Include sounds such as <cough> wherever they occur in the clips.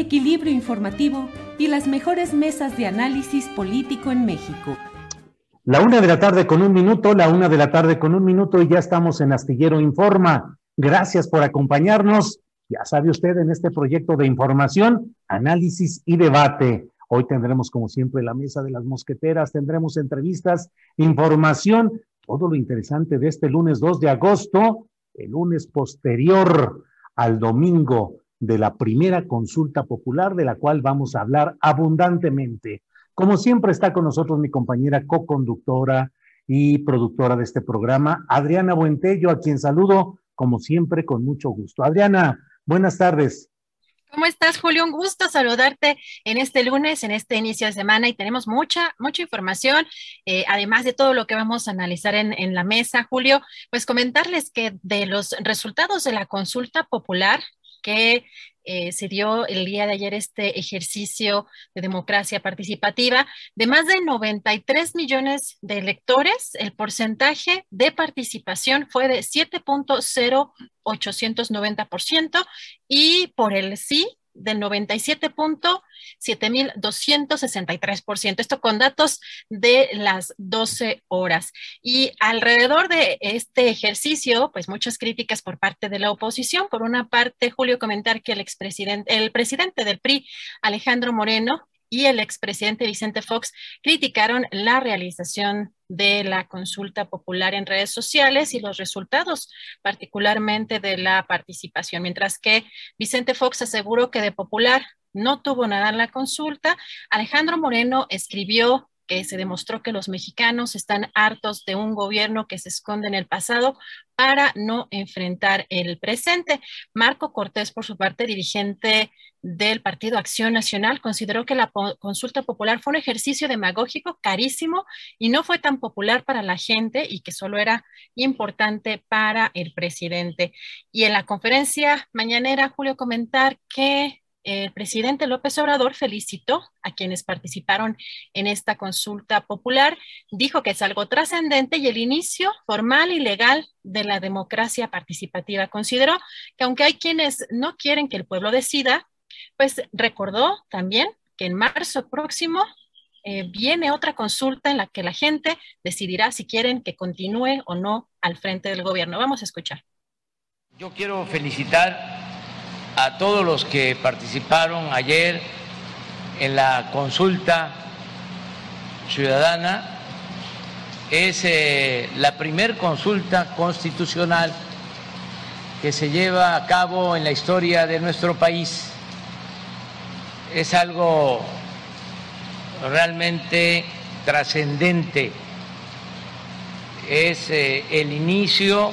equilibrio informativo y las mejores mesas de análisis político en México. La una de la tarde con un minuto, la una de la tarde con un minuto y ya estamos en Astillero Informa. Gracias por acompañarnos. Ya sabe usted en este proyecto de información, análisis y debate. Hoy tendremos, como siempre, la mesa de las mosqueteras, tendremos entrevistas, información, todo lo interesante de este lunes 2 de agosto, el lunes posterior al domingo de la primera consulta popular, de la cual vamos a hablar abundantemente. Como siempre está con nosotros mi compañera co-conductora y productora de este programa, Adriana Buentello, a quien saludo como siempre con mucho gusto. Adriana, buenas tardes. ¿Cómo estás, Julio? Un gusto saludarte en este lunes, en este inicio de semana y tenemos mucha, mucha información, eh, además de todo lo que vamos a analizar en, en la mesa, Julio, pues comentarles que de los resultados de la consulta popular que eh, se dio el día de ayer este ejercicio de democracia participativa, de más de 93 millones de electores, el porcentaje de participación fue de 7.0890% y por el sí del 97.7263%. Esto con datos de las 12 horas. Y alrededor de este ejercicio, pues muchas críticas por parte de la oposición. Por una parte, Julio, comentar que el expresidente, el presidente del PRI, Alejandro Moreno, y el expresidente Vicente Fox criticaron la realización de la consulta popular en redes sociales y los resultados, particularmente de la participación, mientras que Vicente Fox aseguró que de popular no tuvo nada en la consulta. Alejandro Moreno escribió que se demostró que los mexicanos están hartos de un gobierno que se esconde en el pasado para no enfrentar el presente. Marco Cortés, por su parte, dirigente del Partido Acción Nacional, consideró que la consulta popular fue un ejercicio demagógico carísimo y no fue tan popular para la gente y que solo era importante para el presidente. Y en la conferencia mañanera, Julio, comentar que el presidente López Obrador felicitó a quienes participaron en esta consulta popular, dijo que es algo trascendente y el inicio formal y legal de la democracia participativa. Consideró que aunque hay quienes no quieren que el pueblo decida, pues recordó también que en marzo próximo eh, viene otra consulta en la que la gente decidirá si quieren que continúe o no al frente del gobierno. Vamos a escuchar. Yo quiero felicitar a todos los que participaron ayer en la consulta ciudadana. Es eh, la primer consulta constitucional que se lleva a cabo en la historia de nuestro país. Es algo realmente trascendente. Es eh, el inicio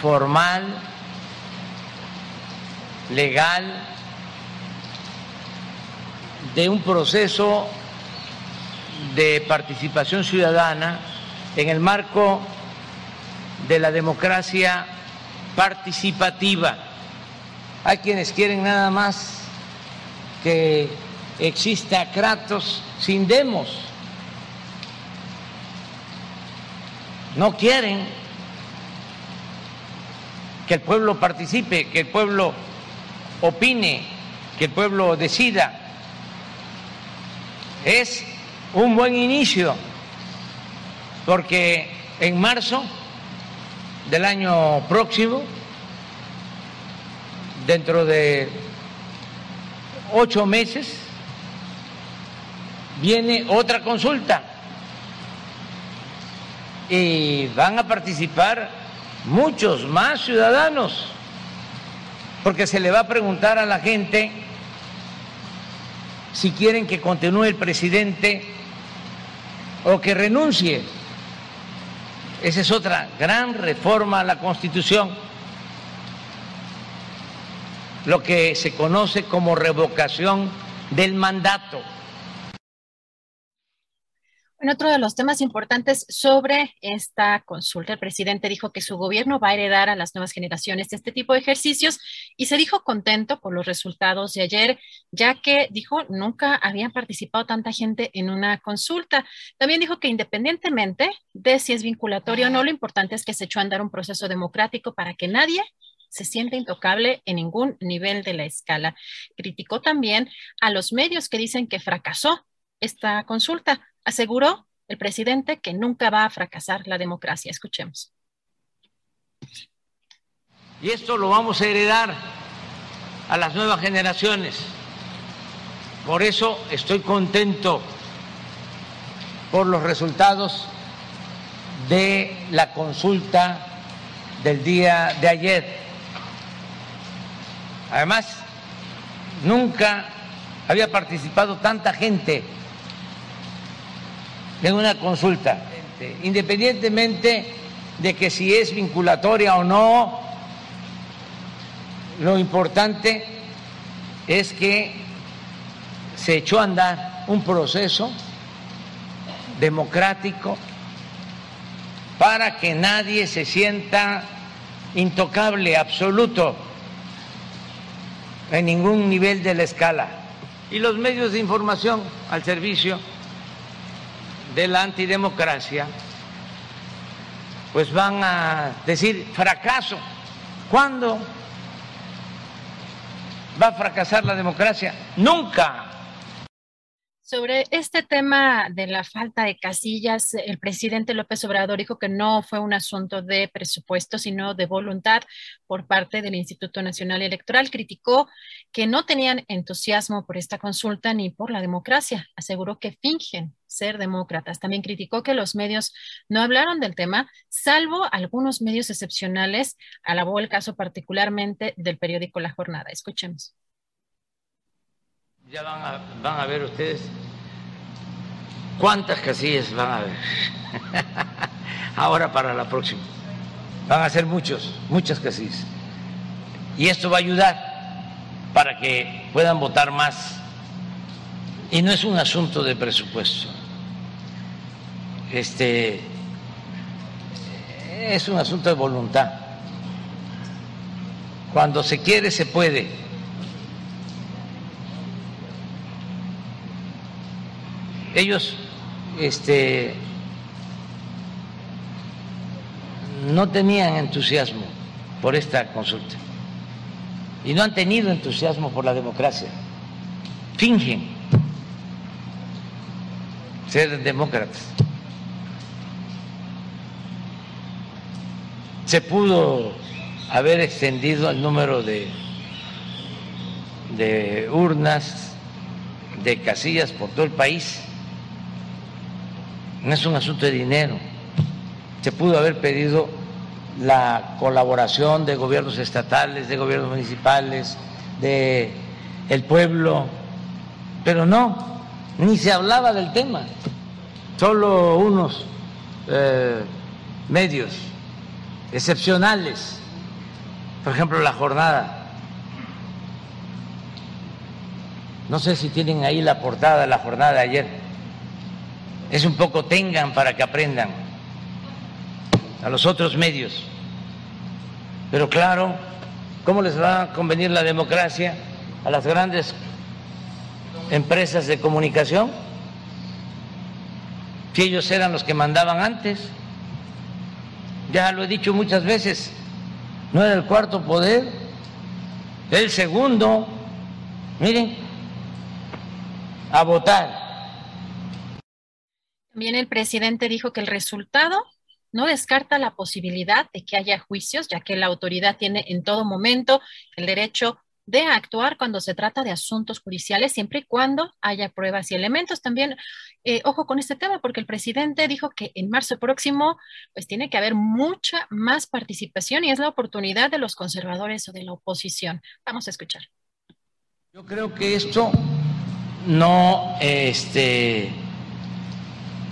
formal, legal, de un proceso de participación ciudadana en el marco de la democracia participativa. Hay quienes quieren nada más que exista Kratos sin demos. No quieren que el pueblo participe, que el pueblo opine, que el pueblo decida. Es un buen inicio, porque en marzo del año próximo, dentro de ocho meses, viene otra consulta y van a participar muchos más ciudadanos, porque se le va a preguntar a la gente si quieren que continúe el presidente o que renuncie. Esa es otra gran reforma a la Constitución, lo que se conoce como revocación del mandato. En otro de los temas importantes sobre esta consulta, el presidente dijo que su gobierno va a heredar a las nuevas generaciones este tipo de ejercicios y se dijo contento por los resultados de ayer, ya que dijo nunca había participado tanta gente en una consulta. También dijo que independientemente de si es vinculatorio o no, lo importante es que se echó a andar un proceso democrático para que nadie se sienta intocable en ningún nivel de la escala. Criticó también a los medios que dicen que fracasó esta consulta aseguró el presidente que nunca va a fracasar la democracia. Escuchemos. Y esto lo vamos a heredar a las nuevas generaciones. Por eso estoy contento por los resultados de la consulta del día de ayer. Además, nunca había participado tanta gente en una consulta, independientemente de que si es vinculatoria o no, lo importante es que se echó a andar un proceso democrático para que nadie se sienta intocable, absoluto, en ningún nivel de la escala. Y los medios de información al servicio de la antidemocracia, pues van a decir fracaso. ¿Cuándo va a fracasar la democracia? Nunca. Sobre este tema de la falta de casillas, el presidente López Obrador dijo que no fue un asunto de presupuesto, sino de voluntad por parte del Instituto Nacional Electoral. Criticó que no tenían entusiasmo por esta consulta ni por la democracia. Aseguró que fingen ser demócratas. También criticó que los medios no hablaron del tema, salvo algunos medios excepcionales. Alabó el caso particularmente del periódico La Jornada. Escuchemos. Ya van a, van a ver ustedes cuántas casillas van a ver. <laughs> Ahora para la próxima. Van a ser muchos, muchas casillas. Y esto va a ayudar para que puedan votar más. Y no es un asunto de presupuesto. Este es un asunto de voluntad. Cuando se quiere, se puede. ellos este, no tenían entusiasmo por esta consulta y no han tenido entusiasmo por la democracia. Fingen ser demócratas. Se pudo haber extendido el número de, de urnas, de casillas por todo el país no es un asunto de dinero. Se pudo haber pedido la colaboración de gobiernos estatales, de gobiernos municipales, de el pueblo, pero no, ni se hablaba del tema. Solo unos eh, medios excepcionales, por ejemplo la jornada. No sé si tienen ahí la portada de la jornada de ayer es un poco tengan para que aprendan a los otros medios. Pero claro, ¿cómo les va a convenir la democracia a las grandes empresas de comunicación? Si ellos eran los que mandaban antes. Ya lo he dicho muchas veces, no era el cuarto poder, el segundo, miren, a votar. También el presidente dijo que el resultado no descarta la posibilidad de que haya juicios, ya que la autoridad tiene en todo momento el derecho de actuar cuando se trata de asuntos judiciales, siempre y cuando haya pruebas y elementos. También, eh, ojo con este tema, porque el presidente dijo que en marzo próximo, pues tiene que haber mucha más participación y es la oportunidad de los conservadores o de la oposición. Vamos a escuchar. Yo creo que esto no este,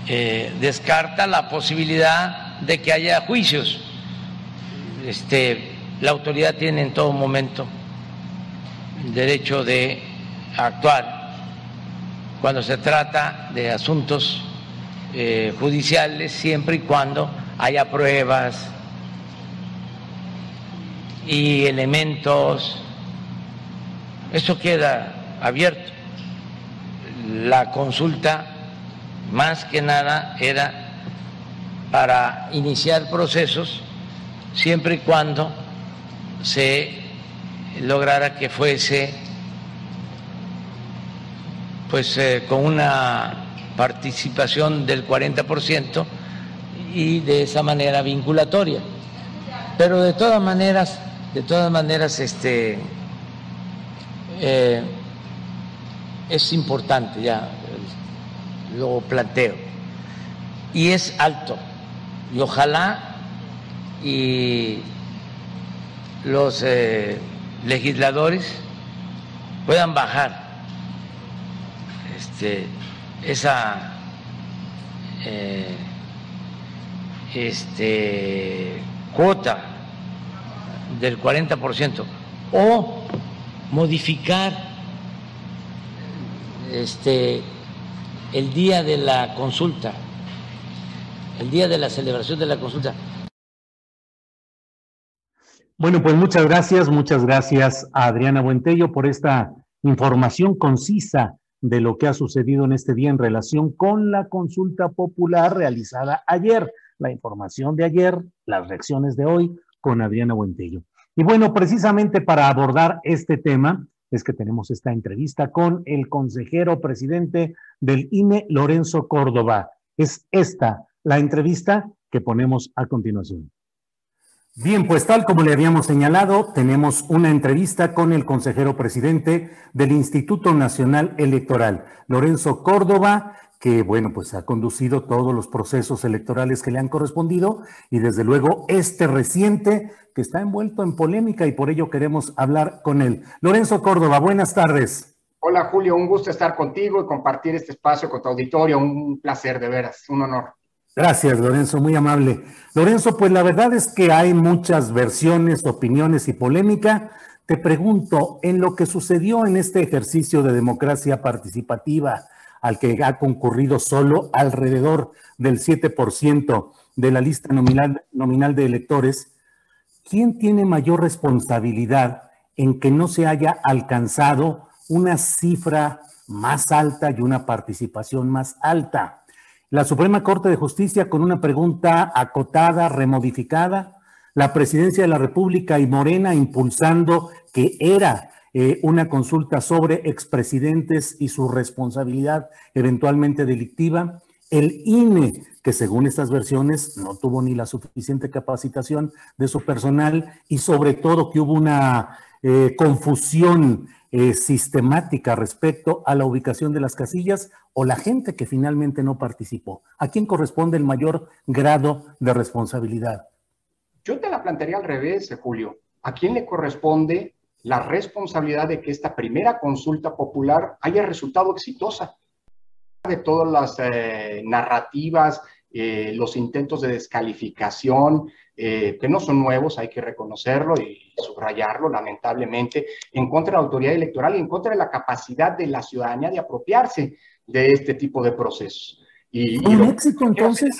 eh, descarta la posibilidad de que haya juicios. Este, la autoridad tiene en todo momento derecho de actuar cuando se trata de asuntos eh, judiciales, siempre y cuando haya pruebas y elementos. Eso queda abierto. La consulta, más que nada, era para iniciar procesos, siempre y cuando se lograra que fuese pues eh, con una participación del 40% y de esa manera vinculatoria. Pero de todas maneras, de todas maneras, este eh, es importante, ya lo planteo, y es alto, y ojalá y los eh, legisladores puedan bajar este, esa eh, este, cuota del 40% o modificar este, el día de la consulta, el día de la celebración de la consulta, bueno, pues muchas gracias, muchas gracias a Adriana Buentello por esta información concisa de lo que ha sucedido en este día en relación con la consulta popular realizada ayer, la información de ayer, las reacciones de hoy con Adriana Buentello. Y bueno, precisamente para abordar este tema es que tenemos esta entrevista con el consejero presidente del INE, Lorenzo Córdoba. Es esta la entrevista que ponemos a continuación. Bien, pues tal como le habíamos señalado, tenemos una entrevista con el consejero presidente del Instituto Nacional Electoral, Lorenzo Córdoba, que bueno, pues ha conducido todos los procesos electorales que le han correspondido y desde luego este reciente que está envuelto en polémica y por ello queremos hablar con él. Lorenzo Córdoba, buenas tardes. Hola Julio, un gusto estar contigo y compartir este espacio con tu auditorio, un placer de veras, un honor. Gracias, Lorenzo, muy amable. Lorenzo, pues la verdad es que hay muchas versiones, opiniones y polémica. Te pregunto, en lo que sucedió en este ejercicio de democracia participativa, al que ha concurrido solo alrededor del 7% de la lista nominal, nominal de electores, ¿quién tiene mayor responsabilidad en que no se haya alcanzado una cifra más alta y una participación más alta? La Suprema Corte de Justicia con una pregunta acotada, remodificada, la Presidencia de la República y Morena impulsando que era eh, una consulta sobre expresidentes y su responsabilidad eventualmente delictiva, el INE, que según estas versiones no tuvo ni la suficiente capacitación de su personal y sobre todo que hubo una eh, confusión eh, sistemática respecto a la ubicación de las casillas o la gente que finalmente no participó? ¿A quién corresponde el mayor grado de responsabilidad? Yo te la plantearía al revés, eh, Julio. ¿A quién le corresponde la responsabilidad de que esta primera consulta popular haya resultado exitosa? De todas las eh, narrativas, los intentos de descalificación, eh, que no son nuevos, hay que reconocerlo y subrayarlo, lamentablemente, en contra de la autoridad electoral y en contra de la capacidad de la ciudadanía de apropiarse de este tipo de procesos. Y, ¿Un éxito entonces?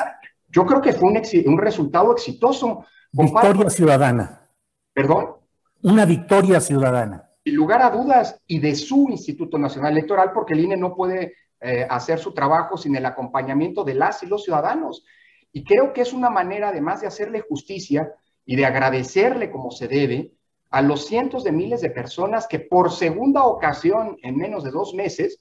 Yo creo que fue un, un resultado exitoso. Victoria ciudadana. ¿Perdón? Una victoria ciudadana. Sin lugar a dudas, y de su Instituto Nacional Electoral, porque el INE no puede eh, hacer su trabajo sin el acompañamiento de las y los ciudadanos. Y creo que es una manera, además de hacerle justicia y de agradecerle como se debe a los cientos de miles de personas que por segunda ocasión en menos de dos meses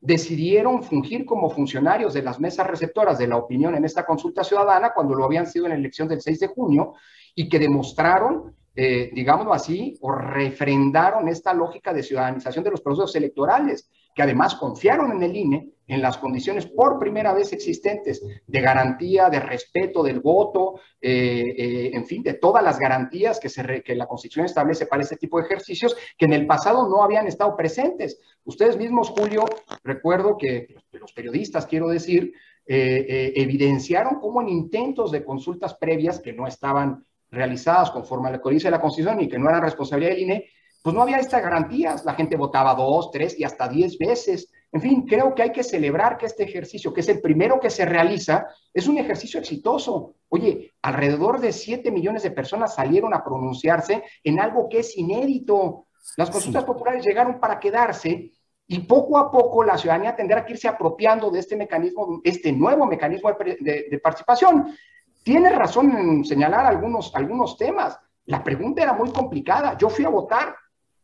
decidieron fungir como funcionarios de las mesas receptoras de la opinión en esta consulta ciudadana cuando lo habían sido en la elección del 6 de junio y que demostraron, eh, digámoslo así, o refrendaron esta lógica de ciudadanización de los procesos electorales que además confiaron en el INE en las condiciones por primera vez existentes de garantía, de respeto del voto, eh, eh, en fin, de todas las garantías que, se que la Constitución establece para este tipo de ejercicios que en el pasado no habían estado presentes. Ustedes mismos, Julio, recuerdo que los periodistas, quiero decir, eh, evidenciaron cómo en intentos de consultas previas que no estaban realizadas conforme a la códice de la Constitución y que no eran responsabilidad del INE, pues no había estas garantías. La gente votaba dos, tres y hasta diez veces. En fin, creo que hay que celebrar que este ejercicio, que es el primero que se realiza, es un ejercicio exitoso. Oye, alrededor de siete millones de personas salieron a pronunciarse en algo que es inédito. Las consultas populares llegaron para quedarse y poco a poco la ciudadanía tendrá que irse apropiando de este mecanismo, este nuevo mecanismo de, participación. Tiene razón en señalar algunos, algunos temas. La pregunta era muy complicada. Yo fui a votar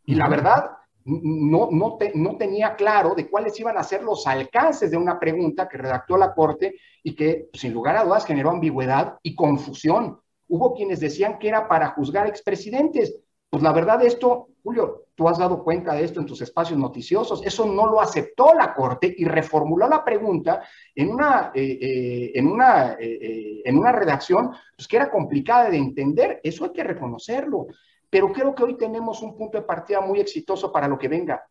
y la verdad, no, no, no tenía claro de cuáles iban a ser los alcances de una pregunta que redactó la Corte y que, sin lugar a dudas, generó ambigüedad y confusión. Hubo quienes decían que era para juzgar expresidentes. Pues la verdad, esto, Julio, tú has dado cuenta de esto en tus espacios noticiosos. Eso no lo aceptó la Corte y reformuló la pregunta en una, eh, eh, en una, eh, en una redacción pues, que era complicada de entender. Eso hay que reconocerlo. Pero creo que hoy tenemos un punto de partida muy exitoso para lo que venga.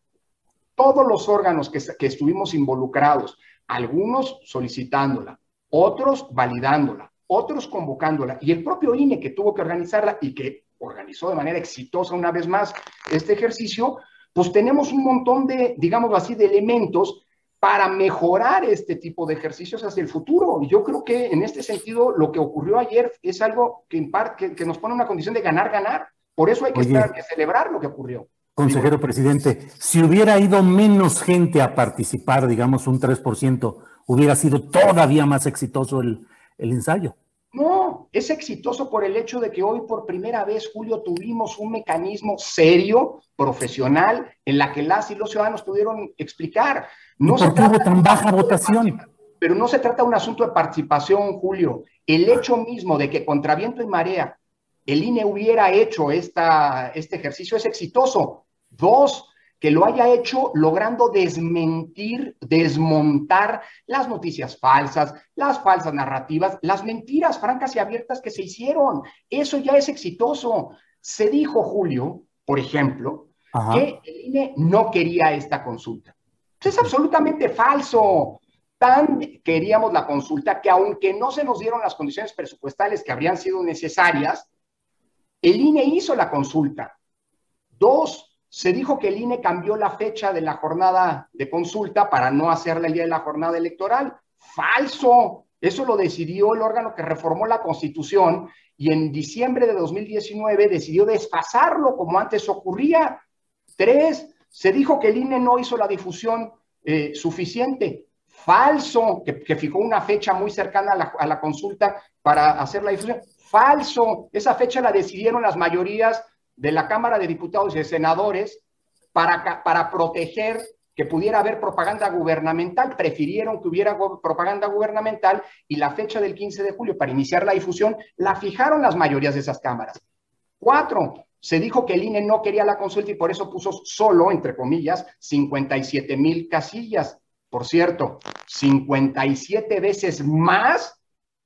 Todos los órganos que, estuvimos involucrados, algunos solicitándola, otros validándola, otros convocándola, y el propio INE que tuvo que organizarla y que organizó de manera exitosa una vez más este ejercicio, pues tenemos un montón de, digamos así, de elementos para mejorar este tipo de ejercicios hacia el futuro. Y yo creo que en este sentido lo que ocurrió ayer es algo que, en parte, que nos pone una condición de ganar-ganar. Por eso hay que, celebrar lo que ocurrió. Consejero presidente, si hubiera ido menos gente a participar, digamos un 3%, hubiera sido todavía más exitoso el, ensayo. No, es exitoso por el hecho de que hoy por primera vez, Julio, tuvimos un mecanismo serio, profesional, en la que las y los ciudadanos pudieron explicar. No ¿Por qué hubo tan baja votación? Pero no se trata de un asunto de participación, Julio. El hecho mismo de que contra viento y marea el INE hubiera hecho esta, este ejercicio es exitoso. Dos, que lo haya hecho logrando desmentir, desmontar las noticias falsas, las falsas narrativas, las mentiras francas y abiertas que se hicieron. Eso ya es exitoso. Se dijo, Julio, por ejemplo, que el INE no quería esta consulta. es absolutamente falso. Tan queríamos la consulta que aunque no se nos dieron las condiciones presupuestales que habrían sido necesarias, el INE hizo la consulta. Dos, se dijo que el INE cambió la fecha de la jornada de consulta para no hacerla el día de la jornada electoral. Falso. Eso lo decidió el órgano que reformó la Constitución y en diciembre de 2019 decidió desfasarlo como antes ocurría. Tres, se dijo que el INE no hizo la difusión eh, suficiente. Falso, que, fijó una fecha muy cercana a la, a la consulta para hacer la difusión. Falso. Esa fecha la decidieron las mayorías de la Cámara de Diputados y de Senadores para, para proteger que pudiera haber propaganda gubernamental. Prefirieron que hubiera propaganda gubernamental y la fecha del 15 de julio para iniciar la difusión la fijaron las mayorías de esas cámaras. Cuatro, se dijo que el INE no quería la consulta y por eso puso solo, entre comillas, 57 mil casillas. Por cierto, 57 veces más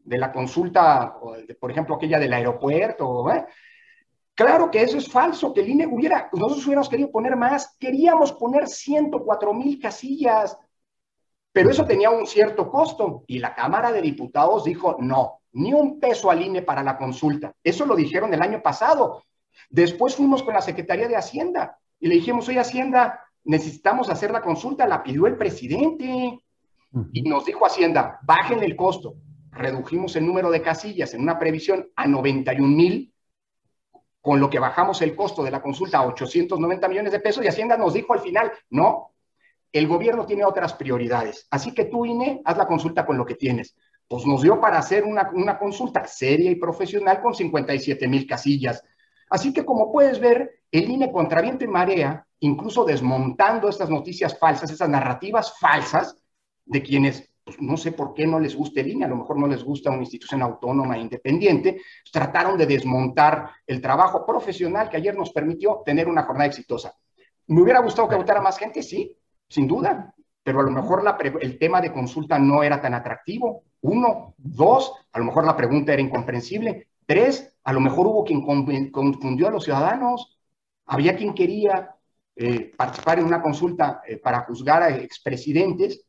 de la consulta, por ejemplo, aquella del aeropuerto. ¿eh? Claro que eso es falso, que el INE hubiera, nosotros hubiéramos querido poner más, queríamos poner 104 mil casillas, pero eso tenía un cierto costo y la Cámara de Diputados dijo no, ni un peso al INE para la consulta. Eso lo dijeron el año pasado. Después fuimos con la Secretaría de Hacienda y le dijimos, oye Hacienda, necesitamos hacer la consulta, la pidió el presidente. Y nos dijo Hacienda, bajen el costo redujimos el número de casillas en una previsión a 91 mil, con lo que bajamos el costo de la consulta a 890 millones de pesos y Hacienda nos dijo al final, no, el gobierno tiene otras prioridades, así que tú, INE, haz la consulta con lo que tienes. pues nos dio para hacer una, una consulta seria y profesional con 57 mil casillas. Así que como puedes ver, el INE contra viento y marea, incluso desmontando estas noticias falsas, esas narrativas falsas de quienes pues, no sé por qué no les gusta el INE, a lo mejor no les gusta una institución autónoma e independiente, trataron de desmontar el trabajo profesional que ayer nos permitió tener una jornada exitosa. ¿Me hubiera gustado que votara más gente? Sí, sin duda, pero a lo mejor el tema de consulta no era tan atractivo. Uno, dos, a lo mejor la pregunta era incomprensible. Tres, a lo mejor hubo quien confundió a los ciudadanos. Había quien quería eh, participar en una consulta eh, para juzgar a expresidentes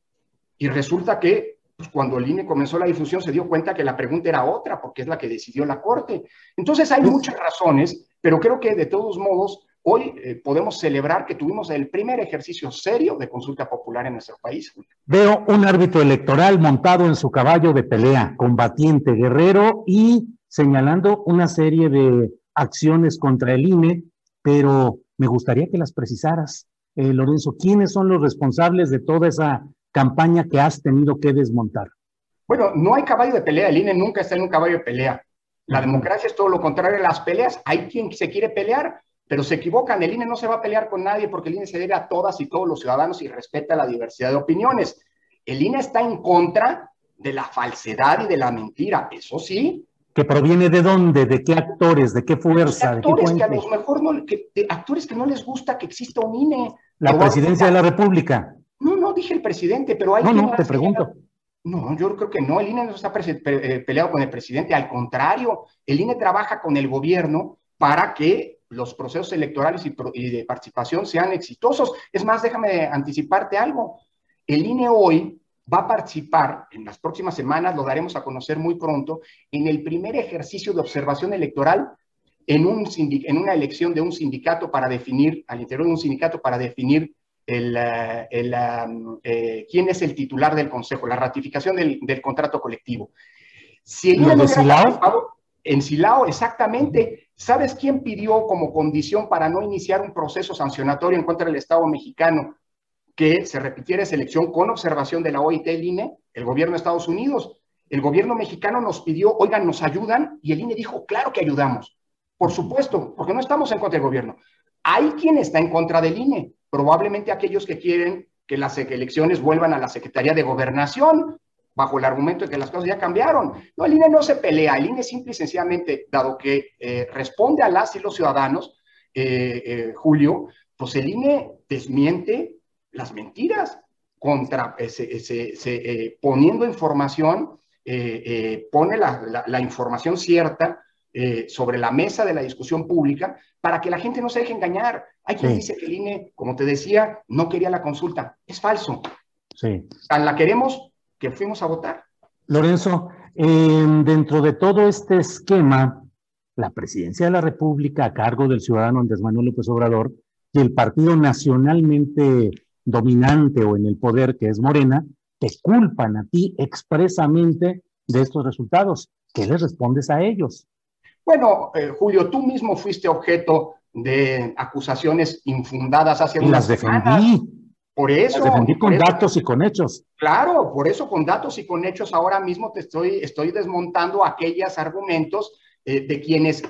y resulta que pues, cuando el INE comenzó la difusión se dio cuenta que la pregunta era otra, porque es la que decidió la Corte. Entonces hay muchas razones, pero creo que de todos modos hoy eh, podemos celebrar que tuvimos el primer ejercicio serio de consulta popular en nuestro país. Veo un árbitro electoral montado en su caballo de pelea, combatiente, guerrero y señalando una serie de acciones contra el INE, pero me gustaría que las precisaras, eh, Lorenzo, ¿quiénes son los responsables de toda esa campaña que has tenido que desmontar? Bueno, no hay caballo de pelea, el INE nunca está en un caballo de pelea. La democracia es todo lo contrario a las peleas. Hay quien se quiere pelear, pero se equivocan. El INE no se va a pelear con nadie porque el INE se debe a todas y todos los ciudadanos y respeta la diversidad de opiniones. El INE está en contra de la falsedad y de la mentira, eso sí. ¿Que proviene de dónde? ¿De qué actores? ¿De qué fuerza? actores ¿De que a lo mejor no, actores que no les gusta que exista un INE. La presidencia de la República. No, no dije el presidente, pero hay... No, no, te pregunto. No, yo creo que no, el INE no está eh, peleado con el presidente, al contrario, el INE trabaja con el gobierno para que los procesos electorales y, de participación sean exitosos. Es más, déjame anticiparte algo. El INE hoy va a participar en las próximas semanas, lo daremos a conocer muy pronto, en el primer ejercicio de observación electoral en, un en una elección de un sindicato para definir, al interior de un sindicato para definir el, el, eh, quién es el titular del consejo, la ratificación del, del contrato colectivo. Si. En Silao, exactamente. ¿Sabes quién pidió como condición para no iniciar un proceso sancionatorio en contra del Estado mexicano que se repitiera esa elección con observación de la OIT y el INE? El gobierno de Estados Unidos. El gobierno mexicano nos pidió, oigan, ¿nos ayudan? Y el INE dijo, claro que ayudamos. Por supuesto, porque no estamos en contra del gobierno. Hay quien está en contra del INE, probablemente aquellos que quieren que las elecciones vuelvan a la Secretaría de Gobernación, bajo el argumento de que las cosas ya cambiaron. No, el INE no se pelea, el INE simple y sencillamente, dado que eh, responde a las y los ciudadanos, eh, eh, Julio, pues el INE desmiente las mentiras contra, poniendo información, pone la, la información cierta eh, sobre la mesa de la discusión pública para que la gente no se deje engañar. Hay quien dice que el INE, como te decía, no quería la consulta. Es falso. Sí. Tan la queremos que fuimos a votar. Lorenzo, dentro de todo este esquema, la presidencia de la República a cargo del ciudadano Andrés Manuel López Obrador y el partido nacionalmente dominante o en el poder que es Morena, te culpan a ti expresamente de estos resultados. ¿Qué les respondes a ellos? Bueno, eh, Julio, tú mismo fuiste objeto de acusaciones infundadas hace y las defendí. Por eso. Las defendí con datos y con hechos. Claro, por eso con datos y con hechos ahora mismo te estoy, estoy desmontando aquellos argumentos eh, de quienes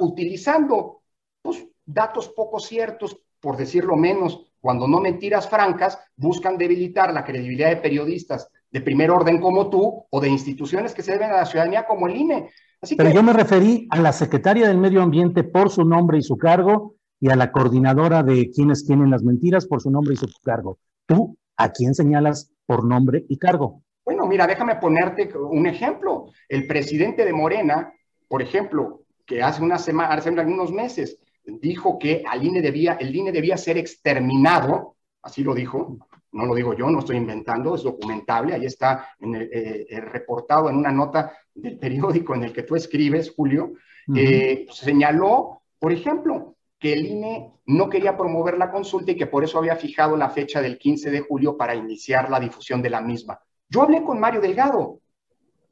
utilizando pues, datos poco ciertos, por decirlo menos, cuando no mentiras francas, buscan debilitar la credibilidad de periodistas de primer orden como tú o de instituciones que se deben a la ciudadanía como el INE. Pero yo me referí a la secretaria del Medio Ambiente por su nombre y su cargo y a la coordinadora de quienes tienen las mentiras por su nombre y su cargo. ¿Tú a quién señalas por nombre y cargo? Bueno, mira, déjame ponerte un ejemplo. El presidente de Morena, por ejemplo, que hace una semana, hace algunos meses, dijo que al INE debía, el INE debía ser exterminado, así lo dijo, no lo digo yo, no estoy inventando, es documentable, ahí está en eh, eh, reportado en una nota del periódico en el que tú escribes, Julio, eh, señaló, por ejemplo, que el INE no quería promover la consulta y que por eso había fijado la fecha del 15 de julio para iniciar la difusión de la misma. Yo hablé con Mario Delgado,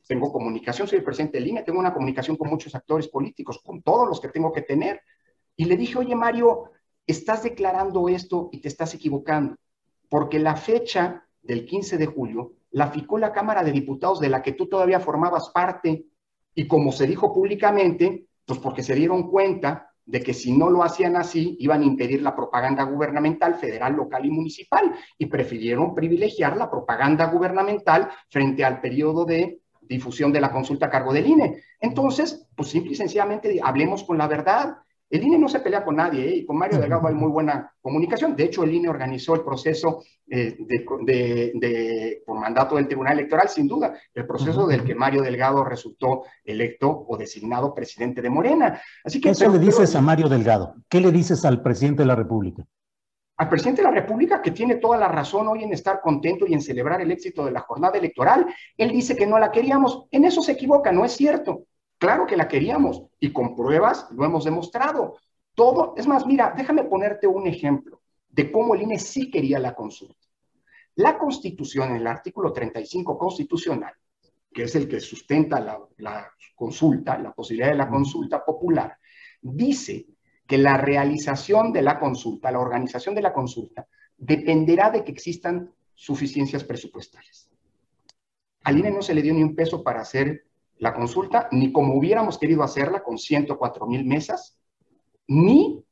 tengo comunicación, soy el presidente del INE, tengo una comunicación con muchos actores políticos, con todos los que tengo que tener, y le dije, oye Mario, estás declarando esto y te estás equivocando porque la fecha del 15 de julio la ficó la Cámara de Diputados de la que tú todavía formabas parte. Y como se dijo públicamente, pues porque se dieron cuenta de que si no lo hacían así, iban a impedir la propaganda gubernamental federal, local y municipal, y prefirieron privilegiar la propaganda gubernamental frente al periodo de difusión de la consulta a cargo del INE. Entonces, pues simple y sencillamente hablemos con la verdad. El INE no se pelea con nadie ¿eh? y con Mario Delgado hay muy buena comunicación. De hecho, el INE organizó el proceso eh, de, por mandato del Tribunal Electoral, sin duda, el proceso del que Mario Delgado resultó electo o designado presidente de Morena. Así que, ¿Qué le dices a Mario Delgado? ¿Qué le dices al presidente de la República? al presidente de la República, que tiene toda la razón hoy en estar contento y en celebrar el éxito de la jornada electoral. Él dice que no la queríamos. En eso se equivoca, no es cierto. Claro que la queríamos y con pruebas lo hemos demostrado. Todo, es más, mira, déjame ponerte un ejemplo de cómo el INE sí quería la consulta. La Constitución, en el artículo 35 constitucional, que es el que sustenta la, la consulta, la posibilidad de la consulta popular, dice que la realización de la consulta, la organización de la consulta, dependerá de que existan suficiencias presupuestales. Al INE no se le dio ni un peso para hacer la consulta, ni como hubiéramos querido hacerla con 104 mil mesas, ni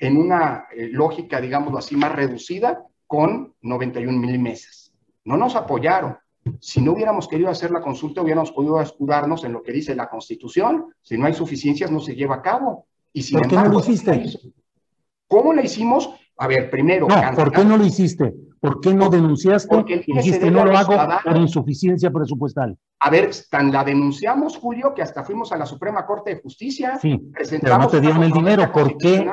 en una eh, lógica, digámoslo así, más reducida con 91 mil mesas. No nos apoyaron. Si no hubiéramos querido hacer la consulta, hubiéramos podido escudarnos en lo que dice la Constitución. Si no hay suficiencias, no se lleva a cabo. ¿Por qué no lo hiciste? ¿Cómo la hicimos? A ver, primero. No, ¿por qué no lo hiciste? ¿Por qué no denunciaste? Porque dijiste, no lo hago por insuficiencia presupuestal. A ver, tan la denunciamos, Julio, que hasta fuimos a la Suprema Corte de Justicia. Sí, pero no te dieron el dinero. ¿Por qué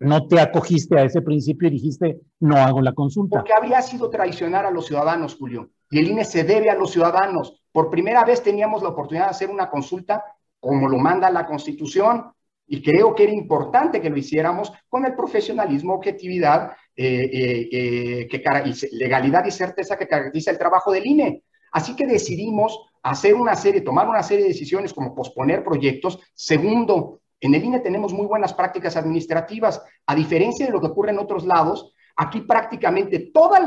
no te acogiste a ese principio y dijiste, no hago la consulta? Porque habría sido traicionar a los ciudadanos, Julio. Y el INE se debe a los ciudadanos. Por primera vez teníamos la oportunidad de hacer una consulta como lo manda la Constitución, y creo que era importante que lo hiciéramos con el profesionalismo, objetividad, eh, eh, eh, que, legalidad y certeza que caracteriza el trabajo del INE. Así que decidimos hacer una serie, tomar una serie de decisiones como posponer proyectos. Segundo, en el INE tenemos muy buenas prácticas administrativas. A diferencia de lo que ocurre en otros lados, aquí prácticamente todos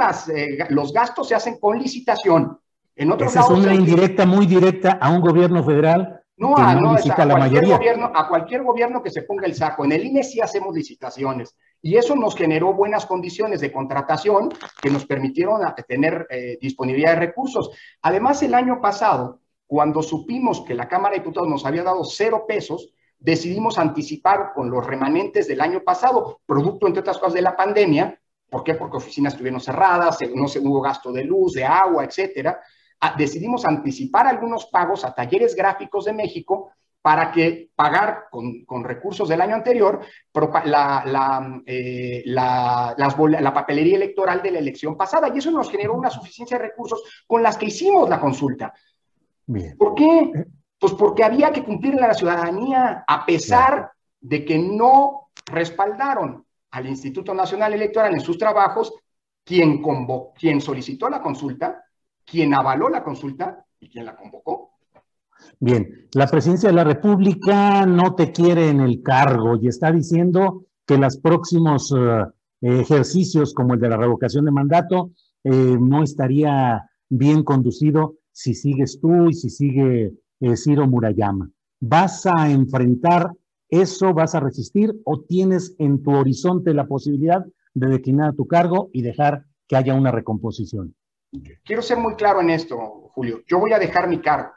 los gastos se hacen con licitación. En otros Esa lados, es una indirecta muy directa a un gobierno federal no, a, no, a, cualquier gobierno, a cualquier gobierno que se ponga el saco. En el INE sí hacemos licitaciones y eso nos generó buenas condiciones de contratación que nos permitieron tener eh, disponibilidad de recursos. Además, el año pasado, cuando supimos que la Cámara de Diputados nos había dado cero pesos, decidimos anticipar con los remanentes del año pasado, producto, entre otras cosas, de la pandemia. ¿Por qué? Porque oficinas estuvieron cerradas, no se hubo gasto de luz, de agua, etcétera decidimos anticipar algunos pagos a talleres gráficos de México para que pagar con, recursos del año anterior la, la, eh, la, la, papelería electoral de la elección pasada. Y eso nos generó una suficiencia de recursos con las que hicimos la consulta. ¿Por qué? Pues porque había que cumplirle a la ciudadanía, a pesar de que no respaldaron al Instituto Nacional Electoral en sus trabajos, quien, quien solicitó la consulta quien avaló la consulta y quien la convocó. Bien, la presidencia de la República no te quiere en el cargo y está diciendo que los próximos eh, ejercicios como el de la revocación de mandato eh, no estaría bien conducido si sigues tú y si sigue eh, Ciro Murayama. ¿Vas a enfrentar eso? ¿Vas a resistir o tienes en tu horizonte la posibilidad de declinar tu cargo y dejar que haya una recomposición? quiero ser muy claro en esto, Julio. Yo voy a dejar mi cargo.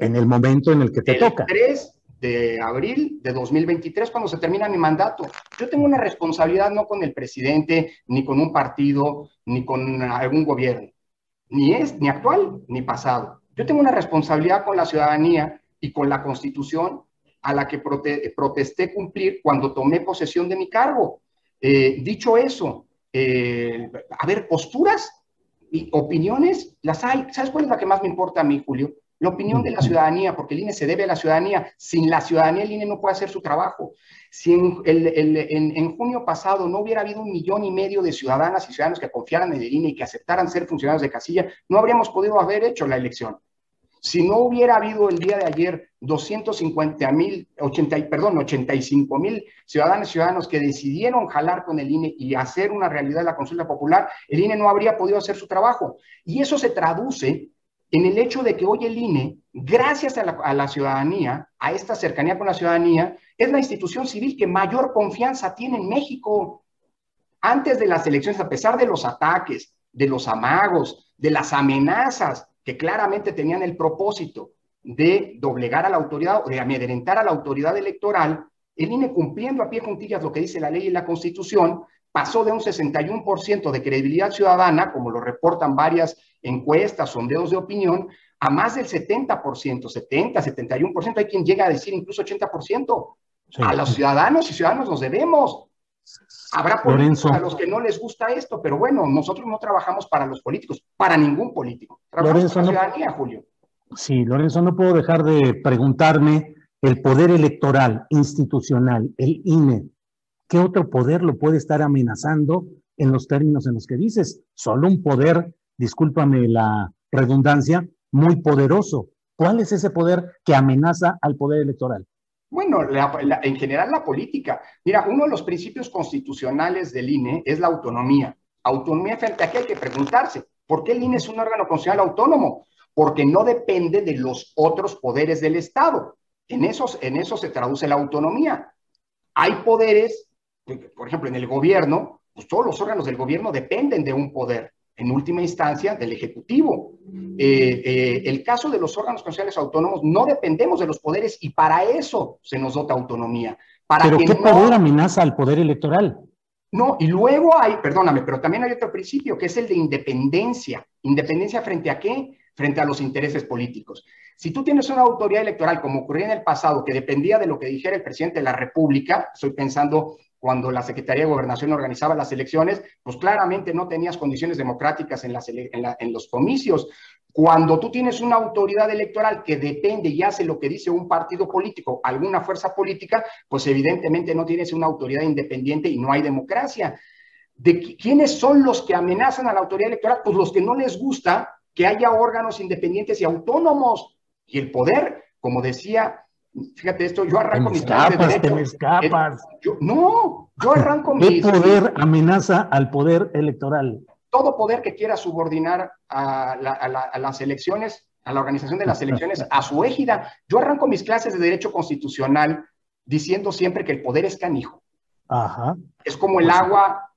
En el momento en el que te el toca. 3 de abril de 2023, cuando se termina mi mandato. Yo tengo una responsabilidad no con el presidente, ni con un partido, ni con algún gobierno. Ni es, ni actual, ni pasado. Yo tengo una responsabilidad con la ciudadanía y con la constitución a la que protesté cumplir cuando tomé posesión de mi cargo. Eh, dicho eso, eh, a ver, posturas y opiniones las hay. ¿Sabes cuál es la que más me importa a mí, Julio? La opinión de la ciudadanía, porque el INE se debe a la ciudadanía. Sin la ciudadanía, el INE no puede hacer su trabajo. Si en, en, junio pasado no hubiera habido un millón y medio de ciudadanas y ciudadanos que confiaran en el INE y que aceptaran ser funcionarios de casilla, no habríamos podido haber hecho la elección. Si no hubiera habido el día de ayer 250 mil, perdón, 85 mil ciudadanos y ciudadanos que decidieron jalar con el INE y hacer una realidad la consulta popular, el INE no habría podido hacer su trabajo. Y eso se traduce en el hecho de que hoy el INE, gracias a la, ciudadanía, a esta cercanía con la ciudadanía, es la institución civil que mayor confianza tiene en México. Antes de las elecciones, a pesar de los ataques, de los amagos, de las amenazas que claramente tenían el propósito de doblegar a la autoridad o de amedrentar a la autoridad electoral, el INE cumpliendo a pie juntillas lo que dice la ley y la constitución, pasó de un 61% de credibilidad ciudadana, como lo reportan varias encuestas, sondeos de opinión, a más del 70%, 70, 71%, hay quien llega a decir incluso 80%. A los ciudadanos y ciudadanos nos debemos. Habrá políticos a los que no les gusta esto, pero bueno, nosotros no trabajamos para los políticos, para ningún político. Trabajamos para la ciudadanía, Julio. Sí, Lorenzo, no puedo dejar de preguntarme el poder electoral institucional, el INE, ¿qué otro poder lo puede estar amenazando en los términos en los que dices? Solo un poder, discúlpame la redundancia, muy poderoso. ¿Cuál es ese poder que amenaza al poder electoral? Bueno, en general la política. Mira, uno de los principios constitucionales del INE es la autonomía. Autonomía frente a qué hay que preguntarse. ¿Por qué el INE es un órgano constitucional autónomo? Porque no depende de los otros poderes del Estado. En, esos, en eso se traduce la autonomía. Hay poderes, por ejemplo, en el gobierno, pues todos los órganos del gobierno dependen de un poder en última instancia, del Ejecutivo. Eh, eh, el caso de los órganos constitucionales autónomos, no dependemos de los poderes y para eso se nos dota autonomía. Para ¿Pero qué poder amenaza al poder electoral? No, y luego hay, perdóname, pero también hay otro principio que es el de independencia. ¿Independencia frente a qué? Frente a los intereses políticos. Si tú tienes una autoridad electoral, como ocurría en el pasado, que dependía de lo que dijera el presidente de la República, estoy pensando cuando la Secretaría de Gobernación organizaba las elecciones, pues claramente no tenías condiciones democráticas en, los comicios. Cuando tú tienes una autoridad electoral que depende y hace lo que dice un partido político, alguna fuerza política, pues evidentemente no tienes una autoridad independiente y no hay democracia. ¿De quiénes son los que amenazan a la autoridad electoral? Pues los que no les gusta que haya órganos independientes y autónomos. Y el poder, como decía Fíjate esto, yo arranco mis clases de derecho. Te escapas. no, yo arranco ¿Qué poder amenaza al poder electoral? Todo poder que quiera subordinar a, las elecciones, a la organización de las elecciones, a su égida. Yo arranco mis clases de derecho constitucional diciendo siempre que el poder es canijo. Ajá. Es como el pues agua,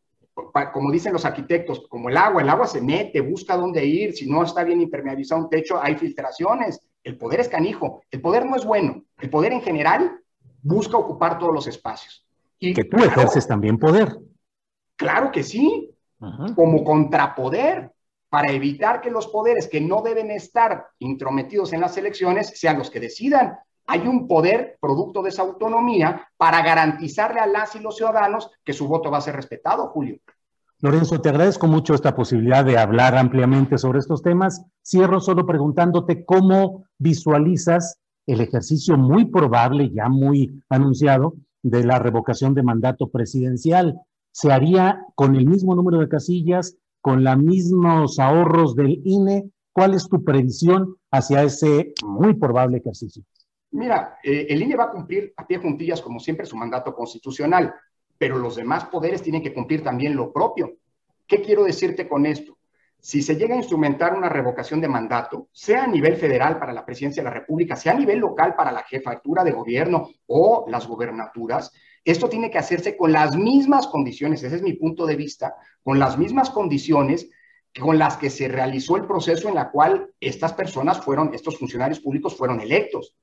como dicen los arquitectos, como el agua, el agua se mete, busca dónde ir, si no está bien impermeabilizado un techo, hay filtraciones el poder es canijo, el poder no es bueno, el poder en general busca ocupar todos los espacios. Y que tú ejerces también poder. Claro que sí, como contrapoder para evitar que los poderes que no deben estar intrometidos en las elecciones sean los que decidan. Hay un poder producto de esa autonomía para garantizarle a las y los ciudadanos que su voto va a ser respetado, Julio. Lorenzo, te agradezco mucho esta posibilidad de hablar ampliamente sobre estos temas. Cierro solo preguntándote cómo visualizas el ejercicio muy probable, ya muy anunciado, de la revocación de mandato presidencial. ¿Se haría con el mismo número de casillas, con los mismos ahorros del INE? ¿Cuál es tu previsión hacia ese muy probable ejercicio? Mira, eh, el INE va a cumplir a pie juntillas, como siempre, su mandato constitucional pero los demás poderes tienen que cumplir también lo propio. ¿Qué quiero decirte con esto? Si se llega a instrumentar una revocación de mandato, sea a nivel federal para la presidencia de la República, sea a nivel local para la jefatura de gobierno o las gubernaturas, esto tiene que hacerse con las mismas condiciones, ese es mi punto de vista, con las mismas condiciones con las que se realizó el proceso en la cual estas personas fueron, estos funcionarios públicos fueron electos.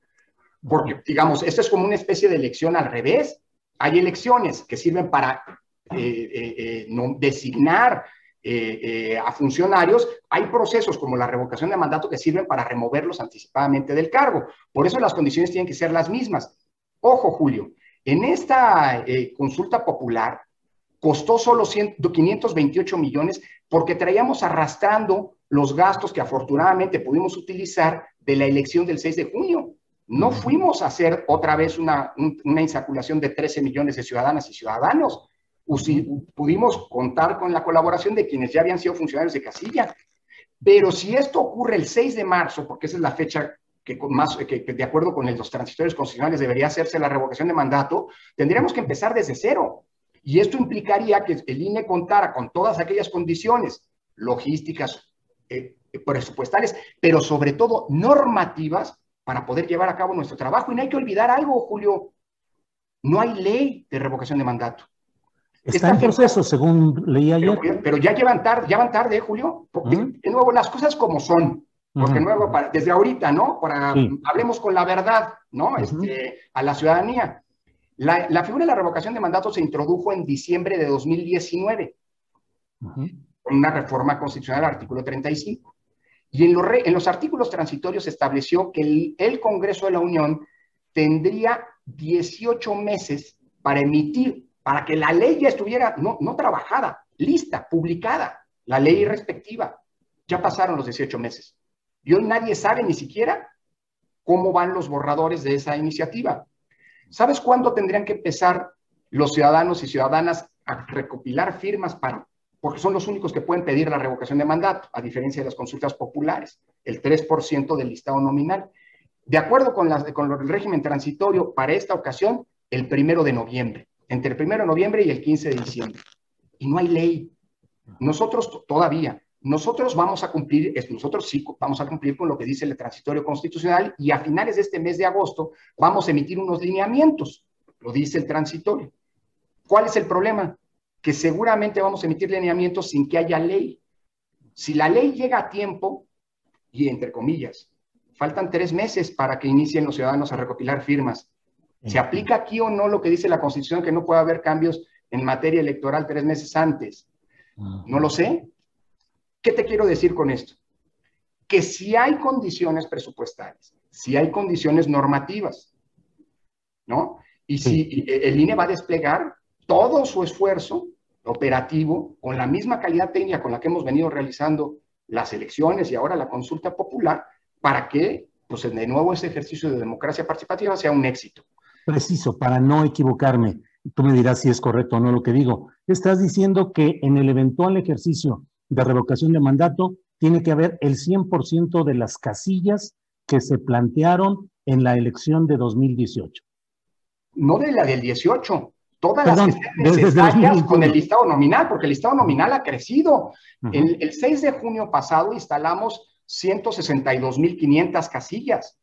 Porque, digamos, esto es como una especie de elección al revés. Hay elecciones que sirven para eh, eh, eh, no, designar a funcionarios, hay procesos como la revocación de mandato que sirven para removerlos anticipadamente del cargo. Por eso las condiciones tienen que ser las mismas. Ojo, Julio, en esta consulta popular costó solo 528 millones porque traíamos arrastrando los gastos que afortunadamente pudimos utilizar de la elección del 6 de junio. No fuimos a hacer otra vez una, una insaculación de 13 millones de ciudadanas y ciudadanos. Pudimos contar con la colaboración de quienes ya habían sido funcionarios de casilla. Pero si esto ocurre el 6 de marzo, porque esa es la fecha que, más, que, de acuerdo con los transitorios constitucionales debería hacerse la revocación de mandato, tendríamos que empezar desde cero. Y esto implicaría que el INE contara con todas aquellas condiciones logísticas, eh, presupuestales, pero sobre todo normativas para poder llevar a cabo nuestro trabajo. Y no hay que olvidar algo, Julio, no hay ley de revocación de mandato. Está en proceso, según leí ayer. Pero, ya llevan tarde, ya van tarde, Julio. De nuevo, las cosas como son. Porque nuevo, desde ahorita, ¿no? Para, hablemos con la verdad, ¿no? este, a la ciudadanía. La, la, figura de la revocación de mandato se introdujo en diciembre de 2019, con una reforma constitucional, artículo 35. Y en los, artículos transitorios se estableció que el, el Congreso de la Unión tendría 18 meses para emitir, para que la ley ya estuviera no, no trabajada, lista, publicada, la ley respectiva. Ya pasaron los 18 meses. Y hoy nadie sabe ni siquiera cómo van los borradores de esa iniciativa. ¿Sabes cuándo tendrían que empezar los ciudadanos y ciudadanas a recopilar firmas para, porque son los únicos que pueden pedir la revocación de mandato, a diferencia de las consultas populares, el 3% del listado nominal. De acuerdo con, con el régimen transitorio, para esta ocasión, el primero de noviembre, entre el primero de noviembre y el 15 de diciembre. Y no hay ley. Nosotros todavía, nosotros vamos a cumplir, nosotros sí vamos a cumplir con lo que dice el transitorio constitucional y a finales de este mes de agosto vamos a emitir unos lineamientos, lo dice el transitorio. ¿Cuál es el problema? Que seguramente vamos a emitir lineamientos sin que haya ley. Si la ley llega a tiempo, y entre comillas, faltan tres meses para que inicien los ciudadanos a recopilar firmas. ¿Se aplica aquí o no lo que dice la Constitución, que no puede haber cambios en materia electoral tres meses antes? No lo sé. ¿Qué te quiero decir con esto? Que si hay condiciones presupuestales, si hay condiciones normativas, ¿no? Y si el INE va a desplegar todo su esfuerzo operativo con la misma calidad técnica con la que hemos venido realizando las elecciones y ahora la consulta popular para que, pues de nuevo, ese ejercicio de democracia participativa sea un éxito. Preciso, para no equivocarme, tú me dirás si es correcto o no lo que digo. Estás diciendo que en el eventual ejercicio de revocación de mandato, tiene que haber el 100% de las casillas que se plantearon en la elección de 2018. No de la del 18, todas las que necesarias con el listado nominal, porque el listado nominal ha crecido. el, el 6 de junio pasado instalamos 162.500 casillas.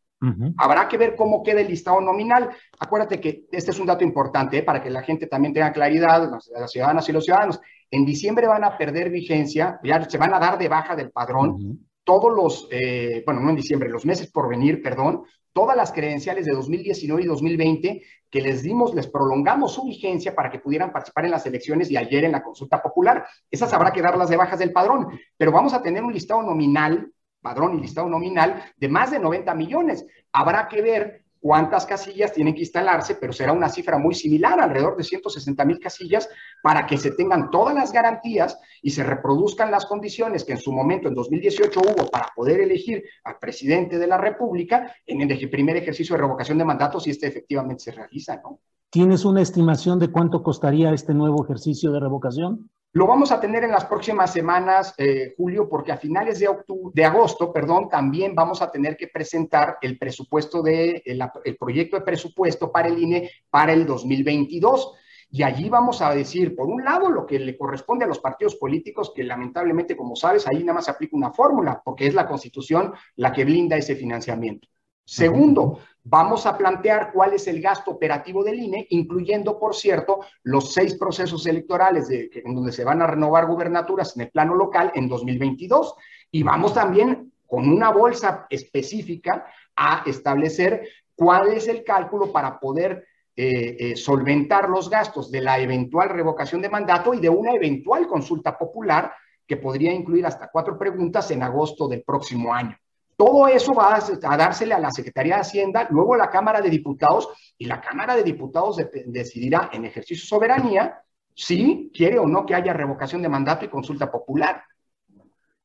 Habrá que ver cómo queda el listado nominal. Acuérdate que este es un dato importante ¿eh? para que la gente también tenga claridad, las, ciudadanas y los ciudadanos. En diciembre van a perder vigencia, ya se van a dar de baja del padrón todos los, eh, bueno, no en diciembre, los meses por venir, perdón, todas las credenciales de 2019 y 2020 que les dimos, les prolongamos su vigencia para que pudieran participar en las elecciones y ayer en la consulta popular. Esas habrá que darlas de bajas del padrón, pero vamos a tener un listado nominal padrón y listado nominal de más de 90 millones. Habrá que ver cuántas casillas tienen que instalarse, pero será una cifra muy similar, alrededor de 160 mil casillas, para que se tengan todas las garantías y se reproduzcan las condiciones que en su momento, en 2018, hubo para poder elegir al presidente de la República en el primer ejercicio de revocación de mandatos si este efectivamente se realiza, ¿no? ¿Tienes una estimación de cuánto costaría este nuevo ejercicio de revocación? Lo vamos a tener en las próximas semanas, eh, Julio, porque a finales de, octubre, de agosto, perdón, también vamos a tener que presentar el presupuesto de, el, el proyecto de presupuesto para el INE para el 2022. Y allí vamos a decir, por un lado, lo que le corresponde a los partidos políticos, que lamentablemente, como sabes, ahí nada más se aplica una fórmula, porque es la constitución la que blinda ese financiamiento. Segundo, vamos a plantear cuál es el gasto operativo del INE, incluyendo, por cierto, los seis procesos electorales de, en donde se van a renovar gubernaturas en el plano local en 2022. Y vamos también con una bolsa específica a establecer cuál es el cálculo para poder eh, eh, solventar los gastos de la eventual revocación de mandato y de una eventual consulta popular que podría incluir hasta cuatro preguntas en agosto del próximo año. Todo eso va a, dársele a la Secretaría de Hacienda, luego a la Cámara de Diputados, y la Cámara de Diputados decidirá en ejercicio de soberanía si quiere o no que haya revocación de mandato y consulta popular.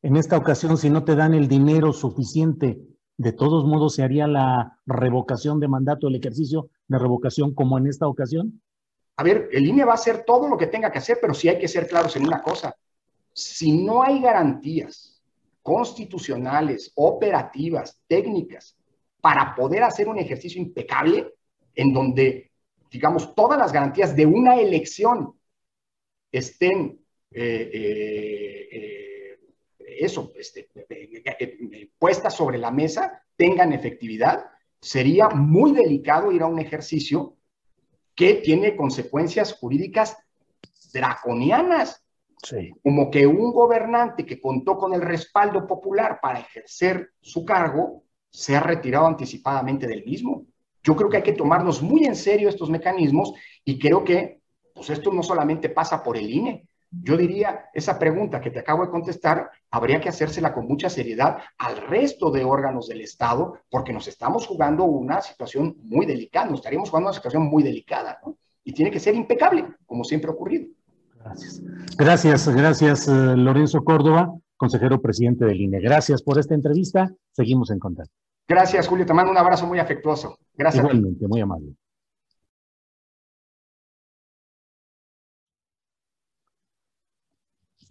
En esta ocasión, si no te dan el dinero suficiente, de todos modos se haría la revocación de mandato, el ejercicio de revocación como en esta ocasión. A ver, el INE va a hacer todo lo que tenga que hacer, pero sí hay que ser claros en una cosa. Si no hay garantías constitucionales, operativas, técnicas, para poder hacer un ejercicio impecable en donde, digamos, todas las garantías de una elección estén eh, eh, eh, eso, este, puestas sobre la mesa, tengan efectividad, sería muy delicado ir a un ejercicio que tiene consecuencias jurídicas draconianas. Como que un gobernante que contó con el respaldo popular para ejercer su cargo se ha retirado anticipadamente del mismo. Yo creo que hay que tomarnos muy en serio estos mecanismos y creo que pues esto no solamente pasa por el INE. Yo diría, esa pregunta que te acabo de contestar, habría que hacérsela con mucha seriedad al resto de órganos del Estado, porque nos estamos jugando una situación muy delicada, nos estaríamos jugando una situación muy delicada. Y tiene que ser impecable, como siempre ha ocurrido. Gracias. Gracias, gracias, eh, Lorenzo Córdoba, consejero presidente del INE. Gracias por esta entrevista. Seguimos en contacto. Gracias, Julio. Te mando un abrazo muy afectuoso. Gracias. Igualmente, muy amable.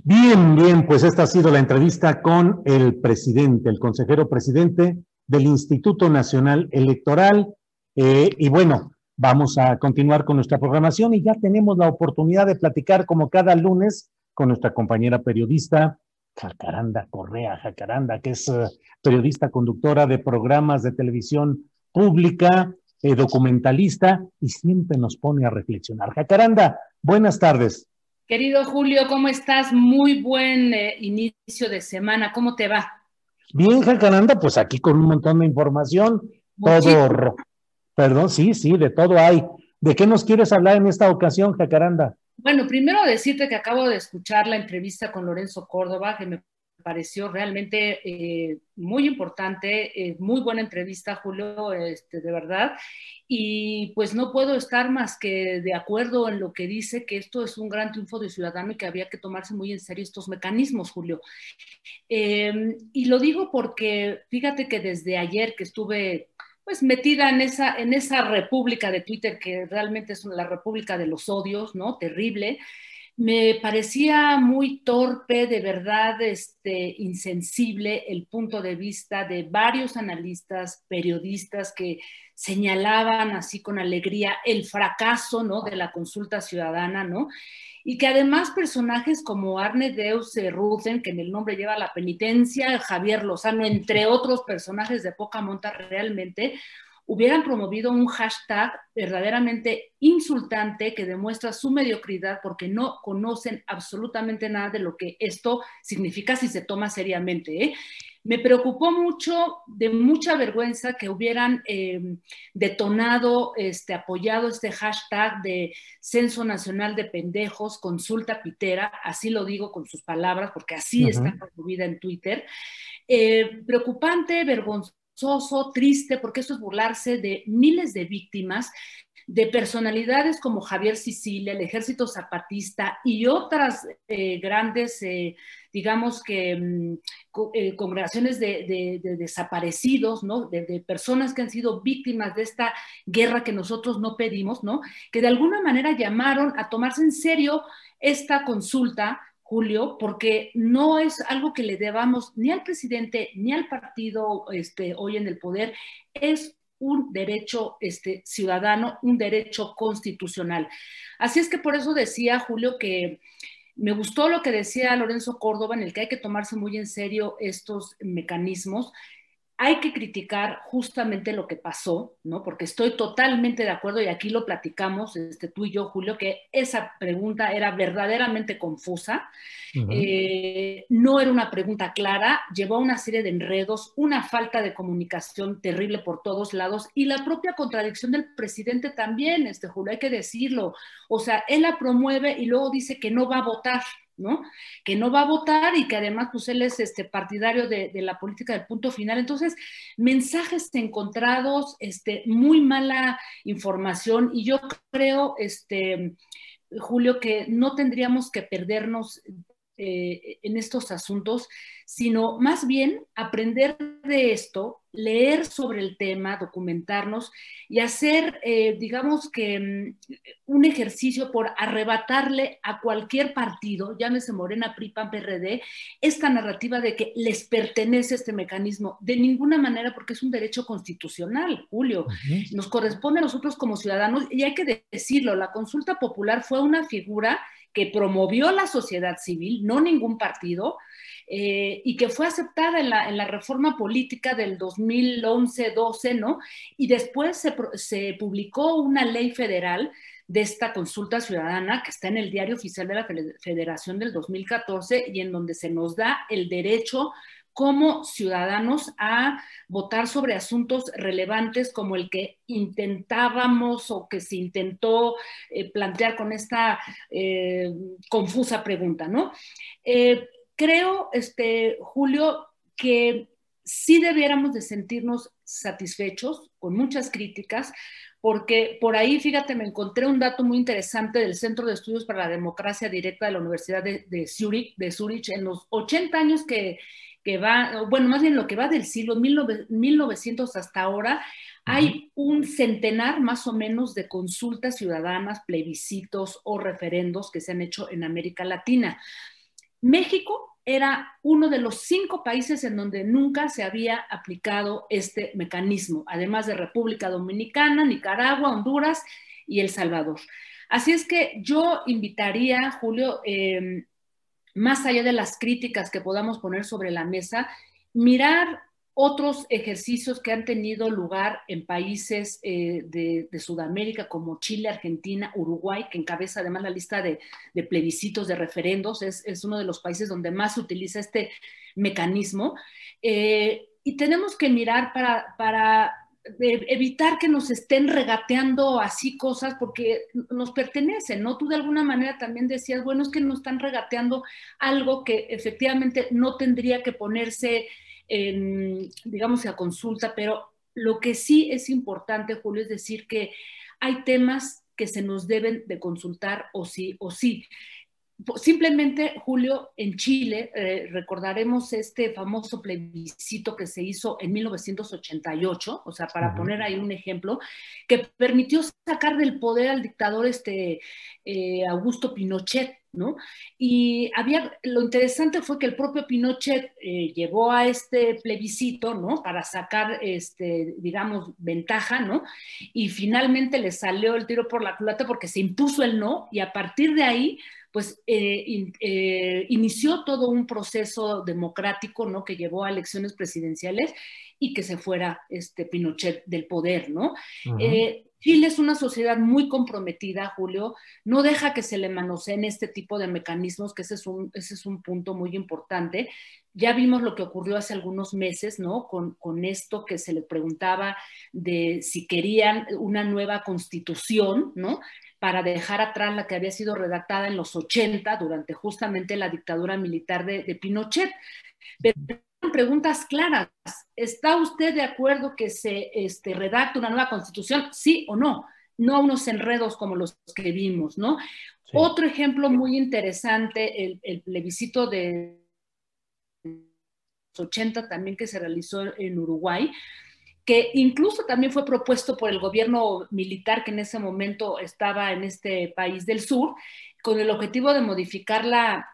Bien, bien, pues esta ha sido la entrevista con el presidente, el consejero presidente del Instituto Nacional Electoral. Eh, y bueno, vamos a continuar con nuestra programación y ya tenemos la oportunidad de platicar como cada lunes con nuestra compañera periodista Jacaranda Correa, Jacaranda, que es eh, periodista conductora de programas de televisión pública, eh, documentalista y siempre nos pone a reflexionar. Jacaranda, buenas tardes. Querido Julio, ¿cómo estás? Muy buen eh, inicio de semana. ¿Cómo te va? Bien, Jacaranda, pues aquí con un montón de información. Todo, perdón, sí, sí, de todo hay. ¿De qué nos quieres hablar en esta ocasión, Jacaranda? Bueno, primero decirte que acabo de escuchar la entrevista con Lorenzo Córdoba, que me pareció realmente eh, muy importante, eh, muy buena entrevista, Julio, este, de verdad. Y pues no puedo estar más que de acuerdo en lo que dice, que esto es un gran triunfo de ciudadano y que había que tomarse muy en serio estos mecanismos, Julio. Em, y lo digo porque fíjate que desde ayer que estuve pues metida en esa, en esa república de Twitter que realmente es la república de los odios, ¿no? Terrible me parecía muy torpe, de verdad, este, insensible el punto de vista de varios analistas, periodistas que señalaban así con alegría el fracaso, ¿no? De la consulta ciudadana, ¿no? Y que además personajes como Arne Deus Ruthen, que en el nombre lleva la penitencia, Javier Lozano, entre otros personajes de poca monta realmente, hubieran promovido un hashtag verdaderamente insultante que demuestra su mediocridad porque no conocen absolutamente nada de lo que esto significa si se toma seriamente. ¿eh? Me preocupó mucho, de mucha vergüenza, que hubieran em, detonado, este, apoyado este hashtag de Censo Nacional de Pendejos, consulta pitera, así lo digo con sus palabras, porque así está promovida en Twitter. Eh, preocupante, vergonzoso triste, porque eso es burlarse de miles de víctimas, de personalidades como Javier Sicilia, el Ejército Zapatista y otras eh, grandes, eh, digamos que, mm, eh, congregaciones de, desaparecidos, ¿no? De, de, personas que han sido víctimas de esta guerra que nosotros no pedimos, ¿no? Que de alguna manera llamaron a tomarse en serio esta consulta Julio, porque no es algo que le debamos ni al presidente ni al partido este, hoy en el poder, es un derecho este, ciudadano, un derecho constitucional. Así es que por eso decía Julio que me gustó lo que decía Lorenzo Córdoba, en el que hay que tomarse muy en serio estos mecanismos hay que criticar justamente lo que pasó, ¿no? Porque estoy totalmente de acuerdo y aquí lo platicamos, este, tú y yo, Julio, que esa pregunta era verdaderamente confusa, eh, no era una pregunta clara, llevó a una serie de enredos, una falta de comunicación terrible por todos lados y la propia contradicción del presidente también, este, Julio, hay que decirlo. O sea, él la promueve y luego dice que no va a votar, ¿no? Que no va a votar y que además pues él es este partidario de, la política del punto final. Entonces, mensajes encontrados, este, muy mala información y yo creo, este, Julio, que no tendríamos que perdernos eh, en estos asuntos, sino más bien aprender de esto leer sobre el tema, documentarnos y hacer, eh, digamos que, mm, un ejercicio por arrebatarle a cualquier partido, llámese Morena, PRI, PAN, PRD, esta narrativa de que les pertenece este mecanismo. De ninguna manera, porque es un derecho constitucional, Julio. Nos corresponde a nosotros como ciudadanos y hay que decirlo, la consulta popular fue una figura que promovió la sociedad civil, no ningún partido, eh, y que fue aceptada en la, en la reforma política del 2011-12, ¿no? Y después se, se publicó una ley federal de esta consulta ciudadana que está en el diario oficial de la Federación del 2014 y en donde se nos da el derecho como ciudadanos a votar sobre asuntos relevantes como el que intentábamos o que se intentó eh, plantear con esta eh, confusa pregunta, ¿no? Eh, creo, este, Julio, que sí debiéramos de sentirnos satisfechos con muchas críticas, porque por ahí, fíjate, me encontré un dato muy interesante del Centro de Estudios para la Democracia Directa de la Universidad de, Zurich, en los 80 años que que va, bueno, más bien lo que va del siglo 1900 hasta ahora, hay un centenar más o menos de consultas ciudadanas, plebiscitos o referendos que se han hecho en América Latina. México era uno de los cinco países en donde nunca se había aplicado este mecanismo, además de República Dominicana, Nicaragua, Honduras y El Salvador. Así es que yo invitaría, Julio, eh, más allá de las críticas que podamos poner sobre la mesa, mirar otros ejercicios que han tenido lugar en países eh, de, Sudamérica como Chile, Argentina, Uruguay, que encabeza además la lista de, plebiscitos, de referendos, es, uno de los países donde más se utiliza este mecanismo. Eh, y tenemos que mirar para, para evitar que nos estén regateando así cosas porque nos pertenecen, ¿no? Tú de alguna manera también decías, bueno, es que nos están regateando algo que efectivamente no tendría que ponerse, digamos, a consulta, pero lo que sí es importante, Julio, es decir que hay temas que se nos deben de consultar o sí o sí. Simplemente, Julio, en Chile, eh, recordaremos este famoso plebiscito que se hizo en 1988, o sea, para poner ahí un ejemplo, que permitió sacar del poder al dictador este, eh, Augusto Pinochet, ¿no? Y había, lo interesante fue que el propio Pinochet eh, llevó a este plebiscito, ¿no? Para sacar, este, digamos, ventaja, ¿no? Y finalmente le salió el tiro por la culata porque se impuso el no y a partir de ahí pues eh, eh, inició todo un proceso democrático, ¿no? Que llevó a elecciones presidenciales y que se fuera este Pinochet del poder, ¿no? Eh, Chile es una sociedad muy comprometida, Julio, no deja que se le manoseen este tipo de mecanismos, que ese es un, ese es un punto muy importante. Ya vimos lo que ocurrió hace algunos meses, ¿no? Con, con esto que se le preguntaba de si querían una nueva constitución, ¿no? Para dejar atrás la que había sido redactada en los 80 durante justamente la dictadura militar de, Pinochet. Pero preguntas claras. ¿Está usted de acuerdo que se este, redacte una nueva constitución? Sí o no. No unos enredos como los que vimos, ¿no? Otro ejemplo muy interesante, el, el plebiscito de 80 también que se realizó en Uruguay, que incluso también fue propuesto por el gobierno militar que en ese momento estaba en este país del sur, con el objetivo de modificar la,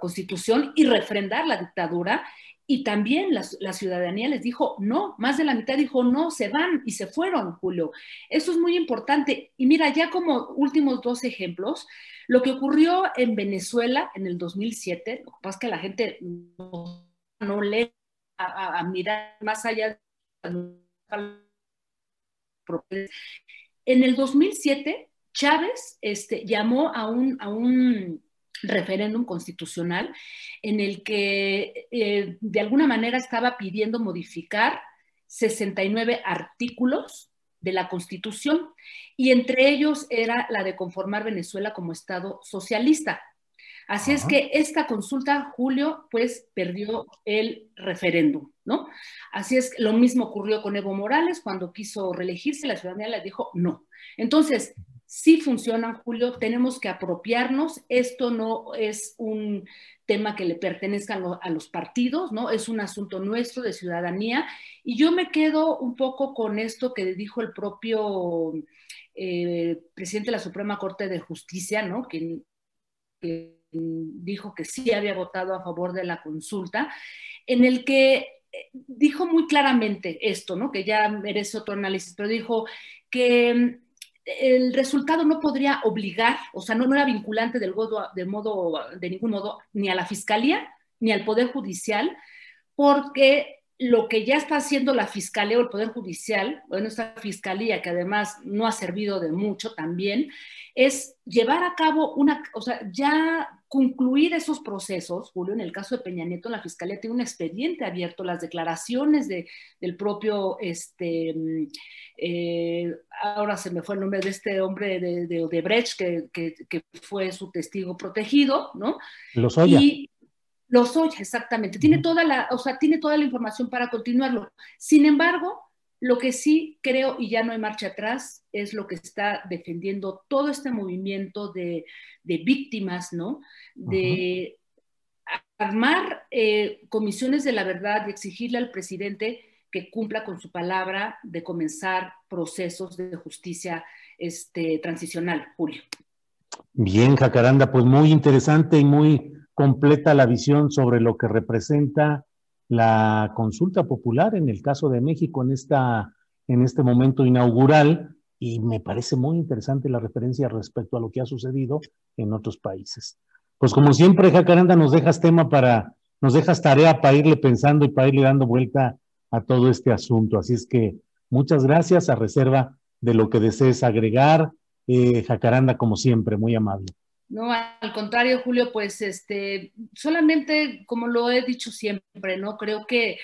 constitución y refrendar la dictadura. Y también la, la, ciudadanía les dijo no, más de la mitad dijo no, se van y se fueron, Julio. Eso es muy importante. Y mira, ya como últimos dos ejemplos, lo que ocurrió en Venezuela en el 2007, lo que pasa es que la gente no, lee a, a mirar más allá en el 2007, Chávez este, llamó a un, a un referéndum constitucional en el que eh, de alguna manera estaba pidiendo modificar 69 artículos de la Constitución y entre ellos era la de conformar Venezuela como Estado socialista. Así es que esta consulta, Julio, pues perdió el referéndum, Así es lo mismo ocurrió con Evo Morales cuando quiso reelegirse, la ciudadanía le dijo no. Entonces, sí funcionan, Julio, tenemos que apropiarnos. Esto no es un tema que le pertenezca a los partidos, ¿no? Es un asunto nuestro de ciudadanía. Y yo me quedo un poco con esto que dijo el propio eh, presidente de la Suprema Corte de Justicia, ¿no? Que, que dijo que sí había votado a favor de la consulta, en el que dijo muy claramente esto, ¿no? Que ya merece otro análisis, pero dijo que el resultado no podría obligar, o sea, no, era vinculante del de, modo, de ningún modo ni a la Fiscalía ni al Poder Judicial, porque lo que ya está haciendo la Fiscalía o el Poder Judicial, bueno, esta Fiscalía que además no ha servido de mucho también, es llevar a cabo una, o sea, ya concluir esos procesos. Julio, en el caso de Peña Nieto, la Fiscalía tiene un expediente abierto, las declaraciones de, del propio, este, eh, ahora se me fue el nombre de este hombre de, de Odebrecht, que, que, que, fue su testigo protegido, ¿no? Los Y, los Oya, exactamente. Tiene toda la, o sea, tiene toda la información para continuarlo. Sin embargo, lo que sí creo, y ya no hay marcha atrás, es lo que está defendiendo todo este movimiento de, víctimas, ¿no? De armar eh, comisiones de la verdad y exigirle al presidente que cumpla con su palabra de comenzar procesos de justicia este, transicional, Julio. Bien, Jacaranda, pues muy interesante y muy completa la visión sobre lo que representa la consulta popular en el caso de México en, esta, en este momento inaugural y me parece muy interesante la referencia respecto a lo que ha sucedido en otros países. Pues como siempre, Jacaranda, nos dejas tema para, nos dejas tarea para irle pensando y para irle dando vuelta a todo este asunto. Así es que muchas gracias a reserva de lo que desees agregar. Eh, Jacaranda, como siempre, muy amable. No, al contrario, Julio, pues este, solamente como lo he dicho siempre, ¿no? Creo que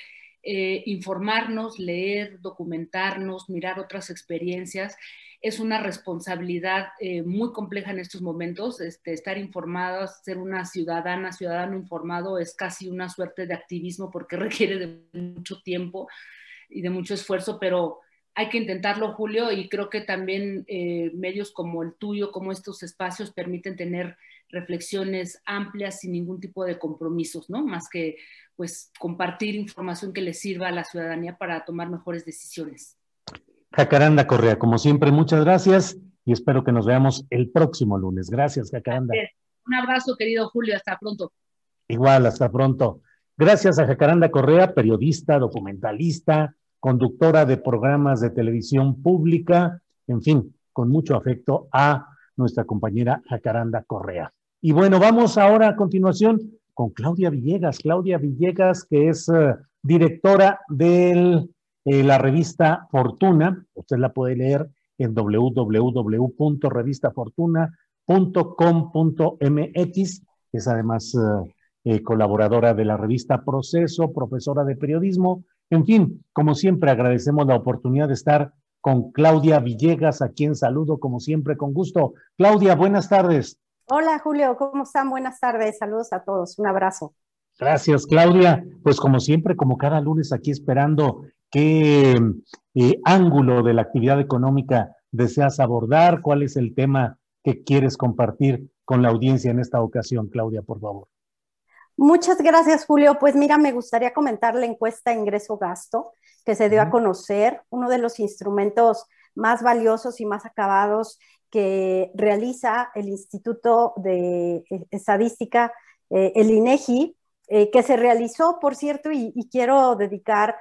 eh, informarnos, leer, documentarnos, mirar otras experiencias es una responsabilidad eh, muy compleja en estos momentos. Este, estar informado, ser una ciudadana, ciudadano informado es casi una suerte de activismo porque <laughs> requiere de mucho tiempo y de mucho esfuerzo, pero hay que intentarlo, Julio, y creo que también eh, medios como el tuyo, como estos espacios, permiten tener reflexiones amplias sin ningún tipo de compromisos, ¿no? Más que pues compartir información que le sirva a la ciudadanía para tomar mejores decisiones. Jacaranda Correa, como siempre, muchas gracias y espero que nos veamos el próximo lunes. Gracias, Jacaranda. Un abrazo, querido Julio, hasta pronto. Igual, hasta pronto. Gracias a Jacaranda Correa, periodista, documentalista, conductora de programas de televisión pública, en fin, con mucho afecto a nuestra compañera Jacaranda Correa. Y bueno, vamos ahora a continuación con Claudia Villegas. Claudia Villegas, que es uh, directora de eh, la revista Fortuna. Usted la puede leer en www.revistafortuna.com.mx. Es además eh, colaboradora de la revista Proceso, profesora de periodismo en fin, como siempre, agradecemos la oportunidad de estar con Claudia Villegas, a quien saludo como siempre con gusto. Claudia, buenas tardes. Hola Julio, ¿cómo están? Buenas tardes, saludos a todos, un abrazo. Gracias, Claudia. Pues como siempre, como cada lunes aquí esperando qué eh, ángulo de la actividad económica deseas abordar, cuál es el tema que quieres compartir con la audiencia en esta ocasión, Claudia, por favor. Muchas gracias, Julio. Pues mira, me gustaría comentar la encuesta ingreso-gasto que se dio a conocer, uno de los instrumentos más valiosos y más acabados que realiza el Instituto de eh, Estadística, eh, el INEGI, eh, que se realizó, por cierto, y, y quiero dedicar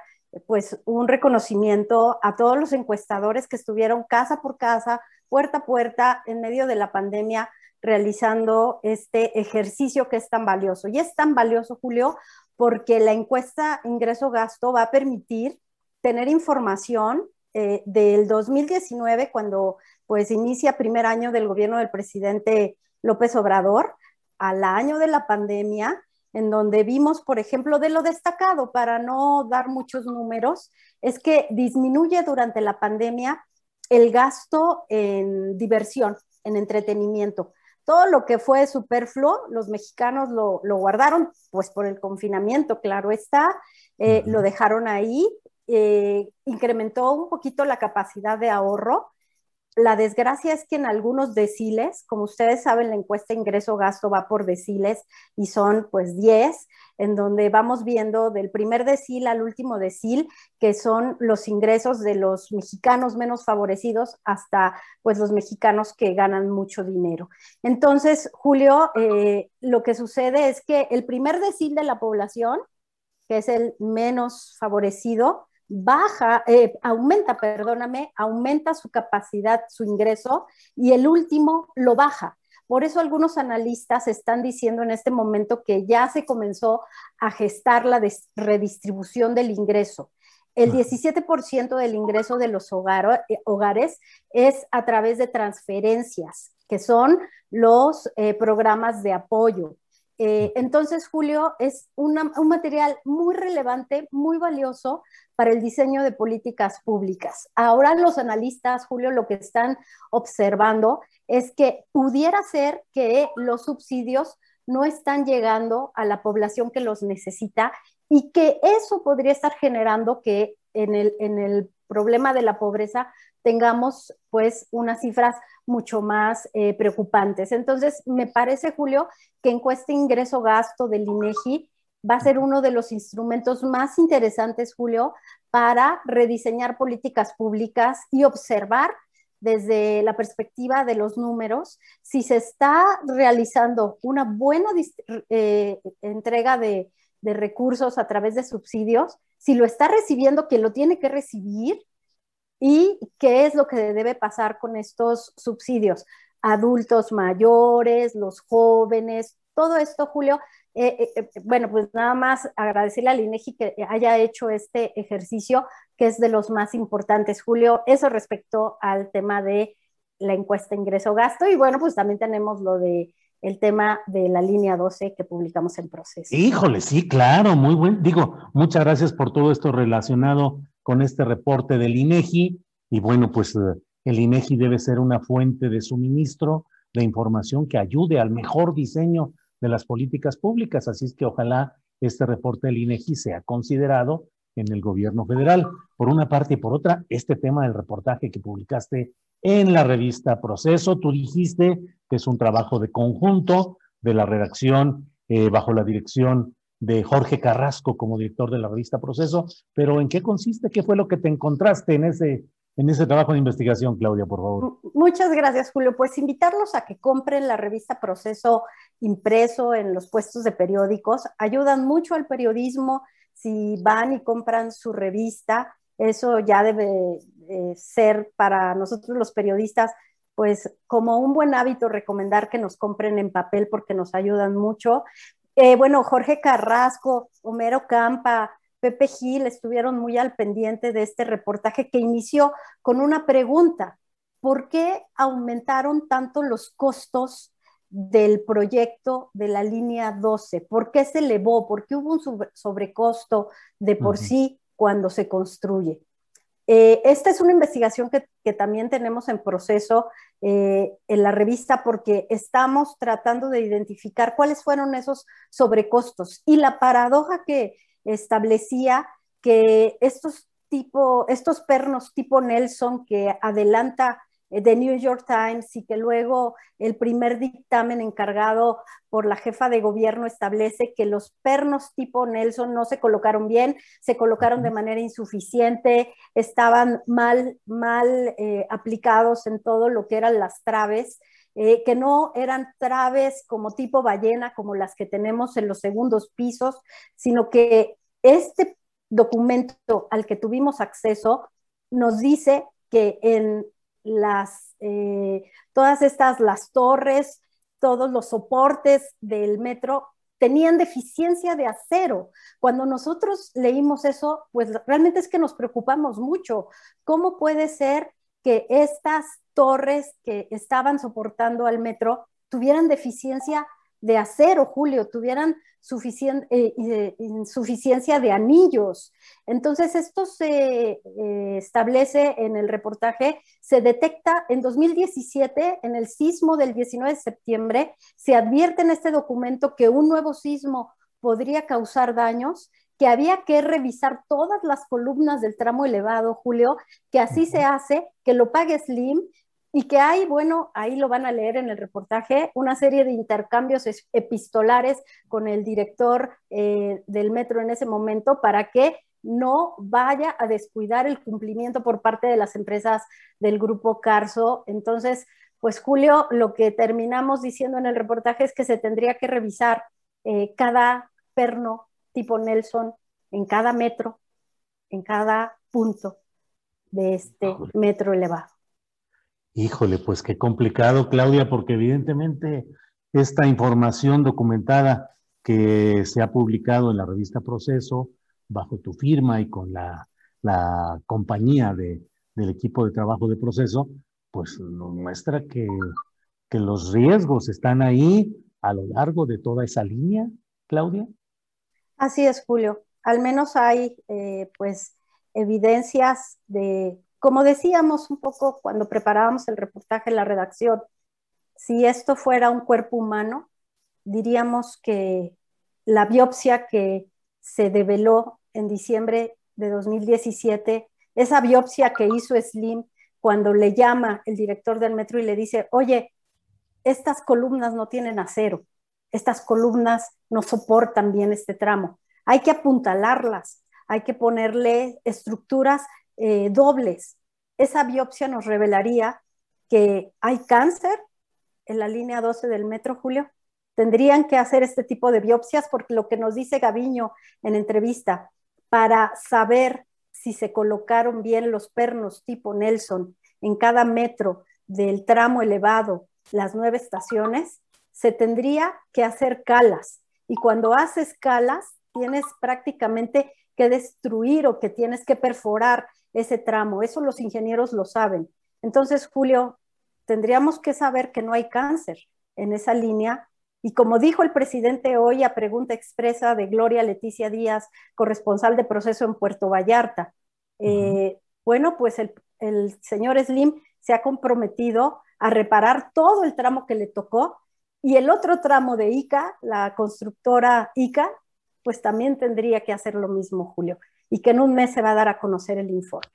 pues un reconocimiento a todos los encuestadores que estuvieron casa por casa, puerta a puerta, en medio de la pandemia, realizando este ejercicio que es tan valioso. Y es tan valioso, Julio, porque la encuesta ingreso-gasto va a permitir tener información eh, del 2019, cuando pues inicia primer año del gobierno del presidente López Obrador, al año de la pandemia, en donde vimos, por ejemplo, de lo destacado, para no dar muchos números, es que disminuye durante la pandemia el gasto en diversión, en entretenimiento todo lo que fue superfluo, los mexicanos lo, guardaron, pues por el confinamiento, claro está, eh, lo dejaron ahí, eh, incrementó un poquito la capacidad de ahorro la desgracia es que en algunos deciles, como ustedes saben, la encuesta ingreso-gasto va por deciles y son pues 10, en donde vamos viendo del primer decil al último decil, que son los ingresos de los mexicanos menos favorecidos hasta pues los mexicanos que ganan mucho dinero. Entonces, Julio, eh, lo que sucede es que el primer decil de la población, que es el menos favorecido, baja, eh, aumenta, perdóname, aumenta su capacidad, su ingreso, y el último lo baja. Por eso algunos analistas están diciendo en este momento que ya se comenzó a gestar la redistribución del ingreso. El 17% del ingreso de los eh, hogares es a través de transferencias, que son los eh, programas de apoyo. Eh, entonces, Julio, es un material muy relevante, muy valioso para el diseño de políticas públicas. Ahora los analistas, Julio, lo que están observando es que pudiera ser que los subsidios no están llegando a la población que los necesita y que eso podría estar generando que en el, problema de la pobreza tengamos pues unas cifras mucho más eh, preocupantes. Entonces, me parece, Julio, que encuesta ingreso-gasto del INEGI va a ser uno de los instrumentos más interesantes, Julio, para rediseñar políticas públicas y observar desde la perspectiva de los números si se está realizando una buena eh, entrega de, de recursos a través de subsidios, si lo está recibiendo quien lo tiene que recibir y qué es lo que debe pasar con estos subsidios. Adultos mayores, los jóvenes, todo esto, Julio. Eh, eh, eh, bueno, pues nada más agradecerle al INEGI que haya hecho este ejercicio, que es de los más importantes, Julio. Eso respecto al tema de la encuesta ingreso-gasto. Y bueno, pues también tenemos lo de el tema de la línea 12 que publicamos en proceso. Híjole, sí, claro, muy buen. Digo, muchas gracias por todo esto relacionado con este reporte del INEGI. Y bueno, pues eh, el INEGI debe ser una fuente de suministro de información que ayude al mejor diseño de las políticas públicas. Así es que ojalá este reporte del INEGI sea considerado en el gobierno federal. Por una parte y por otra, este tema del reportaje que publicaste en la revista Proceso, tú dijiste que es un trabajo de conjunto de la redacción eh, bajo la dirección de Jorge Carrasco como director de la revista Proceso, pero ¿en qué consiste? ¿Qué fue lo que te encontraste en ese, en ese trabajo de investigación, Claudia, por favor? Muchas gracias, Julio. Pues invitarlos a que compren la revista Proceso impreso en los puestos de periódicos. Ayudan mucho al periodismo si van y compran su revista. Eso ya debe ser para nosotros los periodistas pues como un buen hábito recomendar que nos compren en papel porque nos ayudan mucho. Eh, bueno, Jorge Carrasco, Homero Campa, Pepe Gil estuvieron muy al pendiente de este reportaje que inició con una pregunta. ¿Por qué aumentaron tanto los costos del proyecto de la línea 12? ¿Por qué se elevó? ¿Por qué hubo un sobrecosto de por sí cuando se construye? Eh, esta es una investigación que, también tenemos en proceso eh, en la revista porque estamos tratando de identificar cuáles fueron esos sobrecostos. Y la paradoja que establecía que estos tipo, estos pernos tipo Nelson que adelanta The eh, New York Times y que luego el primer dictamen encargado por la jefa de gobierno establece que los pernos tipo Nelson no se colocaron bien, se colocaron de manera insuficiente, estaban mal, mal eh, aplicados en todo lo que eran las traves. Eh, que no eran traves como tipo ballena, como las que tenemos en los segundos pisos, sino que este documento al que tuvimos acceso nos dice que en las, eh, todas estas, las torres, todos los soportes del metro tenían deficiencia de acero. Cuando nosotros leímos eso, pues realmente es que nos preocupamos mucho. ¿Cómo puede ser que estas torres que estaban soportando al metro tuvieran deficiencia de acero, Julio, tuvieran eh, insuficiencia de anillos. Entonces, esto se eh, establece en el reportaje, se detecta en 2017, en el sismo del 19 de septiembre, se advierte en este documento que un nuevo sismo podría causar daños que había que revisar todas las columnas del tramo elevado, Julio, que así se hace, que lo pague Slim y que hay, bueno, ahí lo van a leer en el reportaje, una serie de intercambios epistolares con el director eh, del metro en ese momento para que no vaya a descuidar el cumplimiento por parte de las empresas del grupo Carso. Entonces, pues Julio, lo que terminamos diciendo en el reportaje es que se tendría que revisar eh, cada perno tipo Nelson en cada metro, en cada punto de este metro elevado. Híjole, pues qué complicado, Claudia, porque evidentemente esta información documentada que se ha publicado en la revista Proceso, bajo tu firma y con la, compañía del equipo de trabajo de Proceso, pues nos muestra que, los riesgos están ahí a lo largo de toda esa línea, Claudia. Así es, Julio. Al menos hay, eh, pues, evidencias de como decíamos un poco cuando preparábamos el reportaje en la redacción, si esto fuera un cuerpo humano, diríamos que la biopsia que se develó en diciembre de 2017, esa biopsia que hizo Slim cuando le llama el director del metro y le dice, oye, estas columnas no tienen acero, estas columnas no soportan bien este tramo, hay que apuntalarlas, hay que ponerle estructuras eh, dobles. Esa biopsia nos revelaría que hay cáncer en la línea 12 del metro, Julio. Tendrían que hacer este tipo de biopsias porque lo que nos dice Gaviño en entrevista, para saber si se colocaron bien los pernos tipo Nelson en cada metro del tramo elevado, las nueve estaciones, se tendría que hacer calas. Y cuando haces calas, tienes prácticamente que destruir o que tienes que perforar ese tramo. Eso los ingenieros lo saben. Entonces, Julio, tendríamos que saber que no hay cáncer en esa línea. Y como dijo el presidente hoy a pregunta expresa de Gloria Leticia Díaz, corresponsal de proceso en Puerto Vallarta, eh, bueno, pues el, el señor Slim se ha comprometido a reparar todo el tramo que le tocó y el otro tramo de ICA, la constructora ICA, pues también tendría que hacer lo mismo, Julio y que en un mes se va a dar a conocer el informe.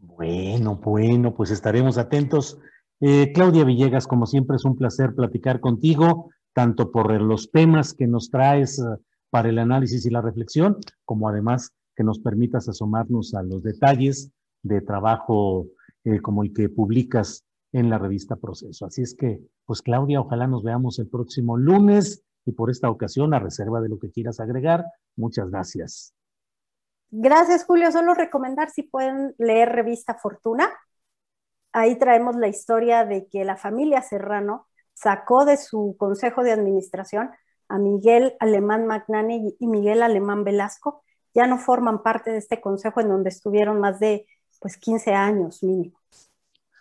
Bueno, bueno, pues estaremos atentos. Eh, Claudia Villegas, como siempre es un placer platicar contigo, tanto por los temas que nos traes eh, para el análisis y la reflexión, como además que nos permitas asomarnos a los detalles de trabajo eh, como el que publicas en la revista Proceso. Así es que, pues Claudia, ojalá nos veamos el próximo lunes y por esta ocasión, a reserva de lo que quieras agregar, muchas gracias. Gracias, Julio. Solo recomendar si pueden leer revista Fortuna. Ahí traemos la historia de que la familia Serrano sacó de su consejo de administración a Miguel Alemán Magnani y Miguel Alemán Velasco. Ya no forman parte de este consejo en donde estuvieron más de pues 15 años mínimo.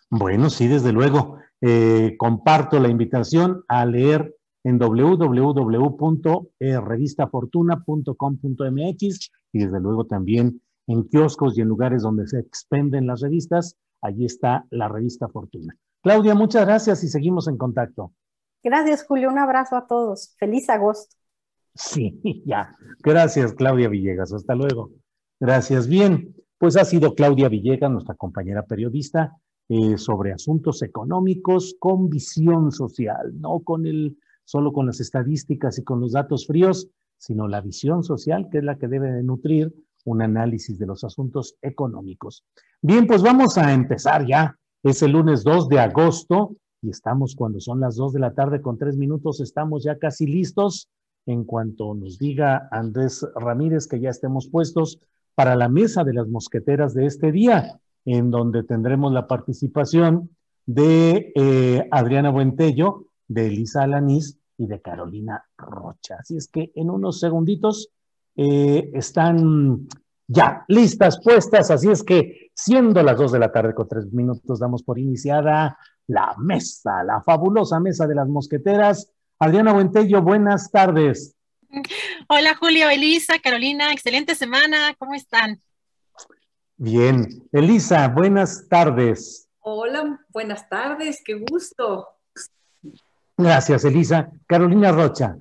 Bueno, sí, desde luego. Eh, comparto la invitación a leer en www.revistafortuna.com.mx y desde luego también en kioscos y en lugares donde se expenden las revistas, allí está la revista Fortuna. Claudia, muchas gracias y seguimos en contacto. Gracias, Julio. Un abrazo a todos. Feliz agosto. Sí, <laughs> ya. Gracias, Claudia Villegas. Hasta luego. Gracias. Bien, pues ha sido Claudia Villegas, nuestra compañera periodista, eh, sobre asuntos económicos con visión social, no con el, solo con las estadísticas y con los datos fríos, sino la visión social, que es la que debe de nutrir un análisis de los asuntos económicos. Bien, pues vamos a empezar ya. Es el lunes 2 de agosto y estamos cuando son las 2 de la tarde con tres minutos, estamos ya casi listos. En cuanto nos diga Andrés Ramírez que ya estemos puestos para la mesa de las mosqueteras de este día, en donde tendremos la participación de eh, Adriana Buentello, de Elisa Alanís y de Carolina Rocha. Así es que en unos segunditos eh, están ya listas, puestas, así es que siendo las dos de la tarde con tres minutos damos por iniciada la mesa, la fabulosa mesa de las mosqueteras. Adriana Buentello, buenas tardes. Hola Julio, Elisa, Carolina, excelente semana, ¿cómo están? Bien, Elisa, buenas tardes. Hola, buenas tardes, qué gusto. Gracias, Elisa. Carolina Rocha,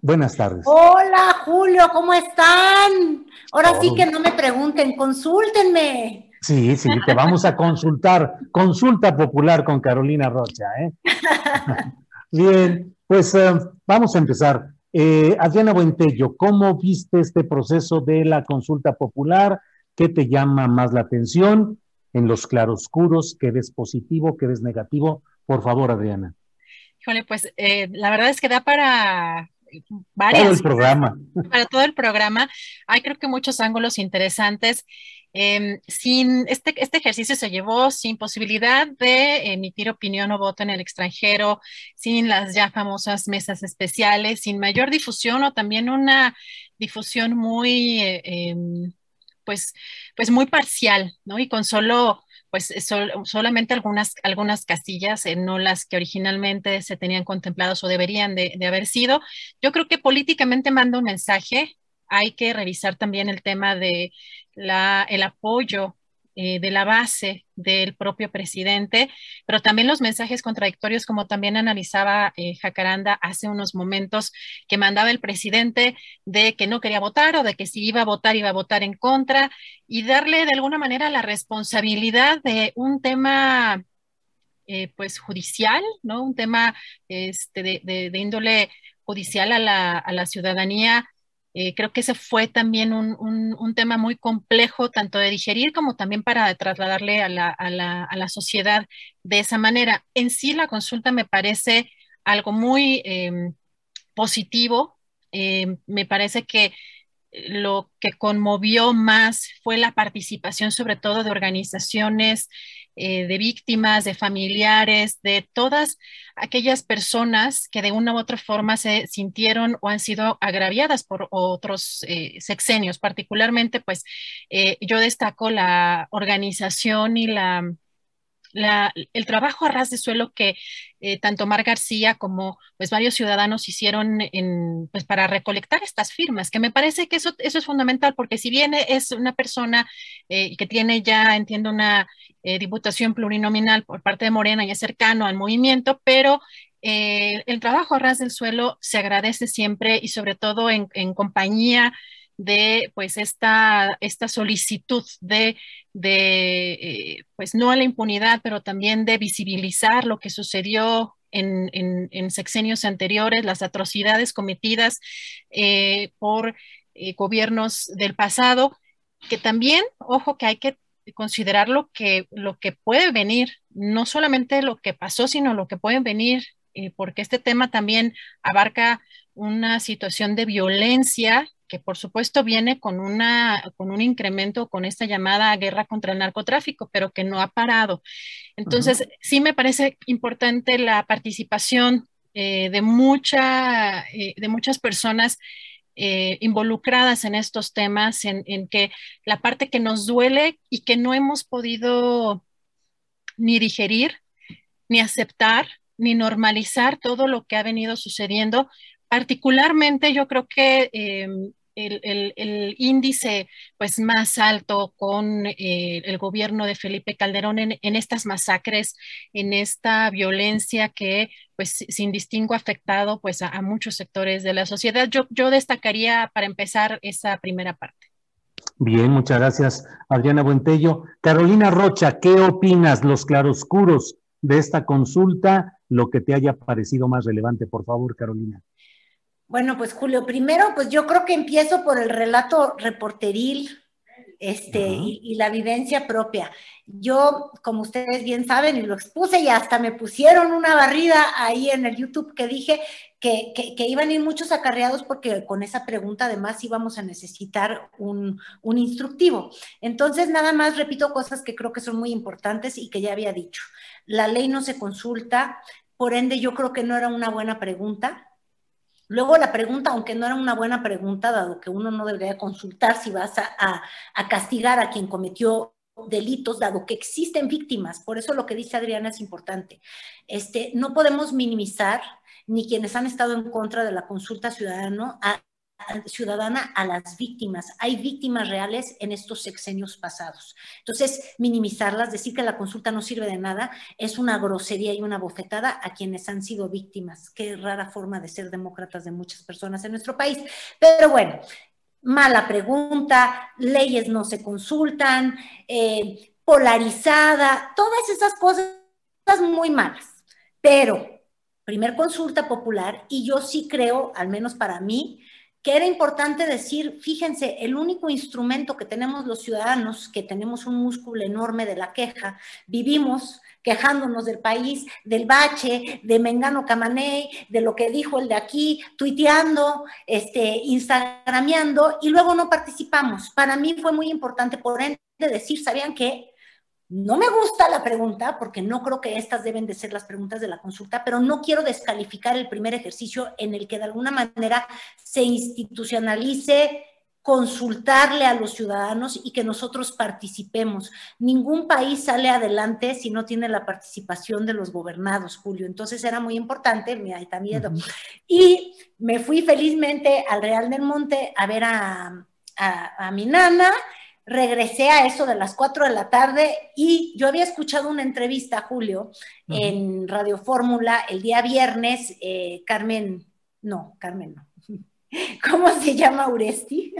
buenas tardes. Hola, Julio, ¿cómo están? Ahora sí que no me pregunten, consúltenme. Sí, sí, te vamos a consultar. Consulta popular con Carolina Rocha. ¿eh? <laughs> Bien, pues eh, vamos a empezar. Eh, Adriana Buentello, ¿cómo viste este proceso de la consulta popular? ¿Qué te llama más la atención en los claroscuros? ¿Qué ves positivo? ¿Qué ves negativo? Por favor, Adriana. Híjole, pues eh, la verdad es que da para varias. Todo el programa. <laughs> Para todo el programa. Hay creo que muchos ángulos interesantes. Em, sin este, este ejercicio se llevó sin posibilidad de emitir opinión o voto en el extranjero, sin las ya famosas mesas especiales, sin mayor difusión o también una difusión muy, eh, em, pues, pues muy parcial, ¿no? Y con solo pues solamente algunas, algunas casillas, eh, no las que originalmente se tenían contemplados o deberían de, de, haber sido. Yo creo que políticamente manda un mensaje. Hay que revisar también el tema de la, el apoyo eh, de la base del propio presidente, pero también los mensajes contradictorios, como también analizaba eh, Jacaranda hace unos momentos, que mandaba el presidente de que no quería votar o de que si iba a votar, iba a votar en contra, y darle de alguna manera la responsabilidad de un tema eh, pues judicial, ¿no? Un tema este, de, de, índole judicial a la, a la ciudadanía eh, creo que ese fue también un, un, tema muy complejo, tanto de digerir como también para trasladarle a la, a la, a la sociedad de esa manera. En sí, la consulta me parece algo muy eh, positivo. Eh, me parece que lo que conmovió más fue la participación sobre todo de organizaciones eh, de víctimas, de familiares, de todas aquellas personas que de una u otra forma se sintieron o han sido agraviadas por otros eh, sexenios. Particularmente, pues eh, yo destaco la organización y la el trabajo a ras de suelo que eh, tanto Mar García como pues varios ciudadanos hicieron en, pues, para recolectar estas firmas, que me parece que eso, eso es fundamental, porque si bien es una persona eh, que tiene ya, entiendo, una eh, diputación plurinominal por parte de Morena y es cercano al movimiento, pero el trabajo a ras del suelo se agradece siempre y sobre todo en, en compañía de pues esta, esta solicitud de, de eh, pues no a la impunidad, pero también de visibilizar lo que sucedió en, en, sexenios anteriores, las atrocidades cometidas eh, por eh, gobiernos del pasado, que también, ojo, que hay que considerar lo que, lo que puede venir, no solamente lo que pasó, sino lo que puede venir, porque este tema también abarca una situación de violencia que por supuesto viene con, una, con un incremento, con esta llamada guerra contra el narcotráfico, pero que no ha parado. Entonces, sí me parece importante la participación eh, de, mucha, eh, de muchas personas eh, involucradas en estos temas, en, en, que la parte que nos duele y que no hemos podido ni digerir, ni aceptar, ni normalizar todo lo que ha venido sucediendo. Particularmente yo creo que el, índice pues, más alto con eh, el gobierno de Felipe Calderón en, estas masacres, en esta violencia que pues sin distingo ha afectado pues a, muchos sectores de la sociedad. Yo, yo destacaría para empezar esa primera parte. Bien, muchas gracias, Adriana Buentello. Carolina Rocha, ¿qué opinas los claroscuros de esta consulta? Lo que te haya parecido más relevante, por favor, Carolina. Bueno, pues Julio, primero, pues yo creo que empiezo por el relato reporteril este, y, la vivencia propia. Yo, como ustedes bien saben, y lo expuse y hasta me pusieron una barrida ahí en el YouTube que dije que, que, iban a ir muchos acarreados porque con esa pregunta además íbamos a necesitar un, un instructivo. Entonces, nada más repito cosas que creo que son muy importantes y que ya había dicho. La ley no se consulta, por ende yo creo que no era una buena pregunta Luego la pregunta, aunque no era una buena pregunta, dado que uno no debería consultar si vas a, castigar a quien cometió delitos, dado que existen víctimas. Por eso lo que dice Adriana es importante. Este, no podemos minimizar ni quienes han estado en contra de la consulta ciudadano a, ciudadana a las víctimas. Hay víctimas reales en estos sexenios pasados. Entonces, minimizarlas, decir que la consulta no sirve de nada, es una grosería y una bofetada a quienes han sido víctimas. Qué rara forma de ser demócratas de muchas personas en nuestro país. Pero bueno, mala pregunta, leyes no se consultan, eh, polarizada, todas esas cosas muy malas. Pero, primer consulta popular, y yo sí creo, al menos para mí, que era importante decir, fíjense, el único instrumento que tenemos los ciudadanos, que tenemos un músculo enorme de la queja, vivimos quejándonos del país, del bache, de Mengano Camaney, de lo que dijo el de aquí, tuiteando, este, instagrameando, y luego no participamos. Para mí fue muy importante, por ende, decir, ¿sabían qué? No me gusta la pregunta porque no creo que estas deben de ser las preguntas de la consulta, pero no quiero descalificar el primer ejercicio en el que de alguna manera se institucionalice consultarle a los ciudadanos y que nosotros participemos. Ningún país sale adelante si no tiene la participación de los gobernados, Julio. Entonces era muy importante, me da miedo. Y me fui felizmente al Real del Monte a ver a, a mi nana regresé a eso de las 4 de la tarde y yo había escuchado una entrevista, Julio, en Radio Fórmula el día viernes, eh, Carmen, no, Carmen no. <laughs> ¿Cómo se llama Uresti?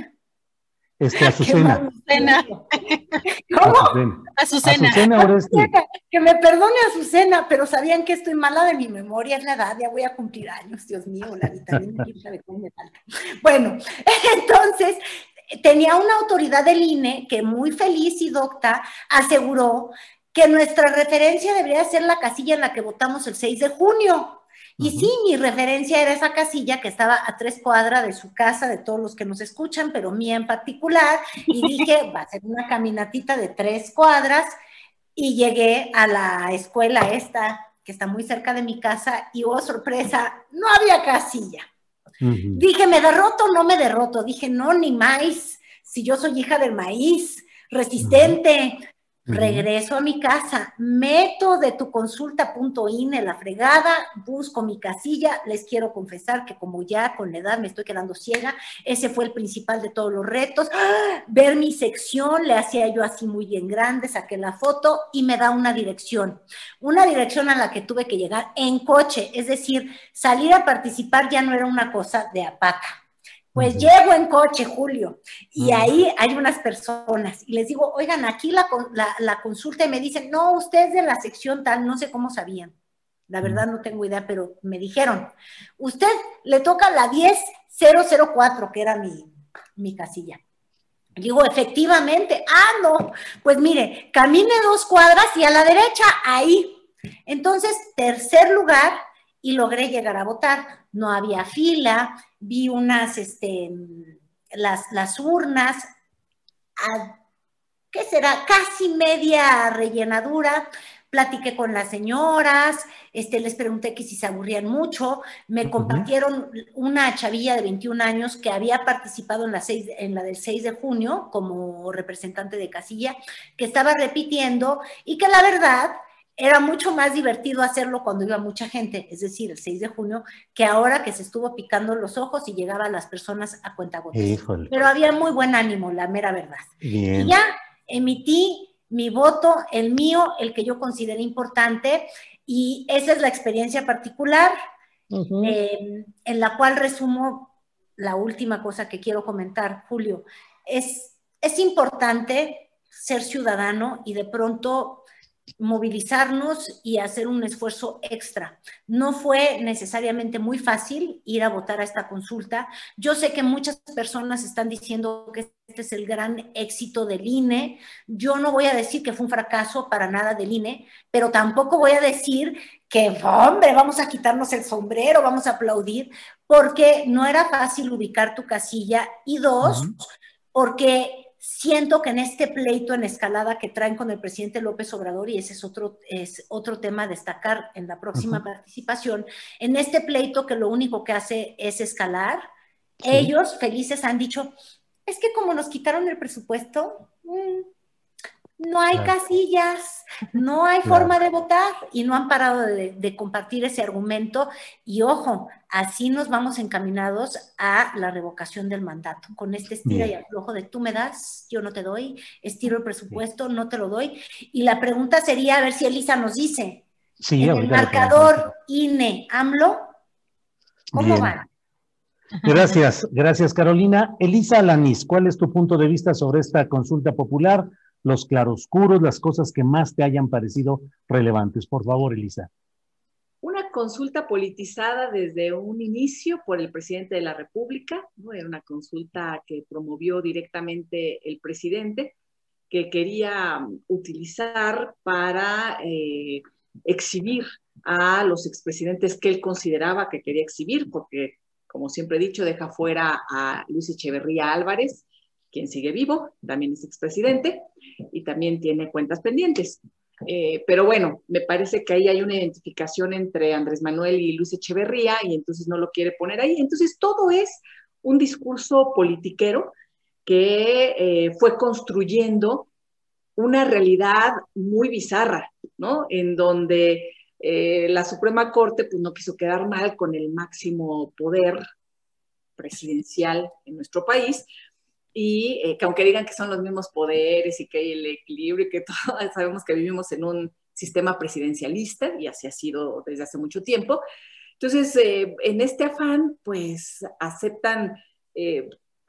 Este, <laughs> Azucena. Azucena. <laughs> ¿Cómo? Azucena. Azucena Uresti. Que me perdone Azucena, pero sabían que estoy mala de mi memoria, es la edad, ya voy a cumplir años, Dios mío, la vitamina, me falta. Bueno, entonces tenía una autoridad del INE que muy feliz y docta aseguró que nuestra referencia debería ser la casilla en la que votamos el 6 de junio. Y sí, mi referencia era esa casilla que estaba a tres cuadras de su casa, de todos los que nos escuchan, pero mía en particular. Y <laughs> dije, va a ser una caminatita de tres cuadras. Y llegué a la escuela esta, que está muy cerca de mi casa, y oh, sorpresa, no había casilla. Dije, ¿me derroto o no me derroto? Dije, no, ni más. Si yo soy hija del maíz, resistente, Regreso a mi casa, meto de tu consulta.ine la fregada, busco mi casilla, les quiero confesar que como ya con la edad me estoy quedando ciega, ese fue el principal de todos los retos, ¡Ah! ver mi sección, le hacía yo así muy bien grande, saqué la foto y me da una dirección, una dirección a la que tuve que llegar en coche, es decir, salir a participar ya no era una cosa de apata pues llego en coche, Julio, y ahí hay unas personas y les digo, oigan, aquí la, la, consulta y me dicen, no, usted es de la sección tal, no sé cómo sabían. La verdad no tengo idea, pero me dijeron, usted le toca la 10004, que era mi, mi casilla. Digo, efectivamente, ah, no, pues mire, camine dos cuadras y a la derecha, ahí. Entonces, tercer lugar, y logré llegar a votar. No había fila, vi unas, este, las, las urnas, ¿qué será? Casi media rellenadura. Platiqué con las señoras, este, les pregunté que si se aburrían mucho, me compartieron una chavilla de 21 años que había participado en la, seis, en la del 6 de junio como representante de casilla, que estaba repitiendo y que la verdad era mucho más divertido hacerlo cuando iba mucha gente, es decir, el 6 de junio, que ahora que se estuvo picando los ojos y llegaban las personas a cuenta Pero había muy buen ánimo, la mera verdad. Y ya emití mi voto, el mío, el que yo consideré importante, y esa es la experiencia particular em, en la cual resumo la última cosa que quiero comentar, Julio. Es, es importante ser ciudadano y de pronto movilizarnos y hacer un esfuerzo extra. No fue necesariamente muy fácil ir a votar a esta consulta. Yo sé que muchas personas están diciendo que este es el gran éxito del INE. Yo no voy a decir que fue un fracaso para nada del INE, pero tampoco voy a decir que, hombre, vamos a quitarnos el sombrero, vamos a aplaudir, porque no era fácil ubicar tu casilla. Y dos, porque siento que en este pleito en escalada que traen con el presidente López Obrador, y ese es otro, es otro tema a destacar en la próxima participación, en este pleito que lo único que hace es escalar, ellos felices han dicho, es que como nos quitaron el presupuesto, mm, no hay casillas, no hay forma de votar y no han parado de, compartir ese argumento. Y ojo, así nos vamos encaminados a la revocación del mandato, con este estira y aflojo de tú me das, yo no te doy, estiro el presupuesto, no te lo doy. Y la pregunta sería a ver si Elisa nos dice, sí, el marcador INE, AMLO, ¿cómo va? Gracias, gracias Carolina. Elisa Alanis, ¿cuál es tu punto de vista sobre esta consulta popular? Los claroscuros, las cosas que más te hayan parecido relevantes. Por favor, Elisa. Una consulta politizada desde un inicio por el presidente de la República, ¿no? Era una consulta que promovió directamente el presidente, que quería utilizar para eh, exhibir a los expresidentes que él consideraba que quería exhibir, porque, como siempre he dicho, deja fuera a Luis Echeverría Álvarez, quien sigue vivo, también es expresidente, y también tiene cuentas pendientes. Eh, pero bueno, me parece que ahí hay una identificación entre Andrés Manuel y Luis Echeverría, y entonces no lo quiere poner ahí. Entonces, todo es un discurso politiquero que eh, fue construyendo una realidad muy bizarra, ¿no? En donde eh, la Suprema Corte pues, no quiso quedar mal con el máximo poder presidencial en nuestro país, y eh, que aunque digan que son los mismos poderes y que hay el equilibrio y que <laughs> todos sabemos que vivimos en un sistema presidencialista y así ha sido desde hace mucho tiempo. Entonces, eh, en este afán, pues aceptan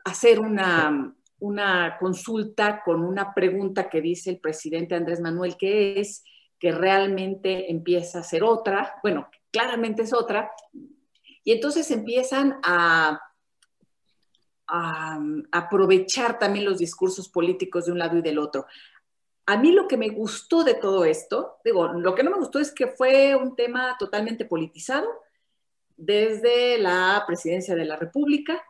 hacer una, una consulta con una pregunta que dice el presidente Andrés Manuel, que es que realmente empieza a ser otra, bueno, claramente es otra, y entonces empiezan a, a, aprovechar también los discursos políticos de un lado y del otro. A mí lo que me gustó de todo esto, digo, lo que no me gustó es que fue un tema totalmente politizado desde la presidencia de la República,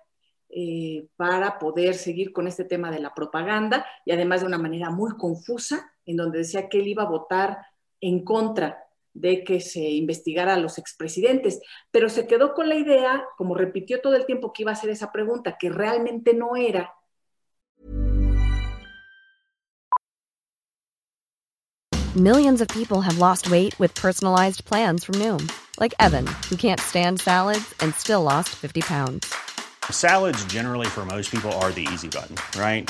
eh, para poder seguir con este tema de la propaganda y además de una manera muy confusa, en donde decía que él iba a votar en contra de que se investigara a los expresidentes, pero se quedó con la idea, como repitió todo el tiempo que iba a hacer esa pregunta, que realmente no era. Millions of people have lost weight with personalized plans from Noom, like Evan, who can't stand salads and still lost 50 pounds. Salads generally for most people are the easy button, right?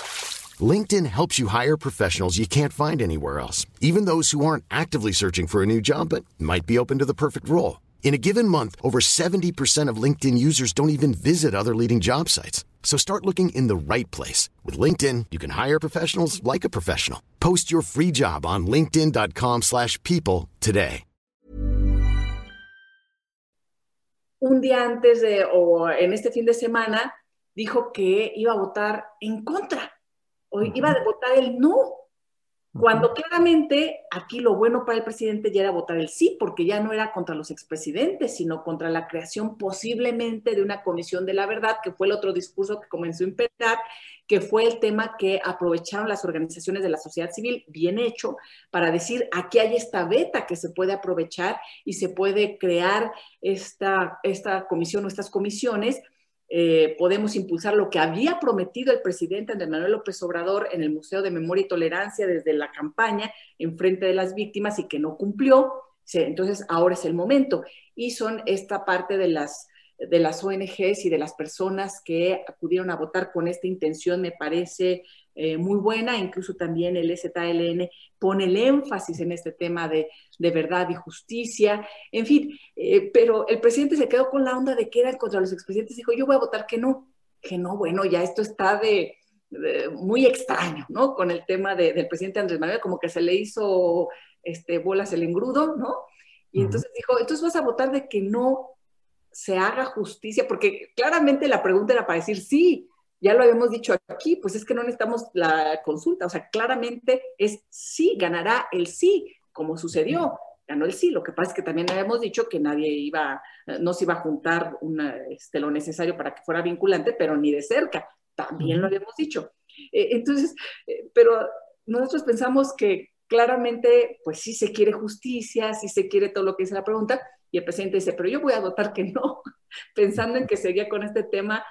LinkedIn helps you hire professionals you can't find anywhere else, even those who aren't actively searching for a new job but might be open to the perfect role. In a given month, over 70% of LinkedIn users don't even visit other leading job sites. So start looking in the right place. With LinkedIn, you can hire professionals like a professional. Post your free job on linkedin.com slash people today. Un día antes de, o en este fin de semana, dijo que iba a votar en contra Iba a votar el no, cuando claramente aquí lo bueno para el presidente ya era votar el sí, porque ya no era contra los expresidentes, sino contra la creación posiblemente de una comisión de la verdad, que fue el otro discurso que comenzó a imperar, que fue el tema que aprovecharon las organizaciones de la sociedad civil, bien hecho, para decir, aquí hay esta beta que se puede aprovechar y se puede crear esta, esta comisión o estas comisiones eh, podemos impulsar lo que había prometido el presidente Andrés Manuel López Obrador en el Museo de Memoria y Tolerancia desde la campaña en frente de las víctimas y que no cumplió. Entonces, ahora es el momento. Y son esta parte de las, de las ONGs y de las personas que acudieron a votar con esta intención, me parece eh, muy buena, incluso también el STLN pone el énfasis en este tema de, verdad y justicia, en fin, eh, pero el presidente se quedó con la onda de que eran contra los expresidentes, dijo, yo voy a votar que no, que no, bueno, ya esto está de, muy extraño, ¿no? Con el tema del presidente Andrés Manuel, como que se le hizo este, bolas el engrudo, ¿no? Y entonces dijo, entonces vas a votar de que no se haga justicia, porque claramente la pregunta era para decir sí, ya lo habíamos dicho aquí, pues es que no necesitamos la consulta, o sea, claramente es sí, ganará el sí, como sucedió, ganó el sí, lo que pasa es que también habíamos dicho que nadie iba, no se iba a juntar este, lo necesario para que fuera vinculante, pero ni de cerca, también lo habíamos dicho. Eh, entonces, eh, pero nosotros pensamos que claramente, pues sí se quiere justicia, sí se quiere todo lo que dice la pregunta, y el presidente dice, pero yo voy a votar que no, <laughs> pensando en que seguía con este tema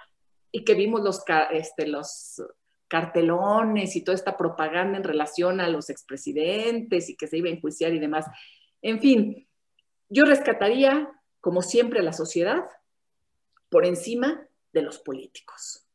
y que vimos los, este, los cartelones y toda esta propaganda en relación a los expresidentes y que se iba a enjuiciar y demás. En fin, yo rescataría, como siempre, a la sociedad por encima de los políticos.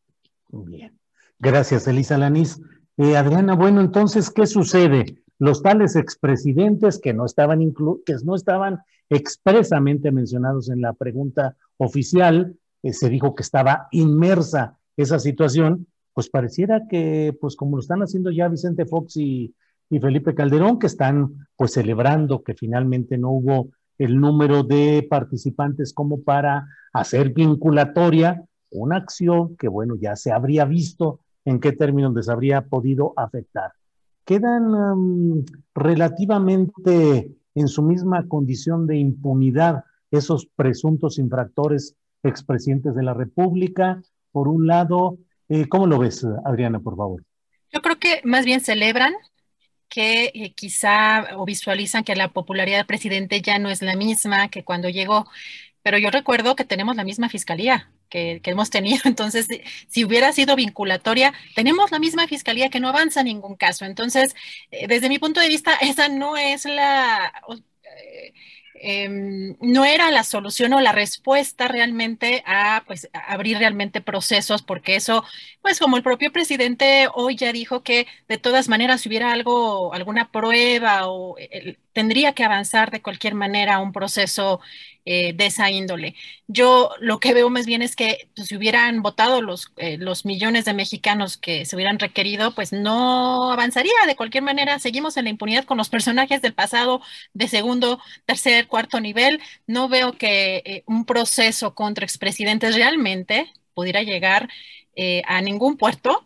Bien. Gracias, Elisa Lanís. Eh, Adriana, bueno, entonces, ¿qué sucede? Los tales expresidentes que no estaban que no estaban expresamente mencionados en la pregunta oficial, eh, se dijo que estaba inmersa esa situación, pues pareciera que, pues como lo están haciendo ya Vicente Fox y, y Felipe Calderón, que están pues celebrando que finalmente no hubo el número de participantes como para hacer vinculatoria una acción que, bueno, ya se habría visto en qué términos les habría podido afectar. Quedan relativamente en su misma condición de impunidad esos presuntos infractores expresidentes de la República. Por un lado, eh, ¿cómo lo ves, Adriana, por favor? Yo creo que más bien celebran que eh, quizá o visualizan que la popularidad del presidente ya no es la misma que cuando llegó, pero yo recuerdo que tenemos la misma fiscalía que, hemos tenido, <laughs> entonces si hubiera sido vinculatoria, tenemos la misma fiscalía que no avanza en ningún caso, entonces eh, desde mi punto de vista <laughs> esa no es la... Em, no era la solución o la respuesta realmente a pues abrir realmente procesos, porque eso, pues como el propio presidente hoy ya dijo que de todas maneras si hubiera algo, alguna prueba o tendría que avanzar de cualquier manera un proceso eh, de esa índole. Yo lo que veo más bien es que pues, si hubieran votado los, eh, los millones de mexicanos que se hubieran requerido, pues no avanzaría. De cualquier manera, seguimos en la impunidad con los personajes del pasado de segundo, tercer, cuarto nivel. No veo que eh, un proceso contra expresidentes realmente pudiera llegar a ningún puerto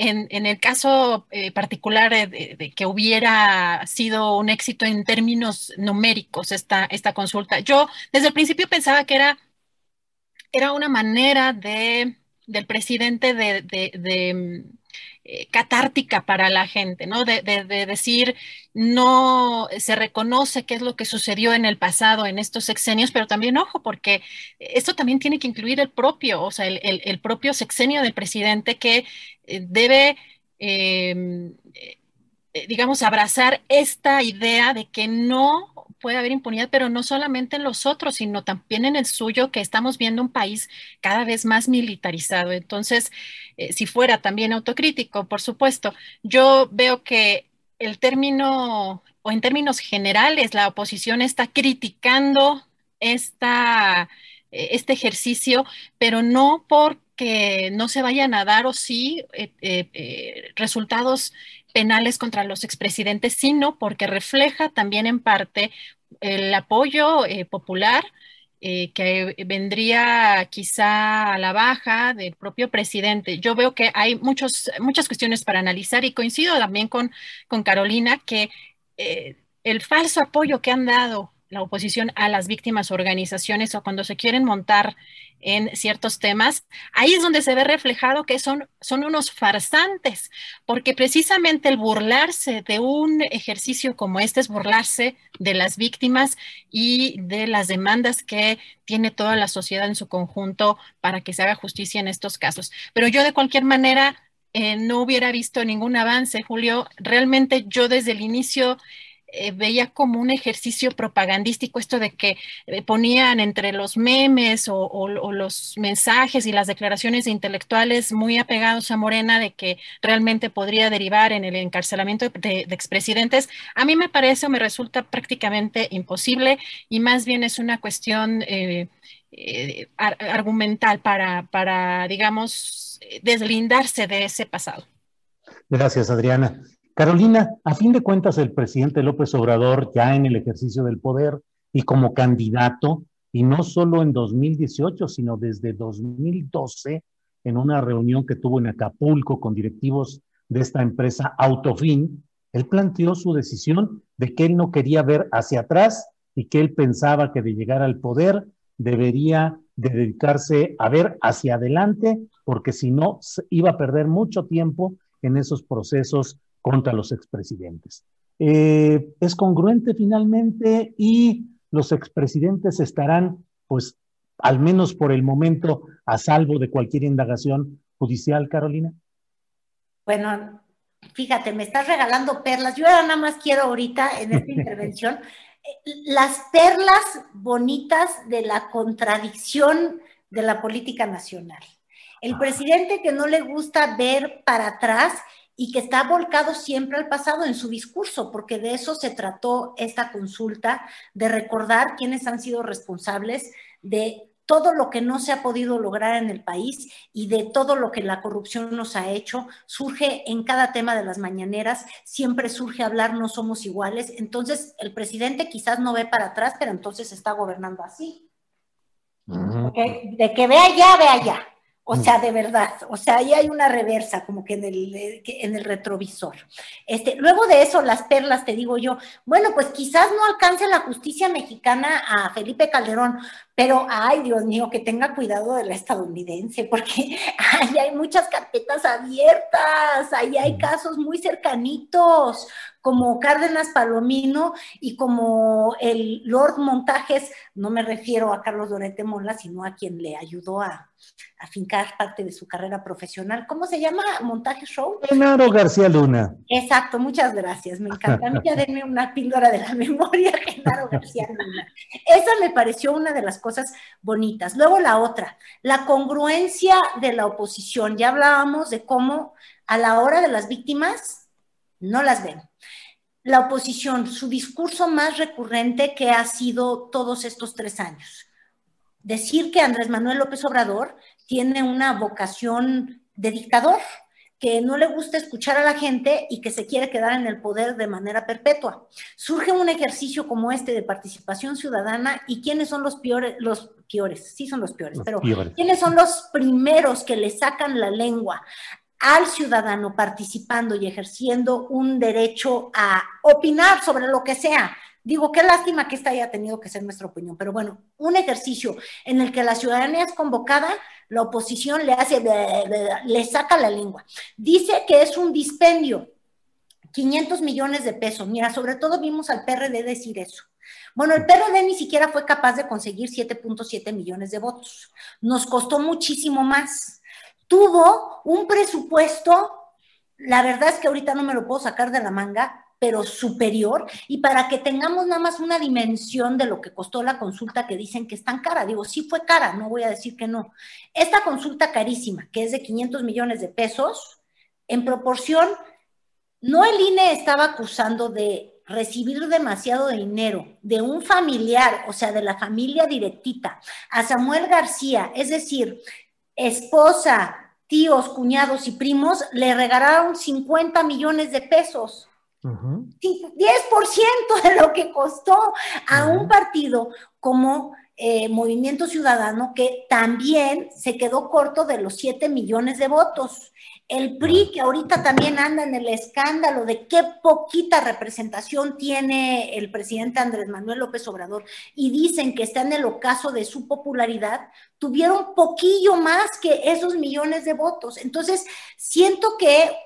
en, el caso eh, particular de, que hubiera sido un éxito en términos numéricos esta, esta consulta, yo desde el principio pensaba que era, era una manera de, del presidente de, eh, catártica para la gente, ¿no? De, decir, no se reconoce qué es lo que sucedió en el pasado, en estos sexenios, pero también, ojo, porque esto también tiene que incluir el propio, o sea, el, propio sexenio del presidente que eh, debe... Em, eh, digamos, abrazar esta idea de que no puede haber impunidad, pero no solamente en los otros, sino también en el suyo, que estamos viendo un país cada vez más militarizado. Entonces, eh, si fuera también autocrítico, por supuesto, yo veo que el término, o en términos generales, la oposición está criticando esta, eh, este ejercicio, pero no porque no se vayan a dar o sí eh, resultados penales contra los expresidentes, sino porque refleja también en parte el apoyo eh, popular eh, que vendría quizá a la baja del propio presidente. Yo veo que hay muchos, muchas cuestiones para analizar y coincido también con, con Carolina que eh, el falso apoyo que han dado la oposición a las víctimas organizaciones o cuando se quieren montar en ciertos temas, ahí es donde se ve reflejado que son, son unos farsantes, porque precisamente el burlarse de un ejercicio como este es burlarse de las víctimas y de las demandas que tiene toda la sociedad en su conjunto para que se haga justicia en estos casos. Pero yo de cualquier manera eh, no hubiera visto ningún avance, Julio. Realmente yo desde el inicio eh, veía como un ejercicio propagandístico esto de que eh, ponían entre los memes o, los mensajes y las declaraciones intelectuales muy apegados a Morena de que realmente podría derivar en el encarcelamiento de, expresidentes. A mí me parece o me resulta prácticamente imposible y más bien es una cuestión eh, argumental para, para, digamos, deslindarse de ese pasado. Gracias, Adriana. Carolina, a fin de cuentas, el presidente López Obrador, ya en el ejercicio del poder y como candidato, y no solo en 2018, sino desde 2012, en una reunión que tuvo en Acapulco con directivos de esta empresa Autofin, él planteó su decisión de que él no quería ver hacia atrás y que él pensaba que de llegar al poder debería de dedicarse a ver hacia adelante, porque si no, iba a perder mucho tiempo en esos procesos contra los expresidentes. Eh, es congruente finalmente y los expresidentes estarán pues al menos por el momento, a salvo de cualquier indagación judicial, Carolina? Bueno, fíjate, me estás regalando perlas. Yo nada más quiero ahorita en esta <laughs> intervención las perlas bonitas de la contradicción de la política nacional. El presidente que no le gusta ver para atrás y que está volcado siempre al pasado en su discurso, porque de eso se trató esta consulta, de recordar quiénes han sido responsables de todo lo que no se ha podido lograr en el país y de todo lo que la corrupción nos ha hecho, surge en cada tema de las mañaneras, siempre surge hablar no somos iguales. Entonces, el presidente quizás no ve para atrás, pero entonces está gobernando así. De que vea ya, vea ya. O sea, de verdad, o sea, ahí hay una reversa como que en el, en el retrovisor. Este, luego de eso, las perlas, te digo yo, bueno, pues quizás no alcance la justicia mexicana a Felipe Calderón, pero, ay, Dios mío, que tenga cuidado de la estadounidense, porque <laughs> ahí hay muchas carpetas abiertas, ahí hay casos muy cercanitos, como Cárdenas Palomino y como el Lord Montajes, no me refiero a Carlos Dorete Mola, sino a quien le ayudó a, a fincar parte de su carrera profesional. ¿Cómo se llama? ¿Montaje Show? Genaro García Luna. Exacto, muchas gracias. Me encanta. A mí ya denme una píldora de la <laughs> memoria, Genaro García Luna. Esa me pareció una de las cosas bonitas. Luego la otra, la congruencia de la oposición. Ya hablábamos de cómo a la hora de las víctimas no las ven la oposición, su discurso más recurrente que ha sido todos estos tres años. Decir que Andrés Manuel López Obrador tiene una vocación de dictador, que no le gusta escuchar a la gente y que se quiere quedar en el poder de manera perpetua. Surge un ejercicio como este de participación ciudadana y quiénes son los peores, los peores, sí son los peores, pero quiénes son los primeros que le sacan la lengua al ciudadano participando y ejerciendo un derecho a opinar sobre lo que sea. Digo, qué lástima que esta haya tenido que ser nuestra opinión, pero bueno, un ejercicio en el que la ciudadanía es convocada, la oposición le hace, le saca la lengua. Dice que es un dispendio, 500 millones de pesos. Mira, sobre todo vimos al PRD decir eso. Bueno, el PRD ni siquiera fue capaz de conseguir 7.7 millones de votos. Nos costó muchísimo más tuvo un presupuesto, la verdad es que ahorita no me lo puedo sacar de la manga, pero superior, y para que tengamos nada más una dimensión de lo que costó la consulta que dicen que es tan cara. Digo, sí fue cara, no voy a decir que no. Esta consulta carísima, que es de 500 millones de pesos, en proporción, no el INE estaba acusando de recibir demasiado dinero de un familiar, o sea, de la familia directita, a Samuel García, es decir, esposa, tíos, cuñados y primos le regalaron 50 millones de pesos. 10% de lo que costó a un partido como eh, Movimiento Ciudadano que también se quedó corto de los 7 millones de votos. El PRI, que ahorita también anda en el escándalo de qué poquita representación tiene el presidente Andrés Manuel López Obrador, y dicen que está en el ocaso de su popularidad, tuvieron poquillo más que esos millones de votos. Entonces, siento que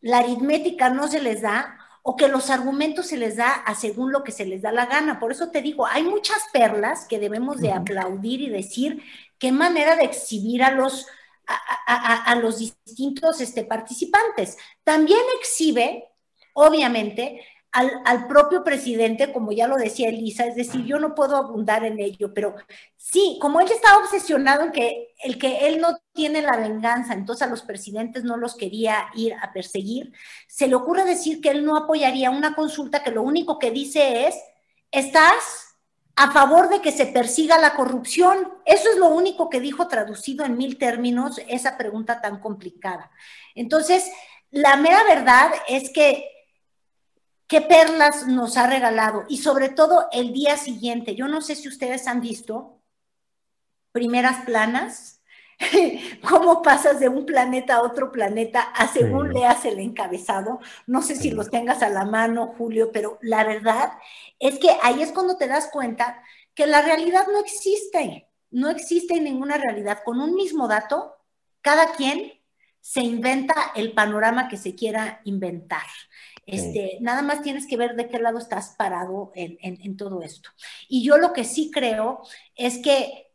la aritmética no se les da o que los argumentos se les da a según lo que se les da la gana. Por eso te digo, hay muchas perlas que debemos de aplaudir y decir qué manera de exhibir a los a, los distintos este, participantes. También exhibe, obviamente, al, propio presidente, como ya lo decía Elisa, es decir, yo no puedo abundar en ello, pero sí, como él estaba obsesionado en que el que él no tiene la venganza, entonces a los presidentes no los quería ir a perseguir, se le ocurre decir que él no apoyaría una consulta que lo único que dice es, estás a favor de que se persiga la corrupción. Eso es lo único que dijo traducido en mil términos esa pregunta tan complicada. Entonces, la mera verdad es que qué perlas nos ha regalado y sobre todo el día siguiente. Yo no sé si ustedes han visto primeras planas <laughs> cómo pasas de un planeta a otro planeta a según leas el encabezado. No sé si los tengas a la mano, Julio, pero la verdad es que ahí es cuando te das cuenta que la realidad no existe, no existe ninguna realidad. Con un mismo dato, cada quien se inventa el panorama que se quiera inventar. Este, Nada más tienes que ver de qué lado estás parado en todo esto. Y yo lo que sí creo es que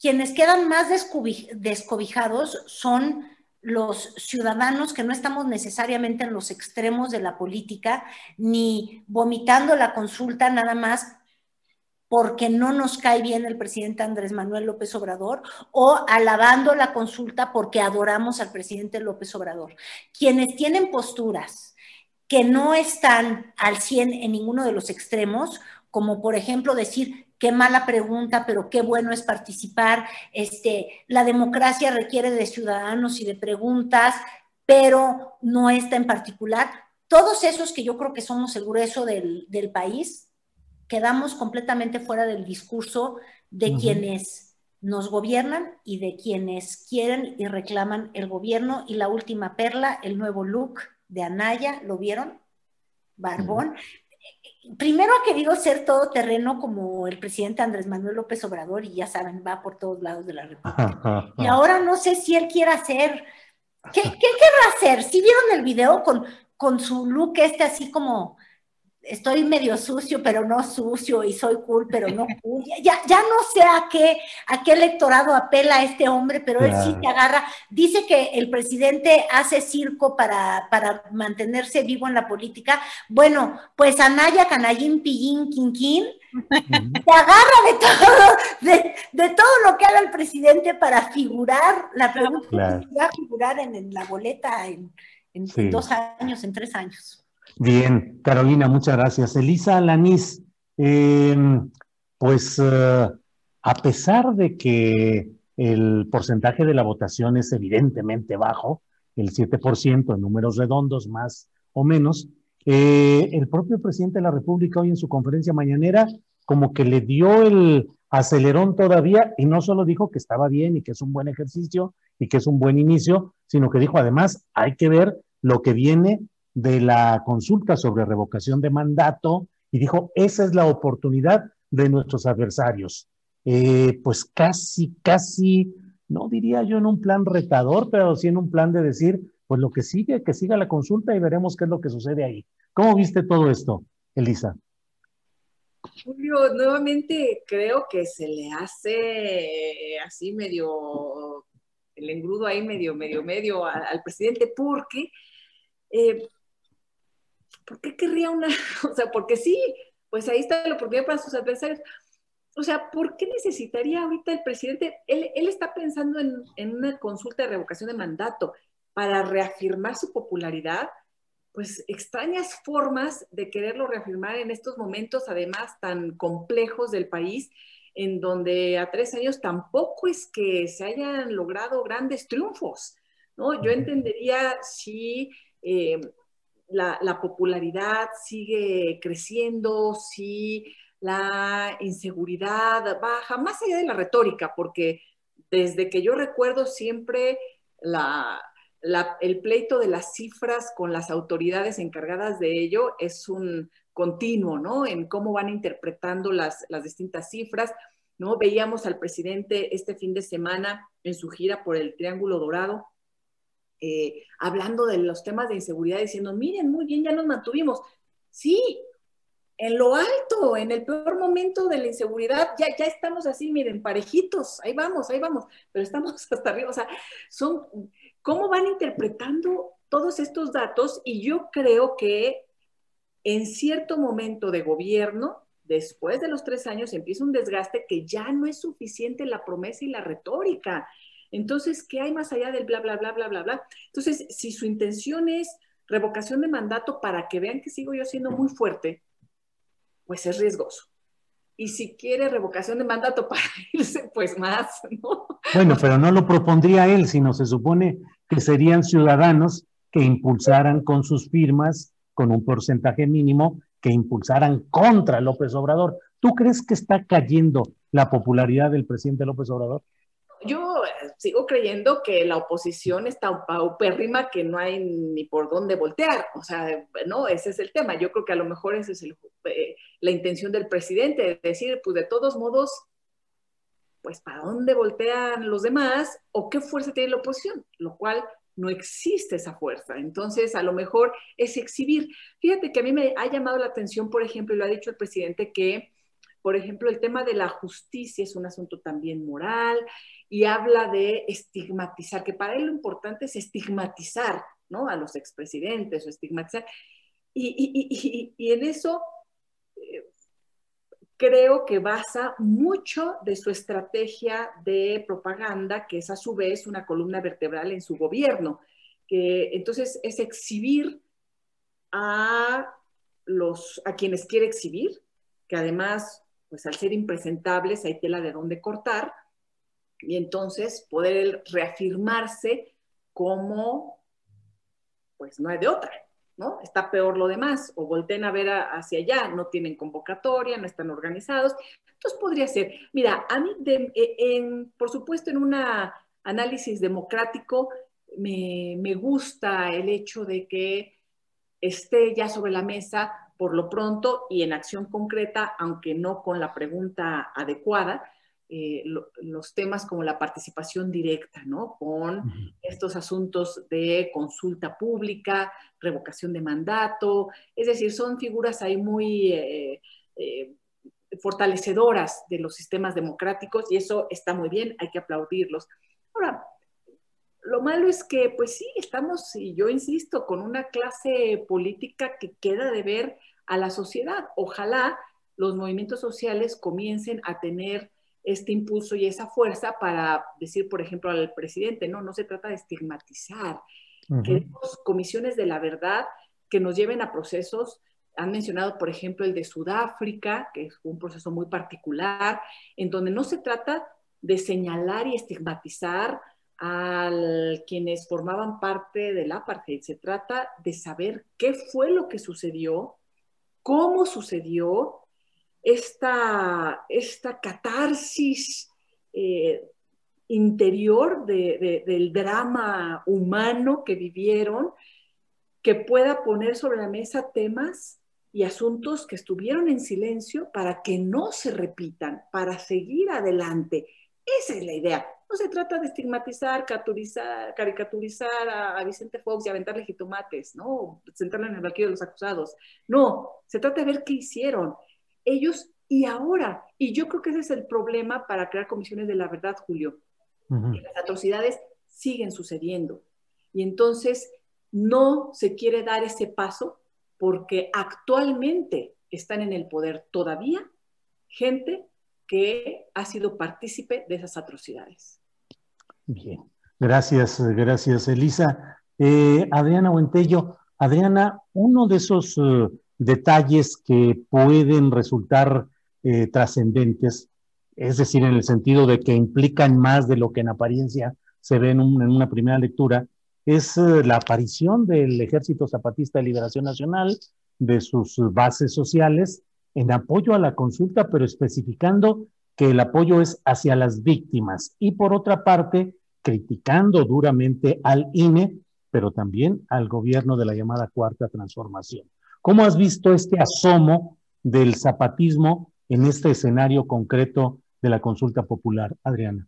quienes quedan más descobijados son los ciudadanos que no estamos necesariamente en los extremos de la política, ni vomitando la consulta nada más porque no nos cae bien el presidente Andrés Manuel López Obrador o alabando la consulta porque adoramos al presidente López Obrador. Quienes tienen posturas que no están al 100 en ninguno de los extremos, como por ejemplo decir, qué mala pregunta, pero qué bueno es participar, este, la democracia requiere de ciudadanos y de preguntas, pero no está en particular. Todos esos que yo creo que somos el grueso del, del país, quedamos completamente fuera del discurso de quienes nos gobiernan y de quienes quieren y reclaman el gobierno. Y la última perla, el nuevo look de Anaya, ¿lo vieron? Barbón. Primero ha querido ser todoterreno como el presidente Andrés Manuel López Obrador y ya saben, va por todos lados de la República. y ahora no sé si él quiere hacer, ¿qué, qué querrá hacer? ¿Sí vieron el video con, con su look este así como estoy medio sucio, pero no sucio, y soy cool, pero no cool. Ya, ya no sé a qué, a qué electorado apela este hombre, pero él sí te agarra. Dice que el presidente hace circo para, para mantenerse vivo en la política. Bueno, pues Anaya, Canallín, Pillín, Quinquín, te agarra de todo, de, de, todo lo que haga el presidente para figurar, la pregunta va a figurar en, la boleta en, en dos años, en tres años. Bien, Carolina, muchas gracias. Elisa Lanís, em, pues eh, a pesar de que el porcentaje de la votación es evidentemente bajo, el 7% en números redondos más o menos, eh, el propio presidente de la República hoy en su conferencia mañanera como que le dio el acelerón todavía y no solo dijo que estaba bien y que es un buen ejercicio y que es un buen inicio, sino que dijo además hay que ver lo que viene de la consulta sobre revocación de mandato y dijo, esa es la oportunidad de nuestros adversarios. Eh, pues casi, casi, no diría yo en un plan retador, pero sí en un plan de decir, pues lo que sigue, que siga la consulta y veremos qué es lo que sucede ahí. ¿Cómo viste todo esto, Elisa? Julio, nuevamente creo que se le hace así medio, el engrudo ahí medio, medio, medio al, presidente, porque eh, ¿por qué querría una? <laughs> O sea, porque sí, pues ahí está la oportunidad para sus adversarios. O sea, ¿por qué necesitaría ahorita el presidente? Él, está pensando en, en, una consulta de revocación de mandato para reafirmar su popularidad, pues extrañas formas de quererlo reafirmar en estos momentos, además tan complejos del país, en donde a tres años tampoco es que se hayan logrado grandes triunfos, ¿no? Yo entendería si eh, la, popularidad sigue creciendo, si la inseguridad baja, más allá de la retórica, porque desde que yo recuerdo siempre el pleito de las cifras con las autoridades encargadas de ello es un continuo, ¿no? En cómo van interpretando las, las distintas cifras, ¿no? Veíamos al presidente este fin de semana en su gira por el Triángulo Dorado, eh, hablando de los temas de inseguridad, diciendo, miren, muy bien, ya nos mantuvimos. Sí, en lo alto, en el peor momento de la inseguridad, ya, ya estamos así, miren, parejitos, ahí vamos, ahí vamos, pero estamos <laughs> hasta arriba. O sea, son, ¿cómo van interpretando todos estos datos? Y yo creo que en cierto momento de gobierno, después de los tres años, empieza un desgaste que ya no es suficiente la promesa y la retórica. Entonces, ¿qué hay más allá del bla, bla, bla, bla, bla, bla? Entonces, si su intención es revocación de mandato para que vean que sigo yo siendo muy fuerte, pues es riesgoso. Y si quiere revocación de mandato <laughs> para irse, pues más, ¿no? Bueno, pero no lo propondría él, sino se supone que serían ciudadanos que impulsaran con sus firmas, con un porcentaje mínimo, que impulsaran contra López Obrador. ¿Tú crees que está cayendo la popularidad del presidente López Obrador? Yo eh, sigo creyendo que la oposición está paupérrima que no hay ni por dónde voltear. O sea, no, ese es el tema. Yo creo que a lo mejor esa es eh, la intención del presidente, de decir, pues de todos modos, pues para dónde voltean los demás o qué fuerza tiene la oposición, lo cual no existe esa fuerza. Entonces, a lo mejor es exhibir. Fíjate que a mí me ha llamado la atención, por ejemplo, y lo ha dicho el presidente, que por ejemplo, el tema de la justicia es un asunto también moral y habla de estigmatizar, que para él lo importante es estigmatizar ¿no? a los expresidentes o estigmatizar. Y, en eso eh, creo que basa mucho de su estrategia de propaganda, que es a su vez una columna vertebral en su gobierno, que entonces es exhibir a los a quienes quiere exhibir, que además, pues al ser impresentables hay tela de dónde cortar, y entonces poder reafirmarse como, pues no hay de otra, ¿no? Está peor lo demás, o volteen a ver hacia allá, no tienen convocatoria, no están organizados. Entonces podría ser, mira, a mí, e, por supuesto, en un análisis democrático, me, me gusta el hecho de que esté ya sobre la mesa por lo pronto y en acción concreta, aunque no con la pregunta adecuada, eh, los temas como la participación directa, ¿no? Con estos asuntos de consulta pública, revocación de mandato, es decir, son figuras ahí muy eh, eh, fortalecedoras de los sistemas democráticos y eso está muy bien, hay que aplaudirlos. Ahora, lo malo es que, pues sí, estamos, y yo insisto, con una clase política que queda de ver a la sociedad. Ojalá los movimientos sociales comiencen a tener este impulso y esa fuerza para decir, por ejemplo, al presidente, no, no se trata de estigmatizar. Queremos comisiones de la verdad que nos lleven a procesos. Han mencionado, por ejemplo, el de Sudáfrica, que es un proceso muy particular, en donde no se trata de señalar y estigmatizar a quienes formaban parte del apartheid. Se trata de saber qué fue lo que sucedió, cómo sucedió esta, esta catarsis eh, interior del drama humano que vivieron, que pueda poner sobre la mesa temas y asuntos que estuvieron en silencio para que no se repitan, para seguir adelante. Esa es la idea. No se trata de estigmatizar, caricaturizar a, Vicente Fox y aventarle jitomates, ¿no? Sentarle en el banquillo de los acusados. No, se trata de ver qué hicieron ellos y ahora. Y yo creo que ese es el problema para crear comisiones de la verdad, Julio. las atrocidades siguen sucediendo. Y entonces no se quiere dar ese paso porque actualmente están en el poder todavía gente que ha sido partícipe de esas atrocidades. Bien, gracias, gracias Elisa. Eh, Adriana Huentello, Adriana, uno de esos eh, detalles que pueden resultar eh, trascendentes, es decir, en el sentido de que implican más de lo que en apariencia se ve en, una primera lectura, es la aparición del Ejército Zapatista de Liberación Nacional, de sus bases sociales, en apoyo a la consulta, pero especificando que el apoyo es hacia las víctimas y por otra parte, criticando duramente al INE, pero también al gobierno de la llamada Cuarta Transformación. ¿Cómo has visto este asomo del zapatismo en este escenario concreto de la consulta popular, Adriana?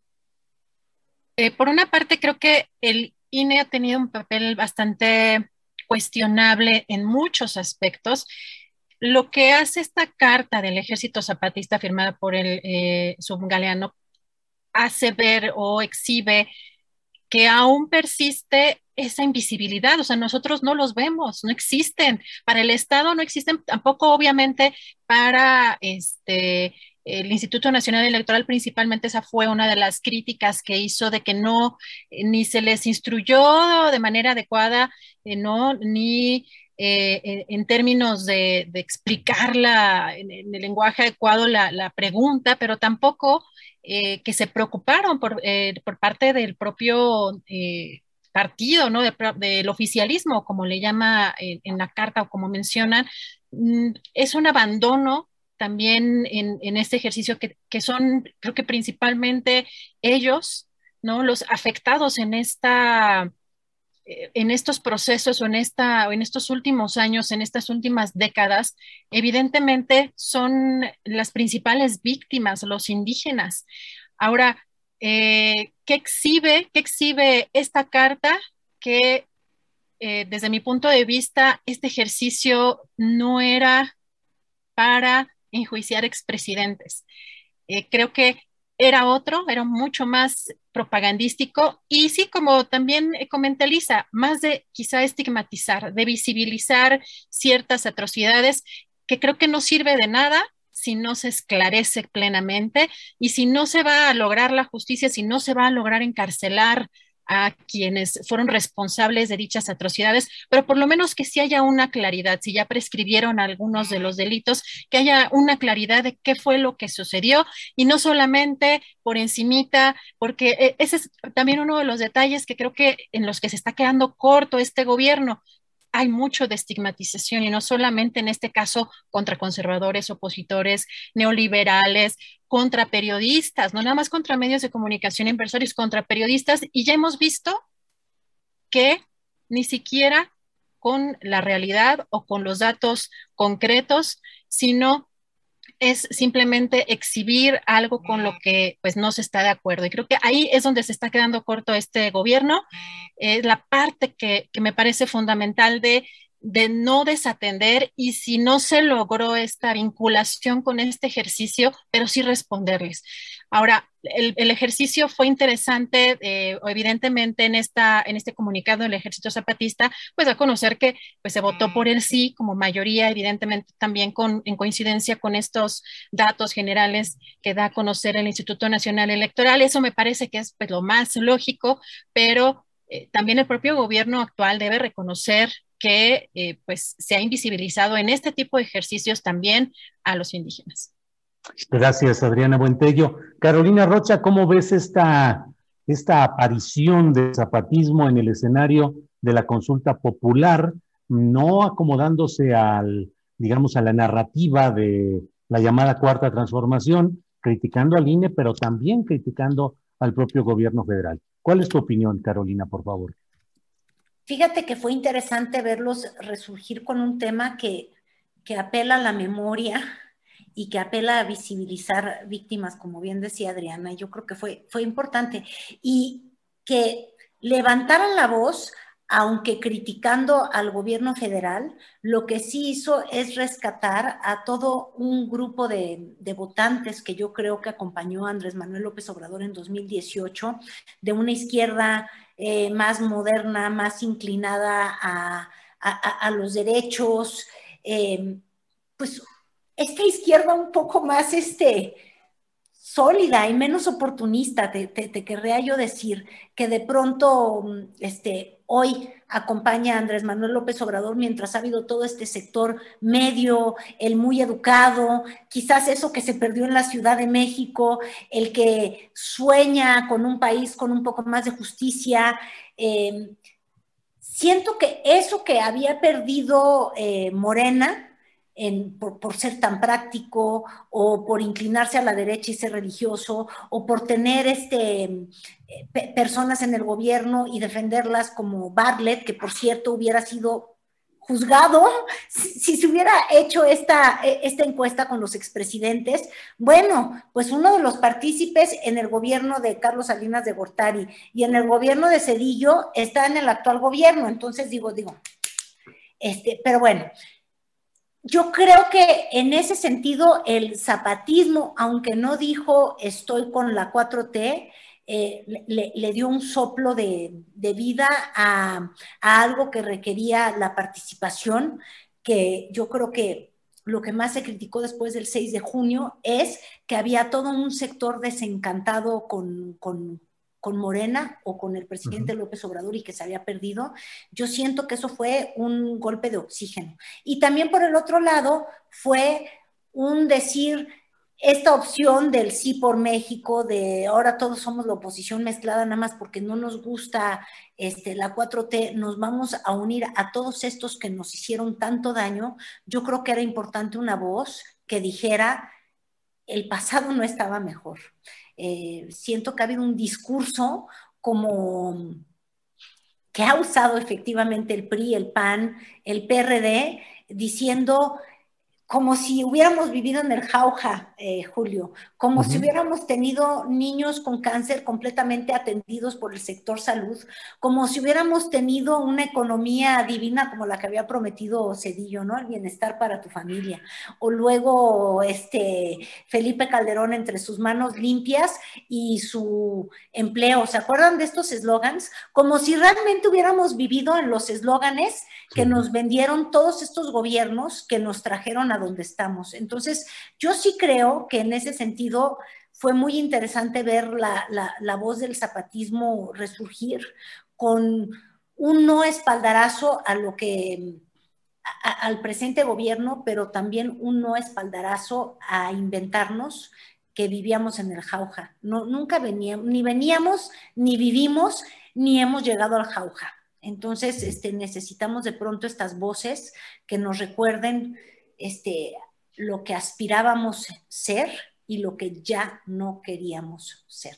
Eh, por una parte, creo que el INE ha tenido un papel bastante cuestionable en muchos aspectos. Lo que hace esta carta del ejército zapatista firmada por el eh, subgaleano hace ver o exhibe que aún persiste esa invisibilidad, o sea, nosotros no los vemos, no existen. Para el Estado no existen tampoco, obviamente, para este el Instituto Nacional Electoral, principalmente esa fue una de las críticas que hizo de que no, eh, ni se les instruyó de manera adecuada, eh, no, ni eh, en términos de, explicarla en, el lenguaje adecuado la, pregunta, pero tampoco que se preocuparon por, por parte del propio partido, ¿no? del oficialismo, como le llama en, la carta o como mencionan, mm, es un abandono también en, este ejercicio que, son, creo que principalmente ellos, ¿no? Los afectados en esta eh, en estos procesos o en estos últimos años, en estas últimas décadas, evidentemente son las principales víctimas, los indígenas. Ahora, eh, ¿qué, exhibe, ¿qué exhibe esta carta? Que eh, desde mi punto de vista, este ejercicio no era para enjuiciar expresidentes. Eh, creo que era otro, era mucho más propagandístico y sí, como también comenté Lisa, más de quizá estigmatizar, de visibilizar ciertas atrocidades que creo que no sirve de nada si no se esclarece plenamente y si no se va a lograr la justicia, si no se va a lograr encarcelar a quienes fueron responsables de dichas atrocidades, pero por lo menos que sí haya una claridad, si ya prescribieron algunos de los delitos, que haya una claridad de qué fue lo que sucedió y no solamente por encimita, porque eh, ese es también uno de los detalles que creo que en los que se está quedando corto este gobierno hay mucho de estigmatización y no solamente en este caso contra conservadores, opositores, neoliberales, contra periodistas, no nada más contra medios de comunicación inversores, contra periodistas. Y ya hemos visto que ni siquiera con la realidad o con los datos concretos, sino es simplemente exhibir algo con lo que pues no se está de acuerdo. Y creo que ahí es donde se está quedando corto este gobierno. Es la parte que, que me parece fundamental de de no desatender y si no se logró esta vinculación con este ejercicio, pero sí responderles. Ahora, el, ejercicio fue interesante, eh, evidentemente en, esta, en este comunicado del ejército zapatista, pues a conocer que pues, se votó por el sí como mayoría, evidentemente también con, en coincidencia con estos datos generales que da a conocer el Instituto Nacional Electoral. Eso me parece que es pues, lo más lógico, pero eh, también el propio gobierno actual debe reconocer que eh, pues se ha invisibilizado en este tipo de ejercicios también a los indígenas. Gracias, Adriana Buentello. Carolina Rocha, ¿cómo ves esta, esta aparición del zapatismo en el escenario de la consulta popular, no acomodándose al, digamos, a la narrativa de la llamada cuarta transformación, criticando al INE, pero también criticando al propio gobierno federal? ¿Cuál es tu opinión, Carolina, por favor? Fíjate que fue interesante verlos resurgir con un tema que, apela a la memoria y que apela a visibilizar víctimas, como bien decía Adriana. Yo creo que fue, fue importante. Y que levantaran la voz, aunque criticando al gobierno federal, lo que sí hizo es rescatar a todo un grupo de, de, votantes que yo creo que acompañó a Andrés Manuel López Obrador en 2018, de una izquierda eh, más moderna, más inclinada a, los derechos, eh, pues esta izquierda un poco más este, sólida y menos oportunista, te, querría yo decir, que de pronto este, hoy acompaña a Andrés Manuel López Obrador mientras ha habido todo este sector medio, el muy educado, quizás eso que se perdió en la Ciudad de México, el que sueña con un país con un poco más de justicia. Eh, siento que eso que había perdido eh, Morena, por, ser tan práctico o por inclinarse a la derecha y ser religioso o por tener este, eh, personas en el gobierno y defenderlas como Bartlett, que por cierto hubiera sido juzgado si, se hubiera hecho esta, e, esta encuesta con los expresidentes. Bueno, pues uno de los partícipes en el gobierno de Carlos Salinas de Gortari y en el gobierno de Cedillo está en el actual gobierno. Entonces digo, digo, este, pero bueno, yo creo que en ese sentido el zapatismo, aunque no dijo estoy con la 4T, eh, le, dio un soplo de, vida a, algo que requería la participación, que yo creo que lo que más se criticó después del 6 de junio es que había todo un sector desencantado con, con Morena o con el presidente López Obrador y que se había perdido, yo siento que eso fue un golpe de oxígeno. Y también por el otro lado fue un decir, esta opción del sí por México, de ahora todos somos la oposición mezclada nada más porque no nos gusta este, la 4T, nos vamos a unir a todos estos que nos hicieron tanto daño, yo creo que era importante una voz que dijera, el pasado no estaba mejor. Eh, siento que ha habido un discurso como que ha usado efectivamente el PRI, el PAN, el PRD, diciendo como si hubiéramos vivido en el jauja, eh, Julio, como si hubiéramos tenido niños con cáncer completamente atendidos por el sector salud, como si hubiéramos tenido una economía divina como la que había prometido Cedillo, ¿no? El bienestar para tu familia. O luego este Felipe Calderón entre sus manos limpias y su empleo. ¿Se acuerdan de estos eslogans? Como si realmente hubiéramos vivido en los eslóganes que nos vendieron todos estos gobiernos que nos trajeron a donde estamos. Entonces, yo sí creo que en ese sentido fue muy interesante ver la, voz del zapatismo resurgir con un no espaldarazo a lo que al presente gobierno, pero también un no espaldarazo a inventarnos que vivíamos en el jauja. No, nunca veníamos, ni veníamos, ni vivimos, ni hemos llegado al jauja. Entonces, este, necesitamos de pronto estas voces que nos recuerden este, lo que aspirábamos ser y lo que ya no queríamos ser.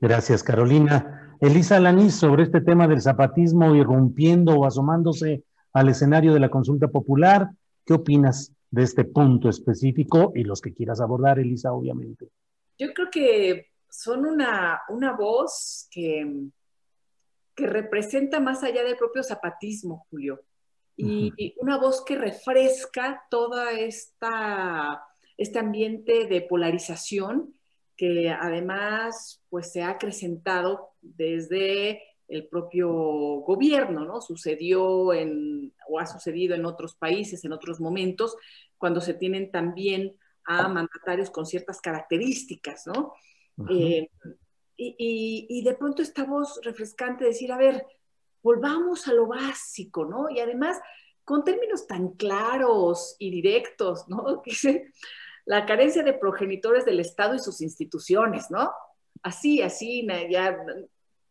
Gracias, Carolina. Elisa Lanís, sobre este tema del zapatismo irrumpiendo o asomándose al escenario de la consulta popular, ¿qué opinas de este punto específico y los que quieras abordar, Elisa, obviamente? Yo creo que son una, una voz que, que representa más allá del propio zapatismo, Julio y una voz que refresca toda esta este ambiente de polarización que además pues se ha acrecentado desde el propio gobierno, ¿no? Sucedió en, o ha sucedido en otros países, en otros momentos, cuando se tienen también a mandatarios con ciertas características, ¿no? Eh, y, y, de pronto esta voz refrescante de decir, a ver, volvamos a lo básico, ¿no? Y además, con términos tan claros y directos, ¿no? <laughs> Que la carencia de progenitores del Estado y sus instituciones, ¿no? Así, así, ya,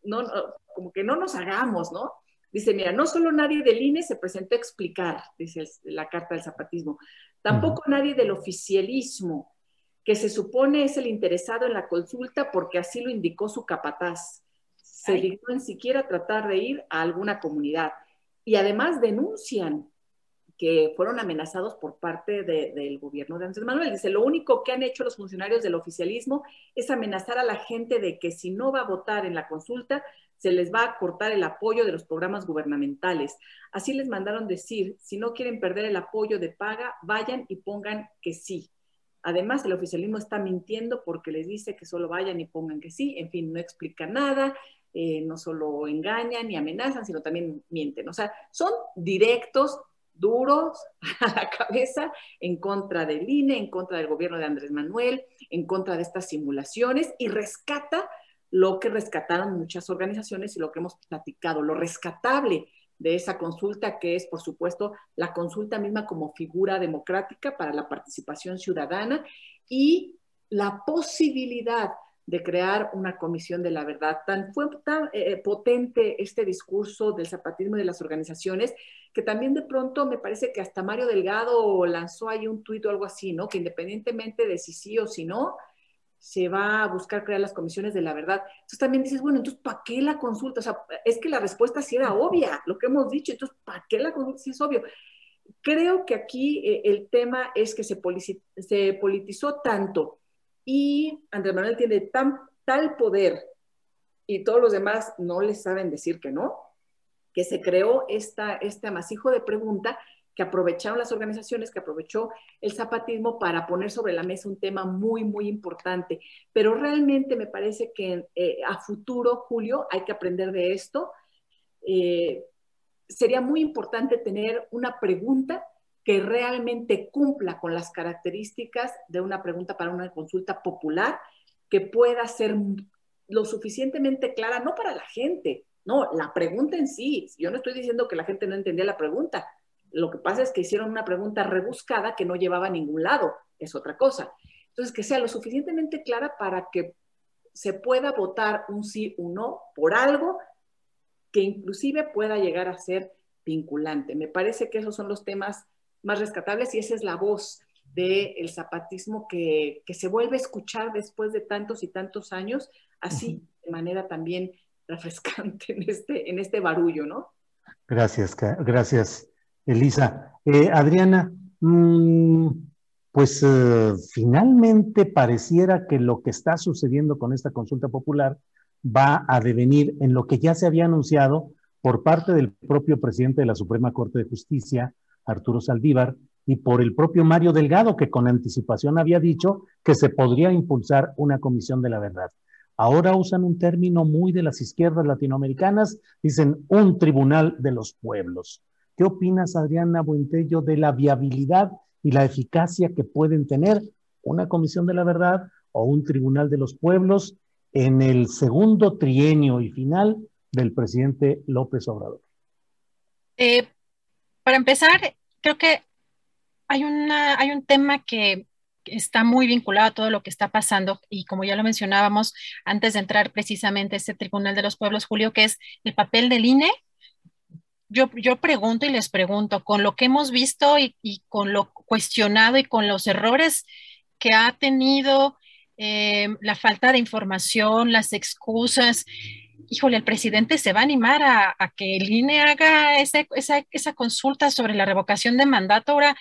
no, como que no nos hagamos, ¿no? Dice, mira, no solo nadie del INE se presentó a explicar, dice la carta del zapatismo, tampoco nadie del oficialismo, que se supone es el interesado en la consulta porque así lo indicó su capataz se dignó en siquiera tratar de ir a alguna comunidad. Y además denuncian que fueron amenazados por parte del gobierno de Andrés Manuel. Dice, lo único que han hecho los funcionarios del oficialismo es amenazar a la gente de que si no va a votar en la consulta, se les va a cortar el apoyo de los programas gubernamentales. Así les mandaron decir, si no quieren perder el apoyo de paga, vayan y pongan que sí. Además, el oficialismo está mintiendo porque les dice que solo vayan y pongan que sí. En fin, no explica nada. Eh, no solo engañan y amenazan, sino también mienten. O sea, son directos, duros <laughs> a la cabeza en contra del INE, en contra del gobierno de Andrés Manuel, en contra de estas simulaciones y rescata lo que rescataron muchas organizaciones y lo que hemos platicado, lo rescatable de esa consulta, que es, por supuesto, la consulta misma como figura democrática para la participación ciudadana y la posibilidad de crear una comisión de la verdad. Tan fue tan eh, potente este discurso del zapatismo y de las organizaciones que también de pronto me parece que hasta Mario Delgado lanzó ahí un tuit o algo así, ¿no? Que independientemente de si sí o si no, se va a buscar crear las comisiones de la verdad. Entonces también dices, bueno, entonces, ¿para qué la consulta? O sea, es que la respuesta sí era obvia, lo que hemos dicho, entonces, ¿para qué la consulta? Sí es obvio. Creo que aquí eh, el tema es que se politizó tanto y Andrés Manuel tiene tal poder y todos los demás no le saben decir que no, que se creó esta, este amasijo de pregunta que aprovecharon las organizaciones, que aprovechó el zapatismo para poner sobre la mesa un tema muy, muy importante. Pero realmente me parece que eh, a futuro, Julio, hay que aprender de esto. Eh, sería muy importante tener una pregunta que realmente cumpla con las características de una pregunta para una consulta popular, que pueda ser lo suficientemente clara, no para la gente, no, la pregunta en sí. Yo no estoy diciendo que la gente no entendía la pregunta. Lo que pasa es que hicieron una pregunta rebuscada que no llevaba a ningún lado, es otra cosa. Entonces, que sea lo suficientemente clara para que se pueda votar un sí o un no por algo que inclusive pueda llegar a ser vinculante. Me parece que esos son los temas más rescatables y esa es la voz del zapatismo que, se vuelve a escuchar después de tantos y tantos años, así de manera también <laughs> refrescante en este, en este barullo, ¿no? Gracias, gracias, Elisa. Eh, Adriana, mm, pues eh, finalmente pareciera que lo que está sucediendo con esta consulta popular va a devenir en lo que ya se había anunciado por parte del propio presidente de la Suprema Corte de Justicia, Arturo Saldívar, y por el propio Mario Delgado, que con anticipación había dicho que se podría impulsar una comisión de la verdad. Ahora usan un término muy de las izquierdas latinoamericanas, dicen un tribunal de los pueblos. ¿Qué opinas, Adriana Buentello, de la viabilidad y la eficacia que pueden tener una comisión de la verdad o un tribunal de los pueblos en el segundo trienio y final del presidente López Obrador? Eh, para empezar, creo que hay, una, hay un tema que está muy vinculado a todo lo que está pasando y como ya lo mencionábamos antes de entrar precisamente a este Tribunal de los Pueblos, Julio, que es el papel del INE yo, yo pregunto y les pregunto, con lo que hemos visto y, con lo cuestionado y con los errores que ha tenido, eh, la falta de información, las excusas, híjole, el presidente se va a animar a, que el INE haga esa, esa, esa, consulta sobre la revocación de mandato. Ahora,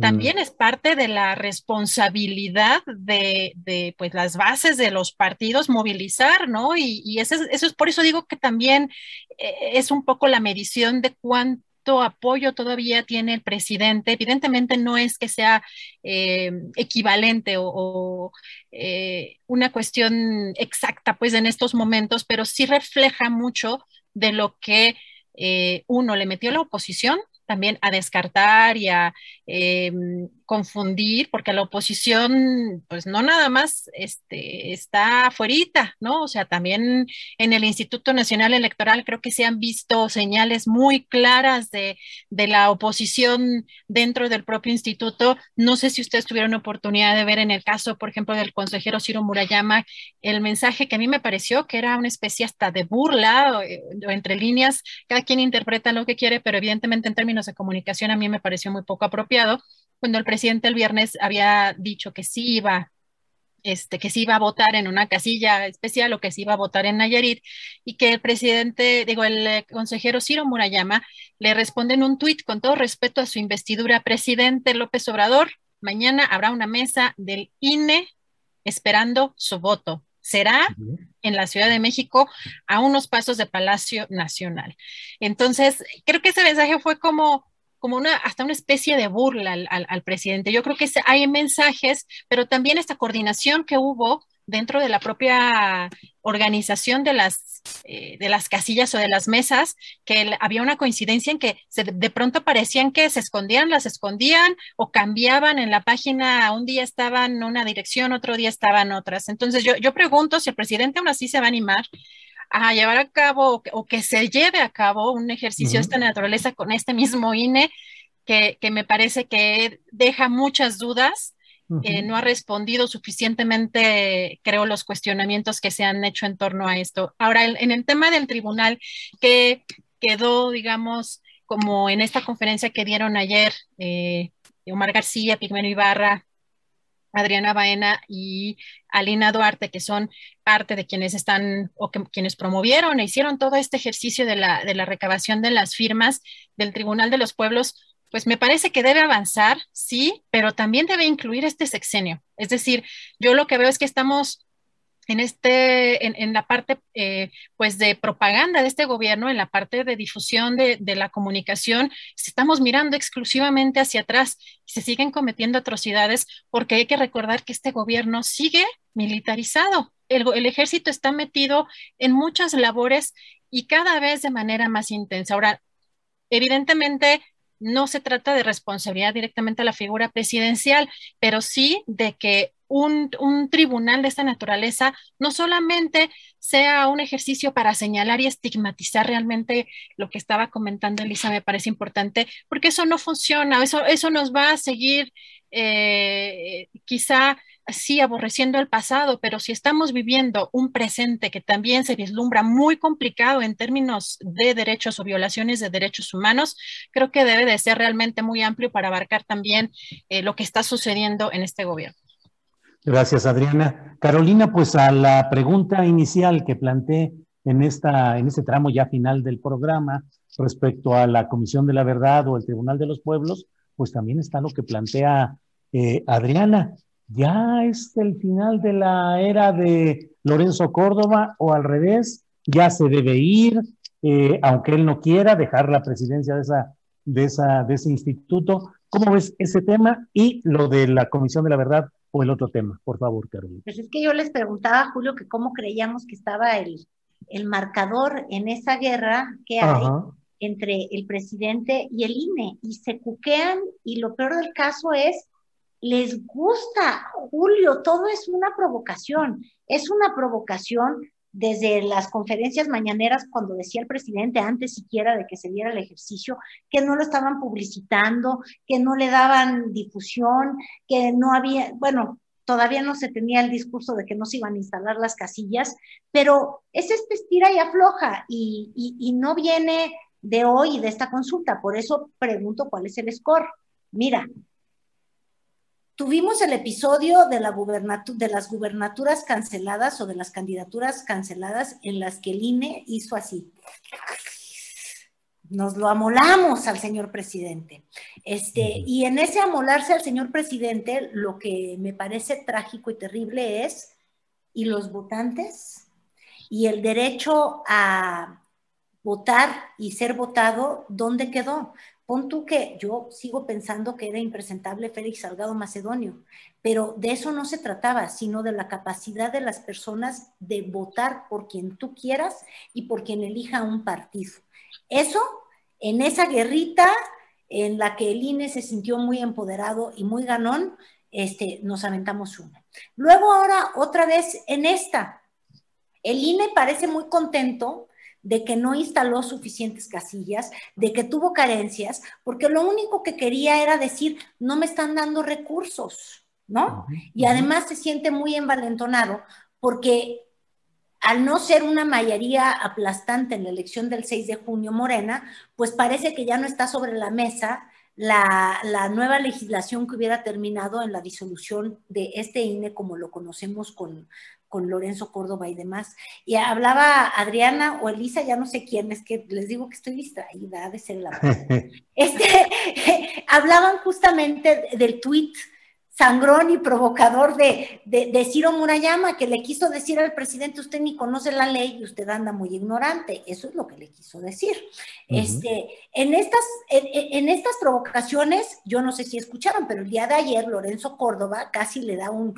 también mm. es parte de la responsabilidad de, de, pues, las bases de los partidos movilizar, ¿no? Y, y eso, es, eso, es, por eso digo que también eh, es un poco la medición de cuánto apoyo todavía tiene el presidente. Evidentemente no es que sea eh, equivalente o, eh, una cuestión exacta, pues, en estos momentos, pero sí refleja mucho de lo que eh, uno le metió la oposición también a descartar y a eh, confundir, porque la oposición, pues no nada más este, está afuerita, ¿no? O sea, también en el Instituto Nacional Electoral creo que se han visto señales muy claras de, de la oposición dentro del propio instituto. No sé si ustedes tuvieron oportunidad de ver en el caso, por ejemplo, del consejero Ciro Murayama, el mensaje que a mí me pareció que era una especie hasta de burla, o, eh, o entre líneas, cada quien interpreta lo que quiere, pero evidentemente en términos de comunicación a mí me pareció muy poco apropiado cuando el presidente el viernes había dicho que sí iba este, que sí iba a votar en una casilla especial o que sí iba a votar en Nayarit y que el presidente, digo, el eh, consejero Ciro Murayama le responde en un tuit con todo respeto a su investidura, presidente López Obrador, mañana habrá una mesa del INE esperando su voto. Será en la Ciudad de México a unos pasos de Palacio Nacional. Entonces, creo que ese mensaje fue como, como una, hasta una especie de burla al, al, presidente. Yo creo que hay mensajes, pero también esta coordinación que hubo dentro de la propia organización de las, eh, de las casillas o de las mesas, que había una coincidencia en que se, de pronto parecían que se escondían, las escondían o cambiaban en la página, un día estaban en una dirección, otro día estaban otras. Entonces yo, yo pregunto si el presidente aún así se va a animar a llevar a cabo o que, se lleve a cabo un ejercicio de esta naturaleza con este mismo INE, que, que, me parece que deja muchas dudas. Eh, no ha respondido suficientemente, creo, los cuestionamientos que se han hecho en torno a esto. Ahora, en, el tema del tribunal, que quedó, digamos, como en esta conferencia que dieron ayer eh, Omar García, Pigmeno Ibarra, Adriana Baena y Alina Duarte, que son parte de quienes están o que, quienes promovieron e hicieron todo este ejercicio de la, de la recabación de las firmas del Tribunal de los Pueblos, pues me parece que debe avanzar, sí, pero también debe incluir este sexenio. Es decir, yo lo que veo es que estamos en, este, en, la parte eh, pues de propaganda de este gobierno, en la parte de difusión de, de, la comunicación, estamos mirando exclusivamente hacia atrás y se siguen cometiendo atrocidades porque hay que recordar que este gobierno sigue militarizado. El, el ejército está metido en muchas labores y cada vez de manera más intensa. Ahora, evidentemente no se trata de responsabilidad directamente a la figura presidencial, pero sí de que un, tribunal de esta naturaleza no solamente sea un ejercicio para señalar y estigmatizar realmente lo que estaba comentando Elisa, me parece importante, porque eso no funciona, eso, eso nos va a seguir eh, quizá sí aborreciendo el pasado, pero si estamos viviendo un presente que también se vislumbra muy complicado en términos de derechos o violaciones de derechos humanos, creo que debe de ser realmente muy amplio para abarcar también eh, lo que está sucediendo en este gobierno. Gracias, Adriana. Carolina, pues a la pregunta inicial que planteé en, esta, en este tramo ya final del programa respecto a la Comisión de la Verdad o el Tribunal de los Pueblos, pues también está lo que plantea eh, Adriana. ¿Ya es el final de la era de Lorenzo Córdoba o al revés? ¿Ya se debe ir, eh, aunque él no quiera dejar la presidencia de, esa, de, esa, de ese instituto? ¿Cómo ves ese tema y lo de la Comisión de la Verdad o el otro tema? Por favor, Carolina. Pues es que yo les preguntaba, Julio, que cómo creíamos que estaba el, el marcador en esa guerra que hay entre el presidente y el INE y se cuquean y lo peor del caso es, les gusta, Julio, todo es una provocación, es una provocación desde las conferencias mañaneras cuando decía el presidente antes siquiera de que se diera el ejercicio, que no lo estaban publicitando, que no le daban difusión, que no había, bueno, todavía no se tenía el discurso de que no se iban a instalar las casillas, pero es este estira y afloja y, y, no viene de hoy, de esta consulta. Por eso pregunto cuál es el score. Mira, tuvimos el episodio de, la de las gubernaturas canceladas o de las candidaturas canceladas en las que el INE hizo así nos lo amolamos al señor presidente. Este, y en ese amolarse al señor presidente, lo que me parece trágico y terrible es, ¿y los votantes? ¿Y el derecho a votar y ser votado, dónde quedó? Pon tú que yo sigo pensando que era impresentable Félix Salgado Macedonio, pero de eso no se trataba, sino de la capacidad de las personas de votar por quien tú quieras y por quien elija un partido. Eso, en esa guerrita en la que el INE se sintió muy empoderado y muy ganón, este, nos aventamos una. Luego ahora otra vez en esta. El INE parece muy contento de que no instaló suficientes casillas, de que tuvo carencias, porque lo único que quería era decir, no me están dando recursos, ¿no? Y además se siente muy envalentonado porque al no ser una mayoría aplastante en la elección del 6 de junio Morena, pues parece que ya no está sobre la mesa la, nueva legislación que hubiera terminado en la disolución de este INE como lo conocemos con, con Lorenzo Córdoba y demás. Y hablaba Adriana o Elisa, ya no sé quién, es que les digo que estoy distraída, de ser la... <laughs> este, <laughs> hablaban justamente del tuit sangrón y provocador de, de, Ciro Murayama, que le quiso decir al presidente, usted ni conoce la ley y usted anda muy ignorante. Eso es lo que le quiso decir. este, en, estas, en, estas provocaciones, yo no sé si escucharon, pero el día de ayer Lorenzo Córdoba casi le da un,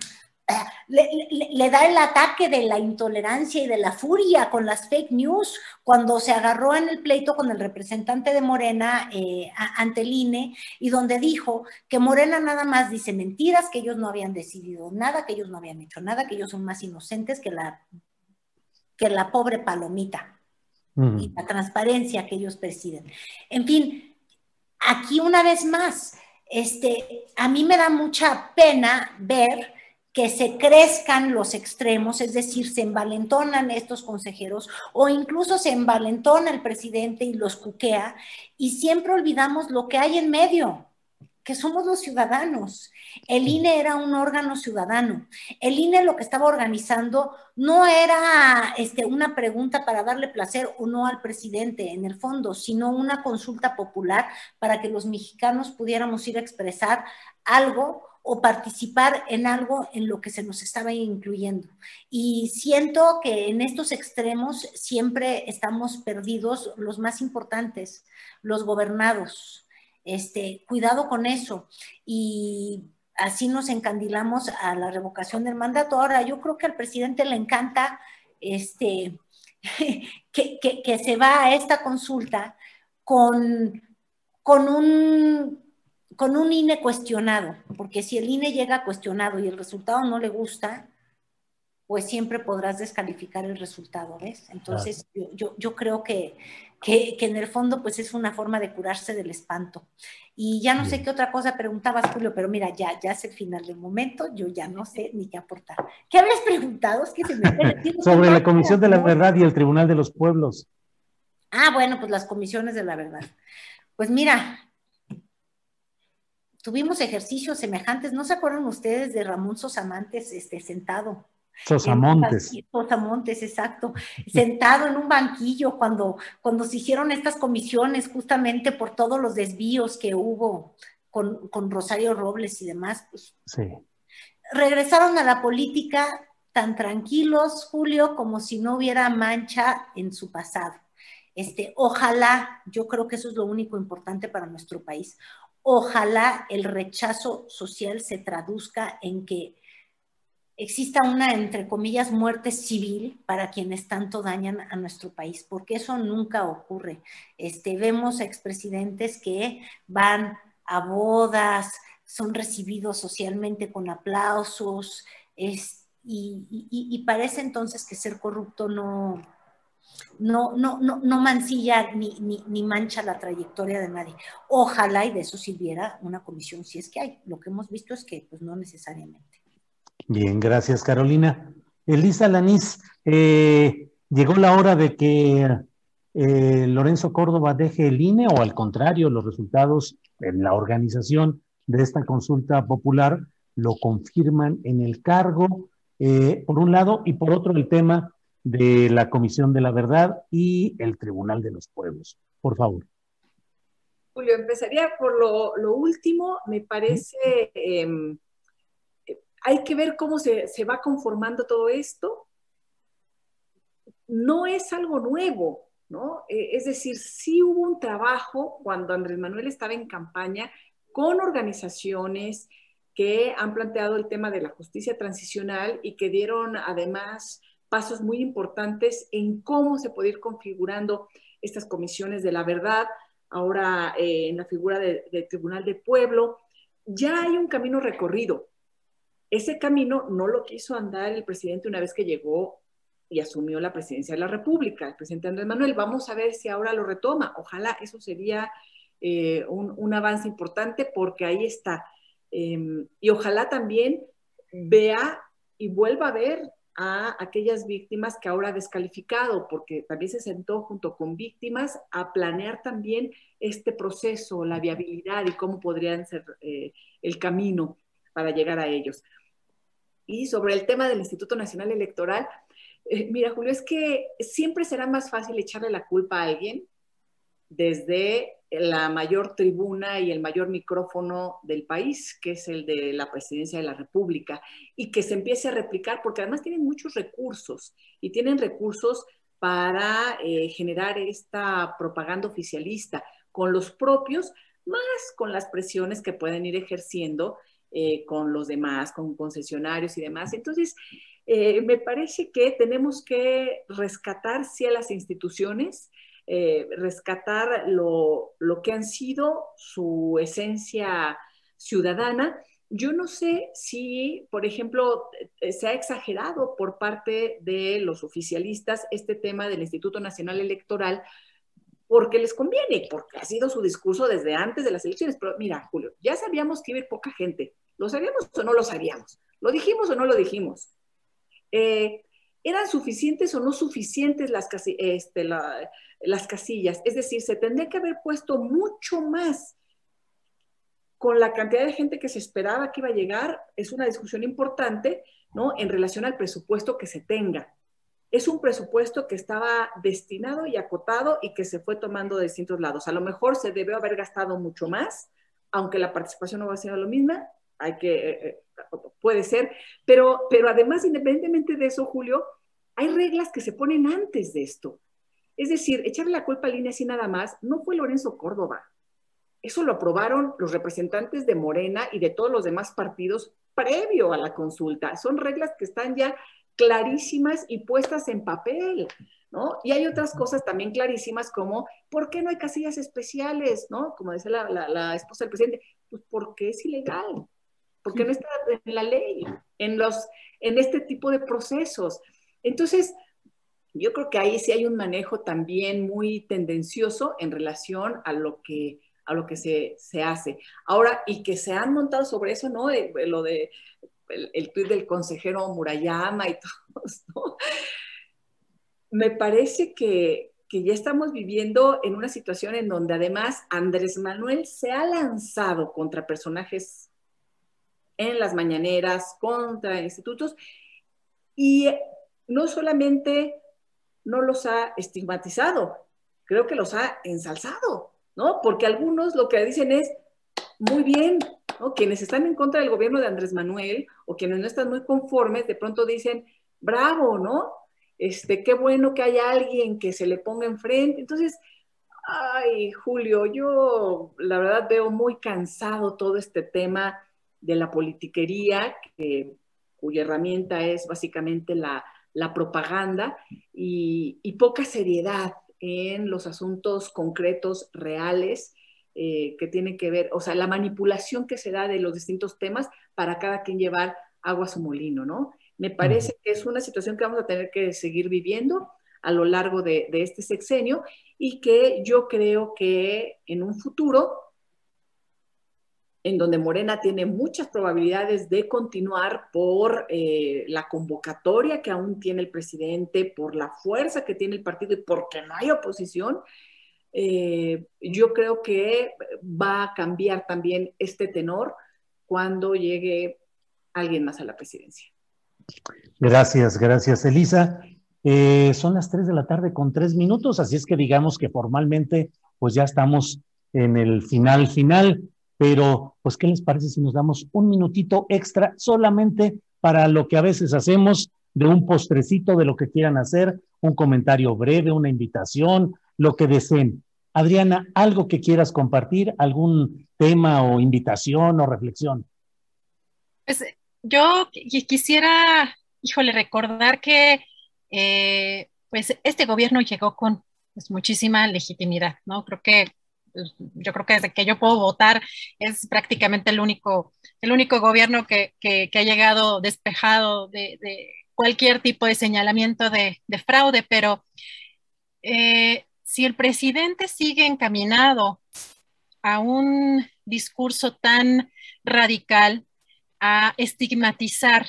le, da el ataque de la intolerancia y de la furia con las fake news cuando se agarró en el pleito con el representante de Morena eh, ante el INE y donde dijo que Morena nada más dice mentiras, que ellos no habían decidido nada, que ellos no habían hecho nada, que ellos son más inocentes que la, que la pobre palomita y la transparencia que ellos presiden. En fin, aquí una vez más, este, a mí me da mucha pena ver que se crezcan los extremos, es decir, se envalentonan estos consejeros o incluso se envalentona el presidente y los cuquea y siempre olvidamos lo que hay en medio, que somos los ciudadanos. El INE era un órgano ciudadano. El INE lo que estaba organizando no era este, una pregunta para darle placer o no al presidente en el fondo, sino una consulta popular para que los mexicanos pudiéramos ir a expresar algo o participar en algo en lo que se nos estaba incluyendo. Y siento que en estos extremos siempre estamos perdidos los más importantes, los gobernados. Este, cuidado con eso. Y así nos encandilamos a la revocación del mandato. Ahora, yo creo que al presidente le encanta este, <laughs> que, que se va a esta consulta con, con un con un INE cuestionado, porque si el INE llega cuestionado y el resultado no le gusta, pues siempre podrás descalificar el resultado, ¿ves? Entonces, yo, yo, creo que, que, en el fondo, pues es una forma de curarse del espanto. Y ya no sé qué otra cosa preguntabas, Julio, pero mira, ya, ya es el final del momento, yo ya no sé ni qué aportar. ¿Qué habías preguntado? Es que se me... Sobre la Comisión de la Verdad y el Tribunal de los Pueblos. Ah, bueno, pues las comisiones de la verdad. Pues mira, tuvimos ejercicios semejantes. ¿No se acuerdan ustedes de Ramón Sosamantes este, sentado? Sosamontes. Sosamontes, exacto. Sentado en un banquillo cuando, cuando se hicieron estas comisiones justamente por todos los desvíos que hubo con, con Rosario Robles y demás, pues Sí. regresaron a la política tan tranquilos, Julio, como si no hubiera mancha en su pasado. Este, ojalá, yo creo que eso es lo único importante para nuestro país. Ojalá el rechazo social se traduzca en que exista una, entre comillas, muerte civil para quienes tanto dañan a nuestro país, porque eso nunca ocurre. Este, vemos expresidentes que van a bodas, son recibidos socialmente con aplausos, y parece entonces que ser corrupto no, no, no, no, no mancilla ni, ni, ni mancha la trayectoria de nadie. Ojalá y de eso sirviera una comisión, si es que hay. Lo que hemos visto es que pues no necesariamente. Bien, gracias Carolina. Elisa Lanís, eh, ¿llegó la hora de que eh, Lorenzo Córdoba deje el INE o al contrario, los resultados en la organización de esta consulta popular lo confirman en el cargo, eh, por un lado, y por otro el tema de la Comisión de la Verdad y el Tribunal de los Pueblos? Por favor. Julio, empezaría por lo, lo último. Me parece, eh, hay que ver cómo se, se, va conformando todo esto. No es algo nuevo, ¿no? Eh, es decir, sí hubo un trabajo cuando Andrés Manuel estaba en campaña con organizaciones que han planteado el tema de la justicia transicional y que dieron además pasos muy importantes en cómo se puede ir configurando estas comisiones de la verdad, ahora eh, en la figura del de Tribunal de Pueblo. Ya hay un camino recorrido. Ese camino no lo quiso andar el presidente una vez que llegó y asumió la presidencia de la República, el presidente Andrés Manuel. Vamos a ver si ahora lo retoma. Ojalá eso sería eh, un, avance importante porque ahí está. Eh, y ojalá también vea y vuelva a ver a aquellas víctimas que ahora ha descalificado, porque también se sentó junto con víctimas a planear también este proceso, la viabilidad y cómo podrían ser eh, el camino para llegar a ellos. Y sobre el tema del Instituto Nacional Electoral, eh, mira, Julio, es que siempre será más fácil echarle la culpa a alguien desde la mayor tribuna y el mayor micrófono del país, que es el de la presidencia de la República, y que se empiece a replicar, porque además tienen muchos recursos y tienen recursos para eh, generar esta propaganda oficialista con los propios, más con las presiones que pueden ir ejerciendo eh, con los demás, con concesionarios y demás. Entonces, eh, me parece que tenemos que rescatar, sí, a las instituciones, eh, rescatar lo, lo, que han sido su esencia ciudadana. Yo no sé si, por ejemplo, se ha exagerado por parte de los oficialistas este tema del Instituto Nacional Electoral porque les conviene, porque ha sido su discurso desde antes de las elecciones. Pero mira, Julio, ya sabíamos que iba a ir poca gente. ¿Lo sabíamos o no lo sabíamos? ¿Lo dijimos o no lo dijimos? Eh, ¿Eran suficientes o no suficientes las, este, la, las casillas? Es decir, se tendría que haber puesto mucho más con la cantidad de gente que se esperaba que iba a llegar. Es una discusión importante, ¿no? En relación al presupuesto que se tenga. Es un presupuesto que estaba destinado y acotado y que se fue tomando de distintos lados. A lo mejor se debió haber gastado mucho más, aunque la participación no va a ser lo misma, hay que, eh, puede ser, pero, pero además, independientemente de eso, Julio, hay reglas que se ponen antes de esto. Es decir, echarle la culpa a línea así nada más, no fue Lorenzo Córdoba. Eso lo aprobaron los representantes de Morena y de todos los demás partidos previo a la consulta. Son reglas que están ya clarísimas y puestas en papel, ¿no? Y hay otras cosas también clarísimas como, ¿por qué no hay casillas especiales, ¿no? Como decía la, la, la esposa del presidente, pues porque es ilegal, porque no está en la ley, en, los, en este tipo de procesos. Entonces, yo creo que ahí sí hay un manejo también muy tendencioso en relación a lo que, a lo que se, se hace. Ahora, y que se han montado sobre eso, ¿no? De, de lo de el, el tuit del consejero Murayama y <laughs> todo, ¿no? Me parece que, que ya estamos viviendo en una situación en donde además Andrés Manuel se ha lanzado contra personajes en las mañaneras, contra institutos, y no solamente no los ha estigmatizado, creo que los ha ensalzado, ¿no? Porque algunos lo que dicen es, muy bien, ¿no? Quienes están en contra del gobierno de Andrés Manuel o quienes no están muy conformes, de pronto dicen, bravo, ¿no? Este, qué bueno que haya alguien que se le ponga enfrente. Entonces, ay, Julio, yo la verdad veo muy cansado todo este tema de la politiquería, que, cuya herramienta es básicamente la, propaganda, y, poca seriedad en los asuntos concretos, reales, eh, que tienen que ver, o sea, la manipulación que se da de los distintos temas para cada quien llevar agua a su molino, ¿no? Me parece que es una situación que vamos a tener que seguir viviendo a lo largo de, este sexenio y que yo creo que en un futuro, en donde Morena tiene muchas probabilidades de continuar por eh, la convocatoria que aún tiene el presidente, por la fuerza que tiene el partido y porque no hay oposición, eh, yo creo que va a cambiar también este tenor cuando llegue alguien más a la presidencia. Gracias, gracias, Elisa. Eh, son las 3 de la tarde con tres minutos, así es que digamos que formalmente pues ya estamos en el final final, pero pues ¿qué les parece si nos damos un minutito extra solamente para lo que a veces hacemos de un postrecito de lo que quieran hacer, un comentario breve, una invitación, lo que deseen. Adriana, algo que quieras compartir, algún tema o invitación o reflexión. Pues yo quisiera, híjole, recordar que eh, pues este gobierno llegó con pues, muchísima legitimidad, ¿no? Creo que yo creo que desde que yo puedo votar es prácticamente el único, el único gobierno que, ha llegado despejado de, cualquier tipo de señalamiento de, fraude, pero eh, si el presidente sigue encaminado a un discurso tan radical, a estigmatizar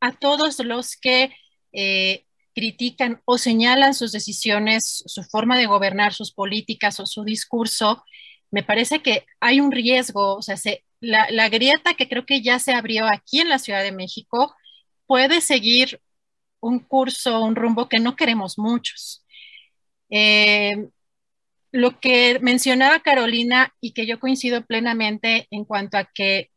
a todos los que eh, critican o señalan sus decisiones, su forma de gobernar, sus políticas o su discurso, me parece que hay un riesgo, o sea, la, grieta que creo que ya se abrió aquí en la Ciudad de México puede seguir un curso, un rumbo que no queremos muchos. Eh, lo que mencionaba Carolina y que yo coincido plenamente en cuanto a que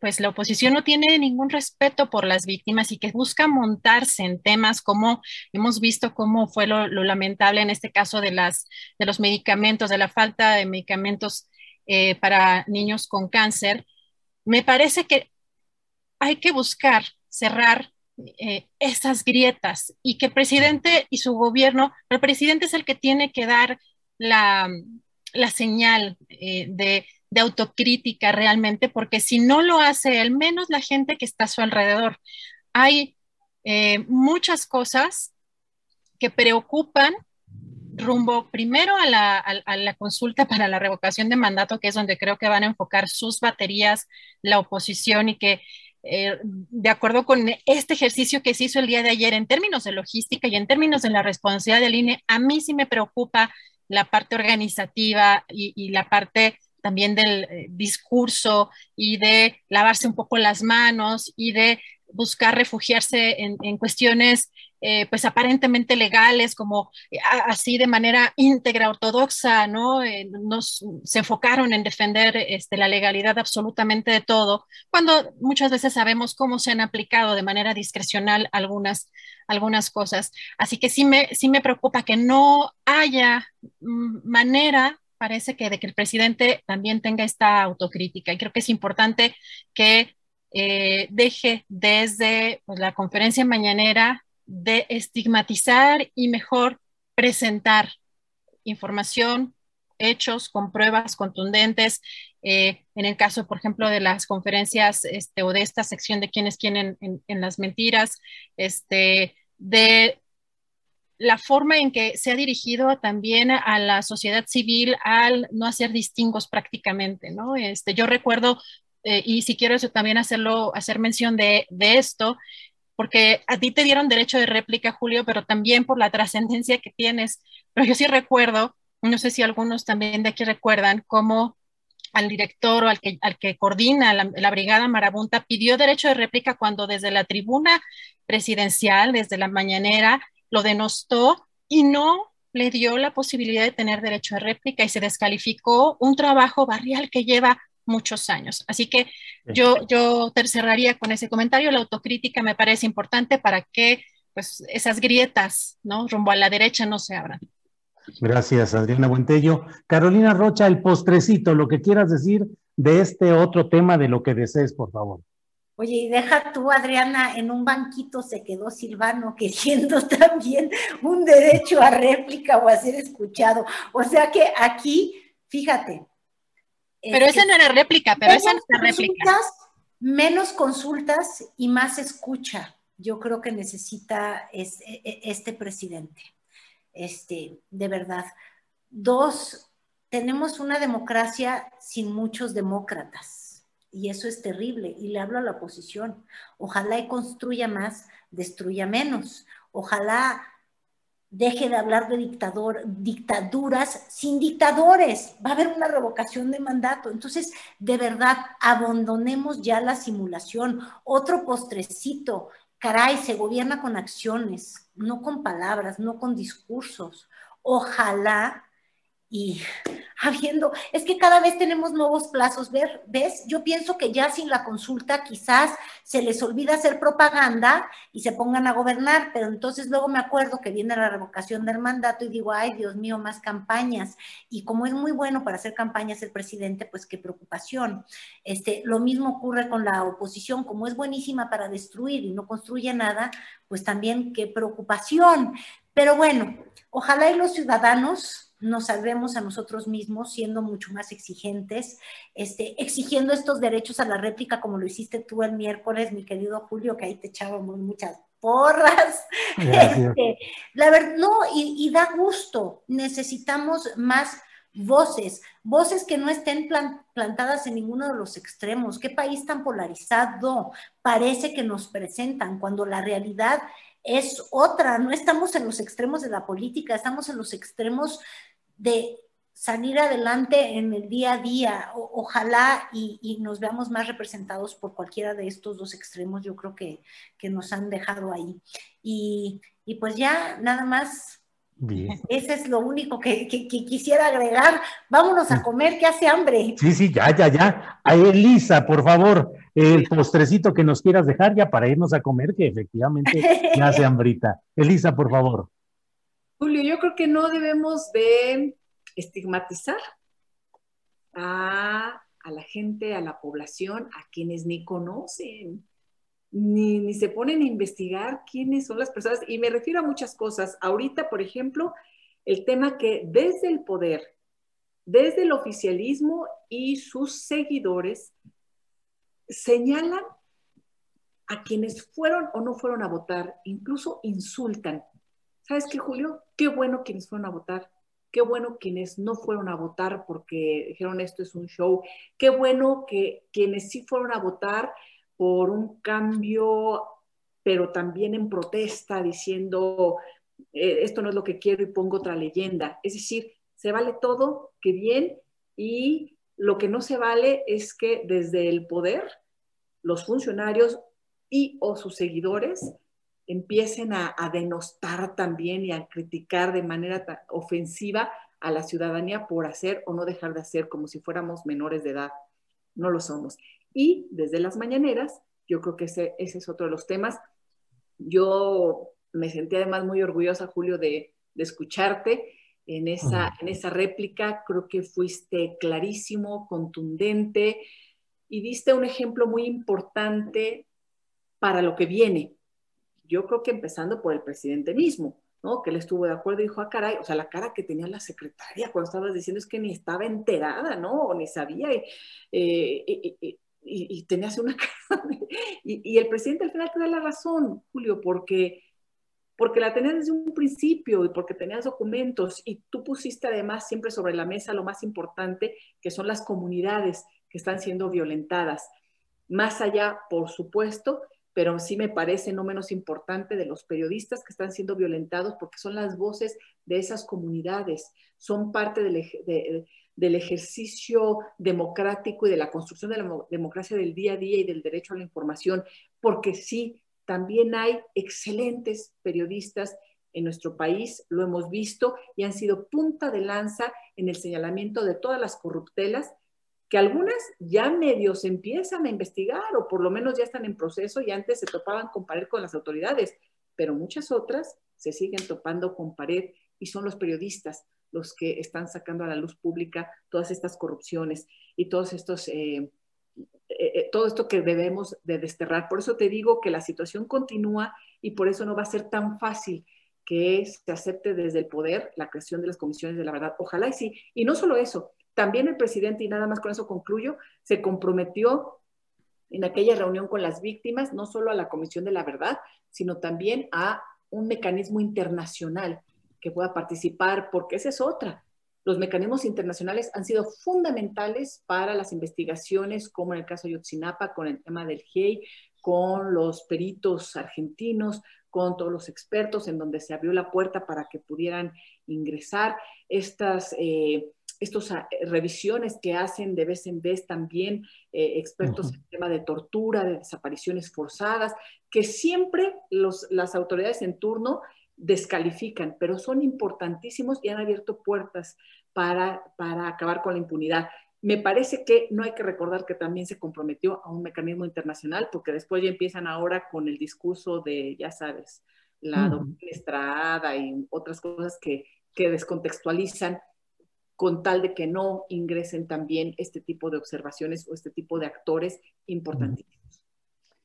pues la oposición no tiene ningún respeto por las víctimas y que busca montarse en temas como hemos visto cómo fue lo, lamentable en este caso de, las, de los medicamentos, de la falta de medicamentos eh, para niños con cáncer, me parece que hay que buscar cerrar eh, esas grietas y que el presidente y su gobierno, el presidente es el que tiene que dar la, señal de de autocrítica realmente, porque si no lo hace él, menos la gente que está a su alrededor. Hay eh, muchas cosas que preocupan rumbo primero a la, consulta para la revocación de mandato, que es donde creo que van a enfocar sus baterías la oposición y que eh, de acuerdo con este ejercicio que se hizo el día de ayer en términos de logística y en términos de la responsabilidad del INE, a mí sí me preocupa la parte organizativa y la parte también del eh, discurso y de lavarse un poco las manos y de buscar refugiarse en, cuestiones eh, pues aparentemente legales, como eh, así de manera íntegra, ortodoxa, ¿no? nos, se enfocaron en defender este, la legalidad absolutamente de todo, cuando muchas veces sabemos cómo se han aplicado de manera discrecional algunas, algunas cosas. Así que sí me, sí me preocupa que no haya manera parece que de que el presidente también tenga esta autocrítica y creo que es importante que eh, deje desde pues, la conferencia mañanera de estigmatizar y mejor presentar información, hechos con pruebas contundentes. Eh, en el caso, por ejemplo, de las conferencias este, o de esta sección de quienes quieren en, en, las mentiras, este, de la forma en que se ha dirigido también a la sociedad civil al no hacer distingos prácticamente, ¿no? Este, yo recuerdo, eh, y si quiero eso, también hacerlo, hacer mención de, esto, porque a ti te dieron derecho de réplica, Julio, pero también por la trascendencia que tienes. Pero yo sí recuerdo, no sé si algunos también de aquí recuerdan, cómo al director o al que, al que coordina la, Brigada Marabunta pidió derecho de réplica cuando desde la tribuna presidencial, desde la mañanera, lo denostó y no le dio la posibilidad de tener derecho de réplica y se descalificó un trabajo barrial que lleva muchos años. Así que yo, yo cerraría con ese comentario. La autocrítica me parece importante para que pues, esas grietas ¿no? rumbo a la derecha no se abran. Gracias, Adriana Buentello. Carolina Rocha, el postrecito, lo que quieras decir de este otro tema, de lo que desees, por favor. Oye, y deja tú, Adriana, en un banquito se quedó Silvano queriendo <laughs> también un derecho a réplica o a ser escuchado. O sea que aquí, fíjate. Pero esa no era réplica, pero esa no era réplica. Menos consultas y más escucha. Yo creo que necesita e, e, este presidente este, de verdad. Dos, tenemos una democracia sin muchos demócratas y eso es terrible y le hablo a la oposición. Ojalá y construya más, destruya menos. Ojalá deje de hablar de dictador, dictaduras sin dictadores. Va a haber una revocación de mandato. Entonces, de verdad, abandonemos ya la simulación. Otro postrecito caray, se gobierna con acciones, no con palabras, no con discursos. Ojalá y <laughs> habiendo, es que cada vez tenemos nuevos plazos, ¿ves? Yo pienso que ya sin la consulta quizás se les olvida hacer propaganda y se pongan a gobernar, pero entonces luego me acuerdo que viene la revocación del mandato y digo, ay, Dios mío, más campañas. Y como es muy bueno para hacer campañas el presidente, pues qué preocupación. Este, lo mismo ocurre con la oposición, como es buenísima para destruir y no construye nada, pues también qué preocupación. Pero bueno, ojalá y los ciudadanos nos salvemos a nosotros mismos siendo mucho más exigentes, este, exigiendo estos derechos a la réplica como lo hiciste tú el miércoles, mi querido Julio, que ahí te echábamos muchas porras. Este, la verdad, no, y, da gusto, necesitamos más voces, voces que no estén plantadas en ninguno de los extremos. Qué país tan polarizado parece que nos presentan cuando la realidad es otra, no estamos en los extremos de la política, estamos en los extremos de salir adelante en el día a día. ojalá y, nos veamos más representados por cualquiera de estos dos extremos, yo creo que, nos han dejado ahí. Y, pues ya nada más. Bien. Ese es lo único que, quisiera agregar. Vámonos a comer, que hace hambre. Sí, sí, ya, ya, ya. A Elisa, por favor, el postrecito que nos quieras dejar ya para irnos a comer, que efectivamente <laughs> ya hace hambrita. Elisa, por favor. Julio, yo creo que no debemos de estigmatizar a, la gente, a la población, a quienes ni conocen, ni, se ponen a investigar quiénes son las personas. Y me refiero a muchas cosas. Ahorita, por ejemplo, el tema que desde el poder, desde el oficialismo y sus seguidores, señalan a quienes fueron o no fueron a votar, incluso insultan. ¿Sabes qué, Julio? Qué bueno quienes fueron a votar. Qué bueno quienes no fueron a votar porque dijeron esto es un show. Qué bueno que quienes sí fueron a votar por un cambio, pero también en protesta, diciendo eh, esto no es lo que quiero y pongo otra leyenda. Es decir, se vale todo, qué bien, y lo que no se vale es que desde el poder los funcionarios y o sus seguidores empiecen a, denostar también y a criticar de manera ofensiva a la ciudadanía por hacer o no dejar de hacer como si fuéramos menores de edad. No lo somos. Y desde las mañaneras, yo creo que ese, es otro de los temas. Yo me sentí además muy orgullosa, Julio, de, escucharte en esa, en esa réplica. Creo que fuiste clarísimo, contundente y diste un ejemplo muy importante para lo que viene, yo creo que empezando por el presidente mismo, ¿no? Que él estuvo de acuerdo y dijo, ah, caray, o sea, la cara que tenía la secretaria cuando estabas diciendo es que ni estaba enterada, ¿no? O ni sabía, y, eh, y, tenías una <laughs> cara. y, el presidente al final te da la razón, Julio, porque porque la tenías desde un principio y porque tenías documentos y tú pusiste además siempre sobre la mesa lo más importante, que son las comunidades que están siendo violentadas. Más allá, por supuesto, pero sí me parece no menos importante de los periodistas que están siendo violentados porque son las voces de esas comunidades, son parte del, ejercicio democrático y de la construcción de la democracia del día a día y del derecho a la información, porque sí, también hay excelentes periodistas en nuestro país, lo hemos visto, y han sido punta de lanza en el señalamiento de todas las corruptelas que algunas ya medios empiezan a investigar o por lo menos ya están en proceso y antes se topaban con pared con las autoridades, pero muchas otras se siguen topando con pared y son los periodistas los que están sacando a la luz pública todas estas corrupciones y todos estos... Eh, eh, eh, todo esto que debemos de desterrar. Por eso te digo que la situación continúa y por eso no va a ser tan fácil que se acepte desde el poder la creación de las comisiones de la verdad. Ojalá y sí. Y no solo eso, también el presidente, y nada más con eso concluyo, se comprometió en aquella reunión con las víctimas, no solo a la Comisión de la Verdad, sino también a un mecanismo internacional que pueda participar, porque esa es otra. Los mecanismos internacionales han sido fundamentales para las investigaciones, como en el caso de Yotzinapa, con el tema del GEI, con los peritos argentinos, con todos los expertos, en donde se abrió la puerta para que pudieran ingresar. Estas eh, estas ah, revisiones que hacen de vez en vez también eh, expertos en el tema de tortura, de desapariciones forzadas, que siempre las autoridades en turno descalifican, pero son importantísimos y han abierto puertas para, para acabar con la impunidad. Me parece que no hay que recordar que también se comprometió a un mecanismo internacional, porque después ya empiezan ahora con el discurso de, ya sabes, la doctrina Estrada y otras cosas que, que descontextualizan con tal de que no ingresen también este tipo de observaciones o este tipo de actores importantísimos.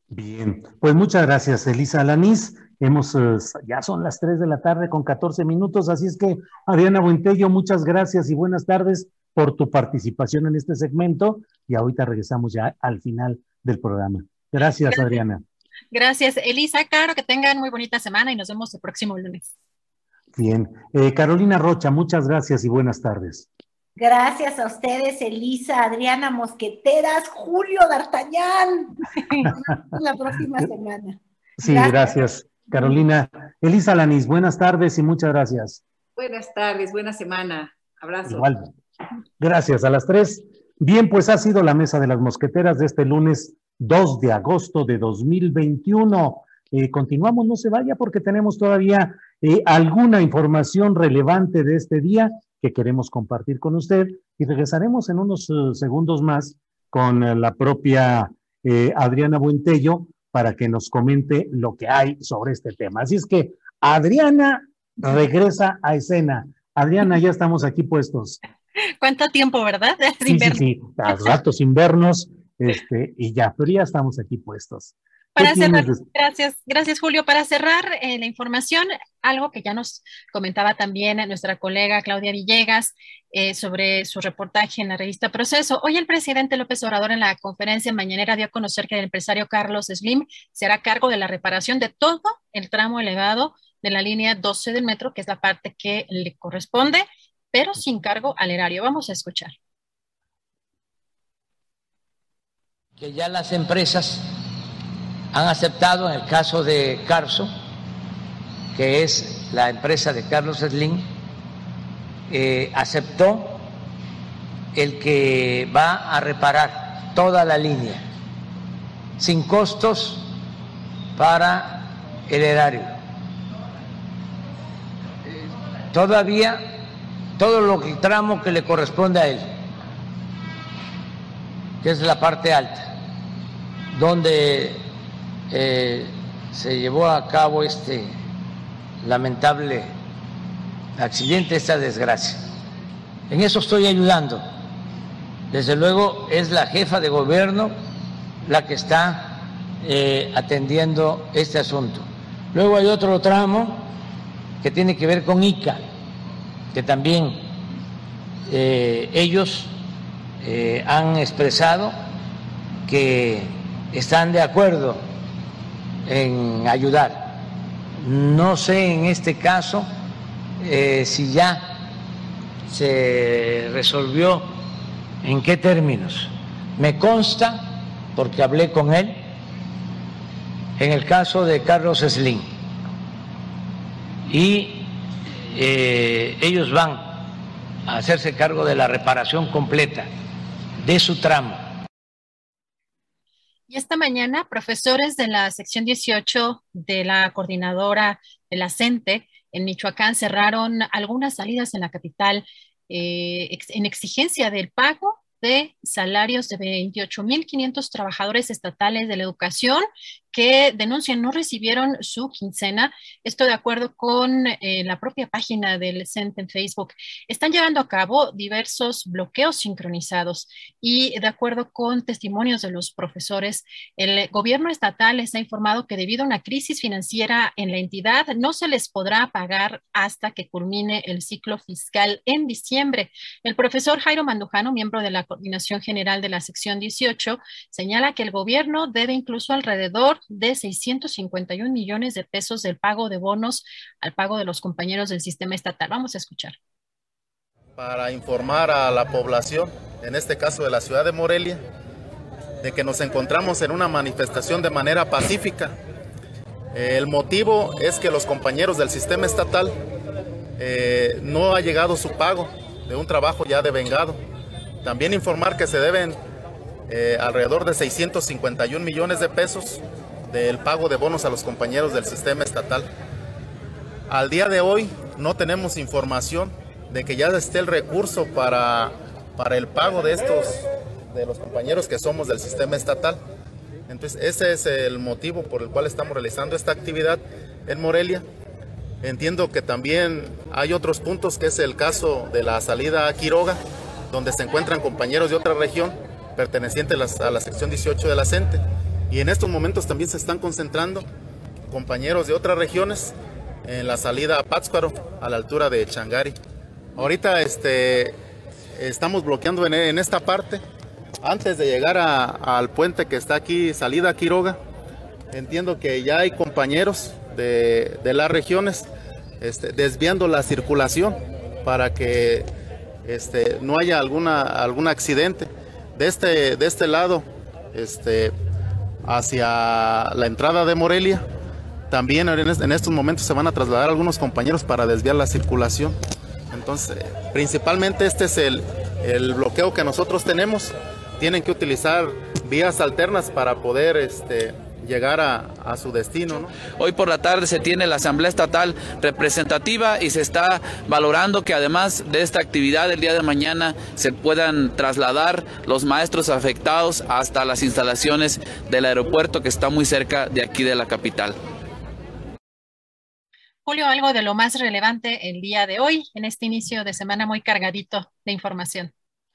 Bien, pues muchas gracias, Elisa Alaniz. Hemos, eh, ya son las 3 de la tarde con 14 minutos, así es que Adriana Buentello, muchas gracias y buenas tardes por tu participación en este segmento y ahorita regresamos ya al final del programa. Gracias, Adriana. Gracias, Elisa. Claro, que tengan muy bonita semana y nos vemos el próximo lunes. Bien. Eh, Carolina Rocha, muchas gracias y buenas tardes. Gracias a ustedes, Elisa, Adriana Mosqueteras, Julio D'Artagnan. <laughs> la próxima semana. Sí, gracias. Carolina. Elisa Lanis, buenas tardes y muchas gracias. Buenas tardes, buena semana. Abrazo. Igual. Gracias a las tres. Bien, pues ha sido la mesa de las mosqueteras de este lunes 2 de agosto de 2021. Eh, continuamos, no se vaya porque tenemos todavía eh, alguna información relevante de este día que queremos compartir con usted y regresaremos en unos eh, segundos más con la propia Adriana Buentello para que nos comente lo que hay sobre este tema. Así es que Adriana regresa a escena. Adriana, ya estamos aquí puestos. ¿Cuánto tiempo, verdad? <laughs> sí, sí, sí, a ratos invernos, este, y ya, pero ya estamos aquí puestos. Para cerrar, gracias, gracias Julio. Para cerrar eh, la información, algo que ya nos comentaba también nuestra colega Claudia Villegas eh, sobre su reportaje en la revista Proceso. Hoy el presidente López Obrador en la conferencia mañanera dio a conocer que el empresario Carlos Slim será cargo de la reparación de todo el tramo elevado de la línea 12 del metro, que es la parte que le corresponde, pero sin cargo al erario. Vamos a escuchar. Que ya las empresas han aceptado en el caso de Carso, que es la empresa de Carlos Slim, eh, aceptó el que va a reparar toda la línea sin costos para el erario. Todavía todo lo que tramo que le corresponde a él, que es la parte alta, donde eh, se llevó a cabo este lamentable accidente, esta desgracia. En eso estoy ayudando. Desde luego es la jefa de gobierno la que está eh, atendiendo este asunto. Luego hay otro tramo que tiene que ver con ICA, que también eh, ellos han expresado que están de acuerdo en ayudar. No sé en este caso eh, si ya se resolvió en qué términos. Me consta, porque hablé con él, en el caso de Carlos Slim. Y eh, ellos van a hacerse cargo de la reparación completa de su tramo y esta mañana, profesores de la sección 18 de la coordinadora de la CENTE en Michoacán cerraron algunas salidas en la capital eh, en exigencia del pago de salarios de 28.500 trabajadores estatales de la educación que denuncian no recibieron su quincena. Esto de acuerdo con eh, la propia página del CENTE en Facebook. Están llevando a cabo diversos bloqueos sincronizados y de acuerdo con testimonios de los profesores, el gobierno estatal les ha informado que debido a una crisis financiera en la entidad no se les podrá pagar hasta que culmine el ciclo fiscal en diciembre. El profesor Jairo Mandujano, miembro de la Coordinación General de la sección 18, señala que el gobierno debe incluso alrededor de 651 millones de pesos del pago de bonos al pago de los compañeros del sistema estatal. Vamos a escuchar. Para informar a la población, en este caso de la ciudad de Morelia, de que nos encontramos en una manifestación de manera pacífica. El motivo es que los compañeros del sistema estatal eh, no ha llegado su pago de un trabajo ya devengado. También informar que se deben eh, alrededor de 651 millones de pesos del pago de bonos a los compañeros del sistema estatal. Al día de hoy no tenemos información de que ya esté el recurso para, para el pago de estos, de los compañeros que somos del sistema estatal. Entonces, ese es el motivo por el cual estamos realizando esta actividad en Morelia. Entiendo que también hay otros puntos, que es el caso de la salida a Quiroga, donde se encuentran compañeros de otra región pertenecientes a la sección 18 de la CENTE. Y en estos momentos también se están concentrando compañeros de otras regiones en la salida a Pátzcuaro, a la altura de Changari. Ahorita este, estamos bloqueando en, esta parte. Antes de llegar al puente que está aquí, salida a Quiroga, entiendo que ya hay compañeros de, las regiones este, desviando la circulación para que este, no haya alguna, algún accidente. De este, de este lado, este, hacia la entrada de Morelia. También en estos momentos se van a trasladar algunos compañeros para desviar la circulación. Entonces, principalmente este es el, bloqueo que nosotros tenemos. Tienen que utilizar vías alternas para poder este, llegar a, su destino. Hoy por la tarde se tiene la Asamblea Estatal representativa y se está valorando que además de esta actividad el día de mañana se puedan trasladar los maestros afectados hasta las instalaciones del aeropuerto que está muy cerca de aquí de la capital. Julio, algo de lo más relevante el día de hoy, en este inicio de semana muy cargadito de información.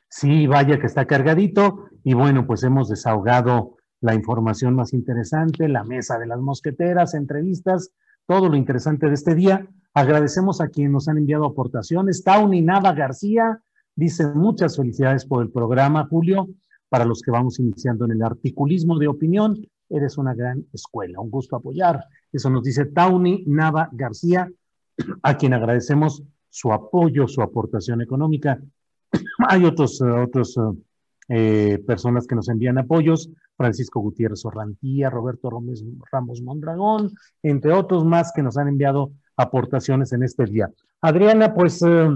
Sí, vaya que está cargadito y bueno, pues hemos desahogado la información más interesante, la mesa de las mosqueteras, entrevistas, todo lo interesante de este día. Agradecemos a quienes nos han enviado aportaciones. Tauni Nava García dice muchas felicidades por el programa, Julio. Para los que vamos iniciando en el articulismo de opinión, eres una gran escuela. Un gusto apoyar. Eso nos dice Tauni Nava García, <clears throat> a quien agradecemos su apoyo, su aportación económica. <clears throat> Hay otros, otros eh, personas que nos envían apoyos, Francisco Gutiérrez Orrantía, Roberto Ramos Mondragón, entre otros más que nos han enviado aportaciones en este día. Adriana, pues eh,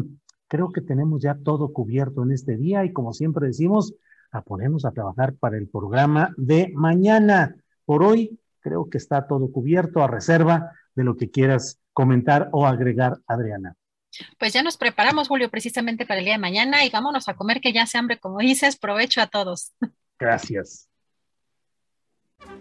creo que tenemos ya todo cubierto en este día y como siempre decimos, a ponernos a trabajar para el programa de mañana. Por hoy creo que está todo cubierto a reserva de lo que quieras comentar o agregar, Adriana. Pues ya nos preparamos, Julio, precisamente para el día de mañana y vámonos a comer que ya se hambre, como dices. Provecho a todos. Gracias.